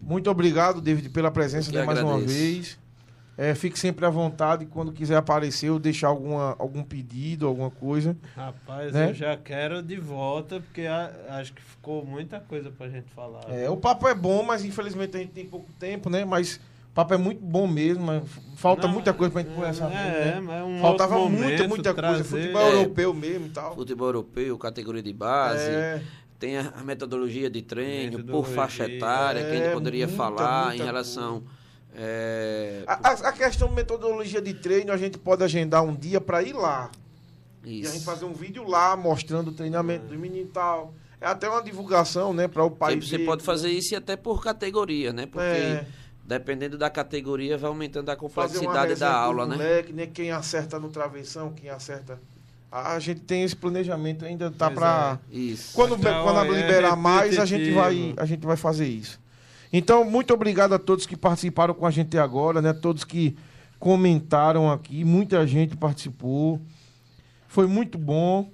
Muito obrigado, David, pela presença de mais uma vez. É, fique sempre à vontade quando quiser aparecer ou deixar alguma, algum pedido, alguma coisa. Rapaz, né? eu já quero de volta, porque a, acho que ficou muita coisa pra gente falar. É, o papo é bom, mas infelizmente a gente tem pouco tempo, né? Mas o papo é muito bom mesmo, mas falta Não, muita coisa pra gente conversar. É, né? é um Faltava muita, muita trazer, coisa. Futebol é, europeu mesmo e tal. Futebol europeu, categoria de base. É tem a, metodologia de treino metodologia, por faixa etária, é, que a gente poderia muita, falar muita em relação. É... A, a, questão de metodologia de treino, a gente pode agendar um dia para ir lá. Isso. E a gente fazer um vídeo lá mostrando o treinamento é. do menino e tal. É até uma divulgação, né, para o país. Você pode fazer isso e até por categoria, né? Porque é. Dependendo da categoria vai aumentando a complexidade da aula, né? Moleque, né? Quem acerta no travessão, quem acerta a gente tem esse planejamento ainda tá para é. isso. quando então, quando é liberar mais a gente vai a gente vai fazer isso então muito obrigado a todos que participaram com a gente agora né todos que comentaram aqui muita gente participou foi muito bom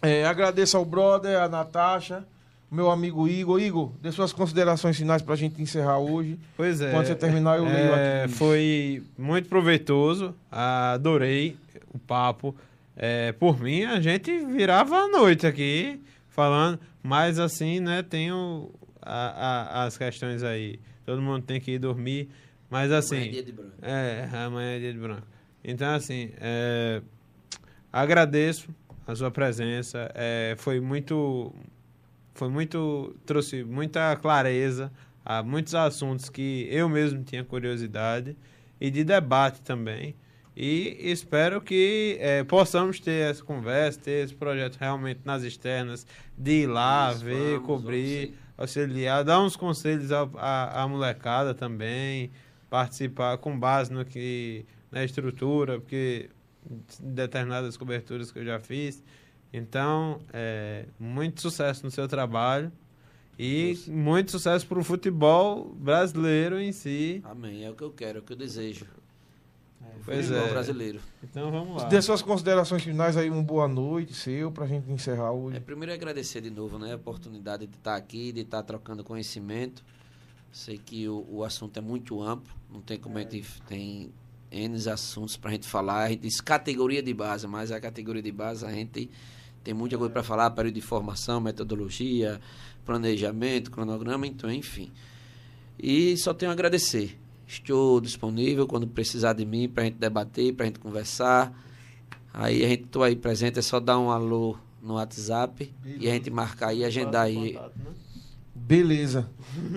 é, agradeço ao brother a Natasha meu amigo Igor. Igor dê suas considerações finais para a gente encerrar hoje. Pois é. Quando você terminar eu leio é, aqui. foi muito proveitoso. Adorei o papo. É, por mim, a gente virava a noite aqui falando, mas assim, né, tem o, a, a, as questões aí. Todo mundo tem que ir dormir, mas assim... Amanhã é dia de branco. É, amanhã é dia de branco. Então, assim, é, agradeço a sua presença, é, foi muito... Foi muito... Trouxe muita clareza a muitos assuntos que eu mesmo tinha curiosidade e de debate também. E espero que é, possamos ter essa conversa, ter esse projeto realmente nas externas, de ir lá, Isso, ver, vamos, cobrir, vamos auxiliar, dar uns conselhos à, à molecada também, participar com base no que na estrutura, porque determinadas coberturas que eu já fiz. Então, é, muito sucesso no seu trabalho e Isso. muito sucesso para o futebol brasileiro em si. Amém. É o que eu quero, é o que eu desejo. Pois é. brasileiro. Então vamos lá. Dê suas considerações finais aí, uma boa noite seu, pra gente encerrar hoje. É, primeiro agradecer de novo, né? A oportunidade de estar aqui, de estar trocando conhecimento. Sei que o, o assunto é muito amplo, não tem como é. a gente tem N assuntos pra gente falar. A gente diz categoria de base, mas a categoria de base a gente tem muita coisa para falar, período de formação, metodologia, planejamento, cronograma, então, enfim. E só tenho a agradecer. Estou disponível quando precisar de mim para a gente debater, para a gente conversar. Aí a gente estou aí presente, é só dar um alô no WhatsApp Beleza. e a gente marcar e agendar aí. Contato, né? Beleza.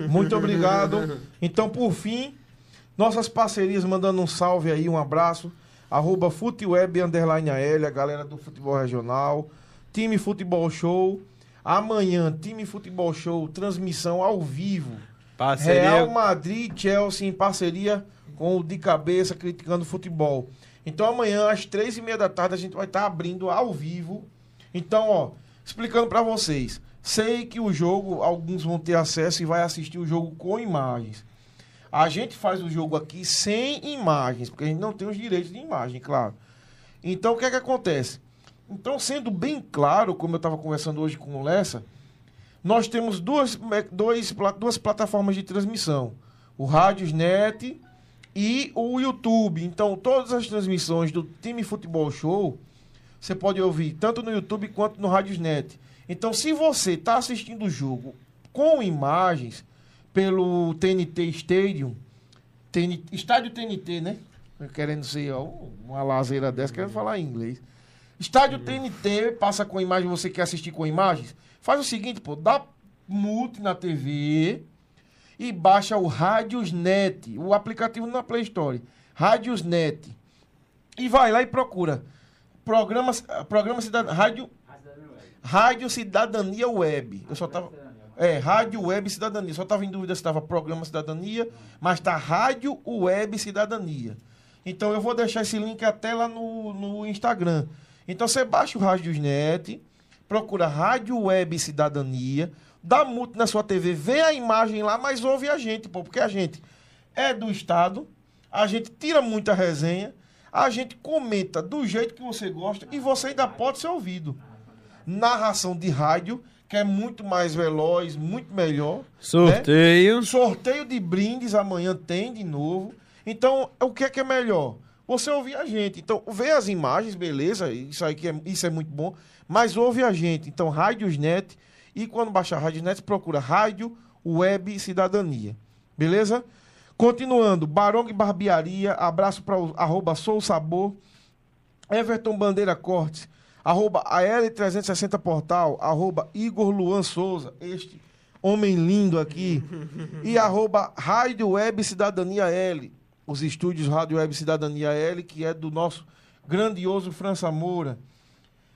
Muito obrigado. Então, por fim, nossas parcerias mandando um salve aí, um abraço. Arroba Futeweb Underline AL, a galera do futebol regional. Time Futebol Show. Amanhã, time Futebol Show, transmissão ao vivo. Parceria... Real Madrid Chelsea em parceria com o De Cabeça Criticando Futebol. Então amanhã, às três e meia da tarde, a gente vai estar abrindo ao vivo. Então, ó, explicando para vocês. Sei que o jogo, alguns vão ter acesso e vai assistir o jogo com imagens. A gente faz o jogo aqui sem imagens, porque a gente não tem os direitos de imagem, claro. Então, o que é que acontece? Então, sendo bem claro, como eu estava conversando hoje com o Lessa, nós temos duas, dois, duas plataformas de transmissão. O Rádiosnet e o YouTube. Então, todas as transmissões do Time Futebol Show, você pode ouvir tanto no YouTube quanto no Rádiosnet. Então, se você está assistindo o jogo com imagens pelo TNT Stadium, TNT, estádio TNT, né? Querendo ser ó, uma lazeira dessa, querendo falar em inglês. Estádio TNT, passa com imagem, você quer assistir com imagens? Faz o seguinte, pô, dá mute na TV e baixa o Radiosnet, o aplicativo na Play Store. Radiosnet. E vai lá e procura. Programa, programa Cidadania. Rádio, Rádio Cidadania Web. Eu só tava. É, Rádio Web Cidadania. Só estava em dúvida se estava Programa Cidadania, mas está Rádio Web Cidadania. Então eu vou deixar esse link até lá no, no Instagram. Então você baixa o Radiosnet, procura Rádio Web Cidadania, dá multa na sua TV, vê a imagem lá, mas ouve a gente, pô, porque a gente é do Estado, a gente tira muita resenha, a gente comenta do jeito que você gosta e você ainda pode ser ouvido. Narração de rádio, que é muito mais veloz, muito melhor. Né? Sorteio. Né? Sorteio de brindes amanhã tem de novo. Então, o que é que é melhor? Você ouvir a gente. Então, vê as imagens, beleza, isso aí que é, isso é muito bom, mas ouve a gente. Então, Rádiosnet, e quando baixar Rádiosnet, procura Rádio Web Cidadania. Beleza? Continuando, Barong Barbearia, abraço para o arroba Sou Sabor, Everton Bandeira Cortes, arroba AL360 Portal, arroba Igor Luan Souza, este homem lindo aqui, e arroba Rádio Web Cidadania L, os estúdios Rádio Web Cidadania L, que é do nosso grandioso França Moura.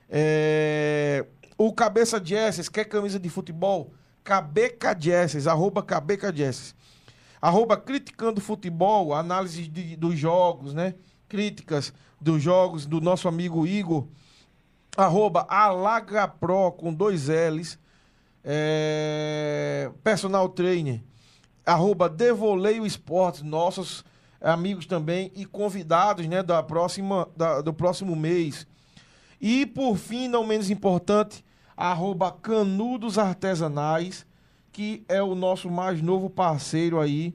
É... O Cabeça Jesses, quer camisa de futebol? Cabeca Jesses, arroba Cabeca Jesses arroba criticando futebol, análise de, dos jogos, né? Críticas dos jogos do nosso amigo Igor, arroba alagapro com dois L's, é, personal trainer, arroba devoleio esportes, nossos amigos também e convidados, né, da próxima, da, do próximo mês. E por fim, não menos importante, arroba canudos artesanais, que é o nosso mais novo parceiro aí,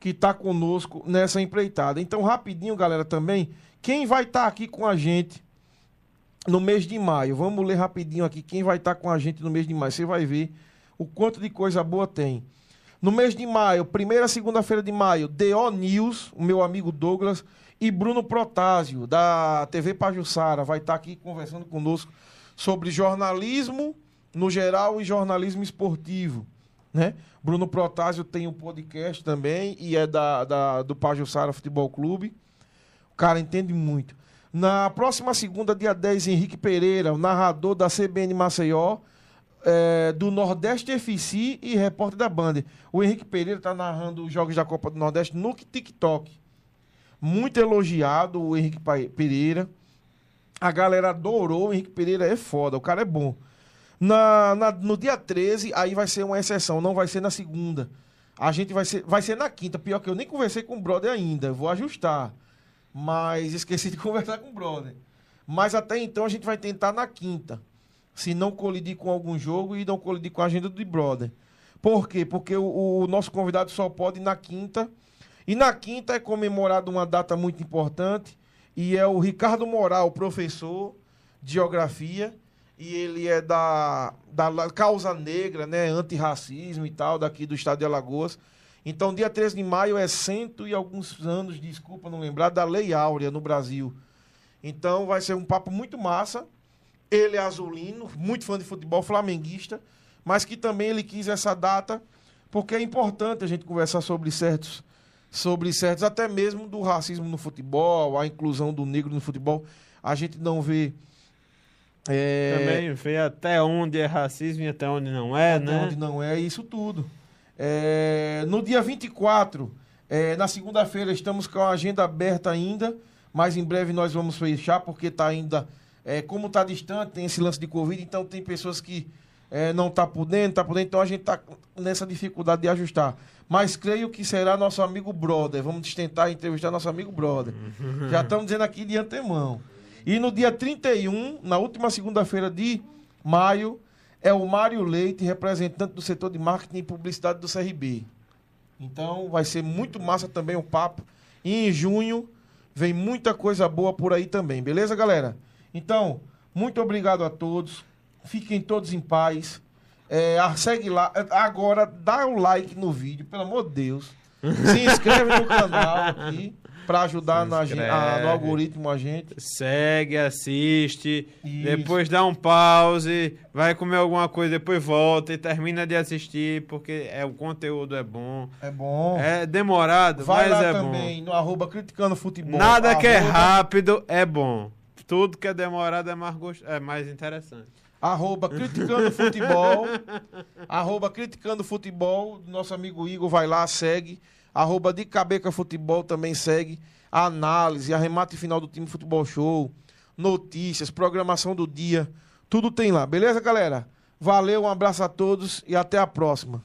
que está conosco nessa empreitada. Então, rapidinho, galera, também, quem vai estar tá aqui com a gente no mês de maio? Vamos ler rapidinho aqui quem vai estar tá com a gente no mês de maio. Você vai ver o quanto de coisa boa tem. No mês de maio, primeira segunda-feira de maio, DO News, o meu amigo Douglas, e Bruno Protásio, da TV Pajussara, vai estar aqui conversando conosco sobre jornalismo no geral e jornalismo esportivo né? Bruno Protásio tem um podcast também e é da, da do Pajussara Futebol Clube. O cara entende muito. Na próxima segunda, dia 10, Henrique Pereira, o narrador da CBN Maceió, é, do Nordeste FC e repórter da Band. O Henrique Pereira está narrando os jogos da Copa do Nordeste no TikTok. Muito elogiado o Henrique Pereira. A galera adorou o Henrique Pereira, é foda, o cara é bom. Na, na, no dia 13, aí vai ser uma exceção, não vai ser na segunda. A gente vai ser, vai ser na quinta. Pior que eu nem conversei com o brother ainda. Vou ajustar. Mas esqueci de conversar com o brother. Mas até então a gente vai tentar na quinta. Se não colidir com algum jogo e não colidir com a agenda do brother. Por quê? Porque o, o nosso convidado só pode ir na quinta. E na quinta é comemorada uma data muito importante. E é o Ricardo Moral, professor de geografia e ele é da, da causa negra, né, antirracismo e tal, daqui do estado de Alagoas. Então, dia 13 de maio é cento e alguns anos, desculpa não lembrar, da Lei Áurea no Brasil. Então, vai ser um papo muito massa. Ele é azulino, muito fã de futebol, flamenguista, mas que também ele quis essa data porque é importante a gente conversar sobre certos, sobre certos, até mesmo do racismo no futebol, a inclusão do negro no futebol. A gente não vê É... Também vê até onde é racismo e até onde não é, até né? onde não é, isso tudo. É... No dia 24, é... na segunda-feira, estamos com a agenda aberta ainda, mas em breve nós vamos fechar, porque está ainda. É... Como está distante, tem esse lance de Covid, então tem pessoas que é, não está podendo, está podendo, então a gente está nessa dificuldade de ajustar. Mas creio que será nosso amigo brother. Vamos tentar entrevistar nosso amigo brother. Já estamos dizendo aqui de antemão. E no dia 31, na última segunda-feira de maio, é o Mário Leite, representante do setor de marketing e publicidade do CRB. Então vai ser muito massa também o papo. E em junho vem muita coisa boa por aí também, beleza, galera? Então, muito obrigado a todos. Fiquem todos em paz. É, segue lá. Agora, dá um like no vídeo, pelo amor de Deus. Se inscreve no canal aqui para ajudar na, a, no algoritmo a gente. Segue, assiste, Isso. depois dá um pause, vai comer alguma coisa, depois volta e termina de assistir, porque é, o conteúdo é bom. É bom. É demorado, vai mas é bom. também no arroba criticando futebol. Nada arroba... que é rápido é bom. Tudo que é demorado é mais, gost... é mais interessante. Arroba criticando futebol. arroba criticando futebol. Nosso amigo Igor vai lá, segue. Arroba de Cabeca Futebol também segue. A análise, arremate final do time Futebol Show, notícias, programação do dia. Tudo tem lá, beleza, galera? Valeu, um abraço a todos e até a próxima.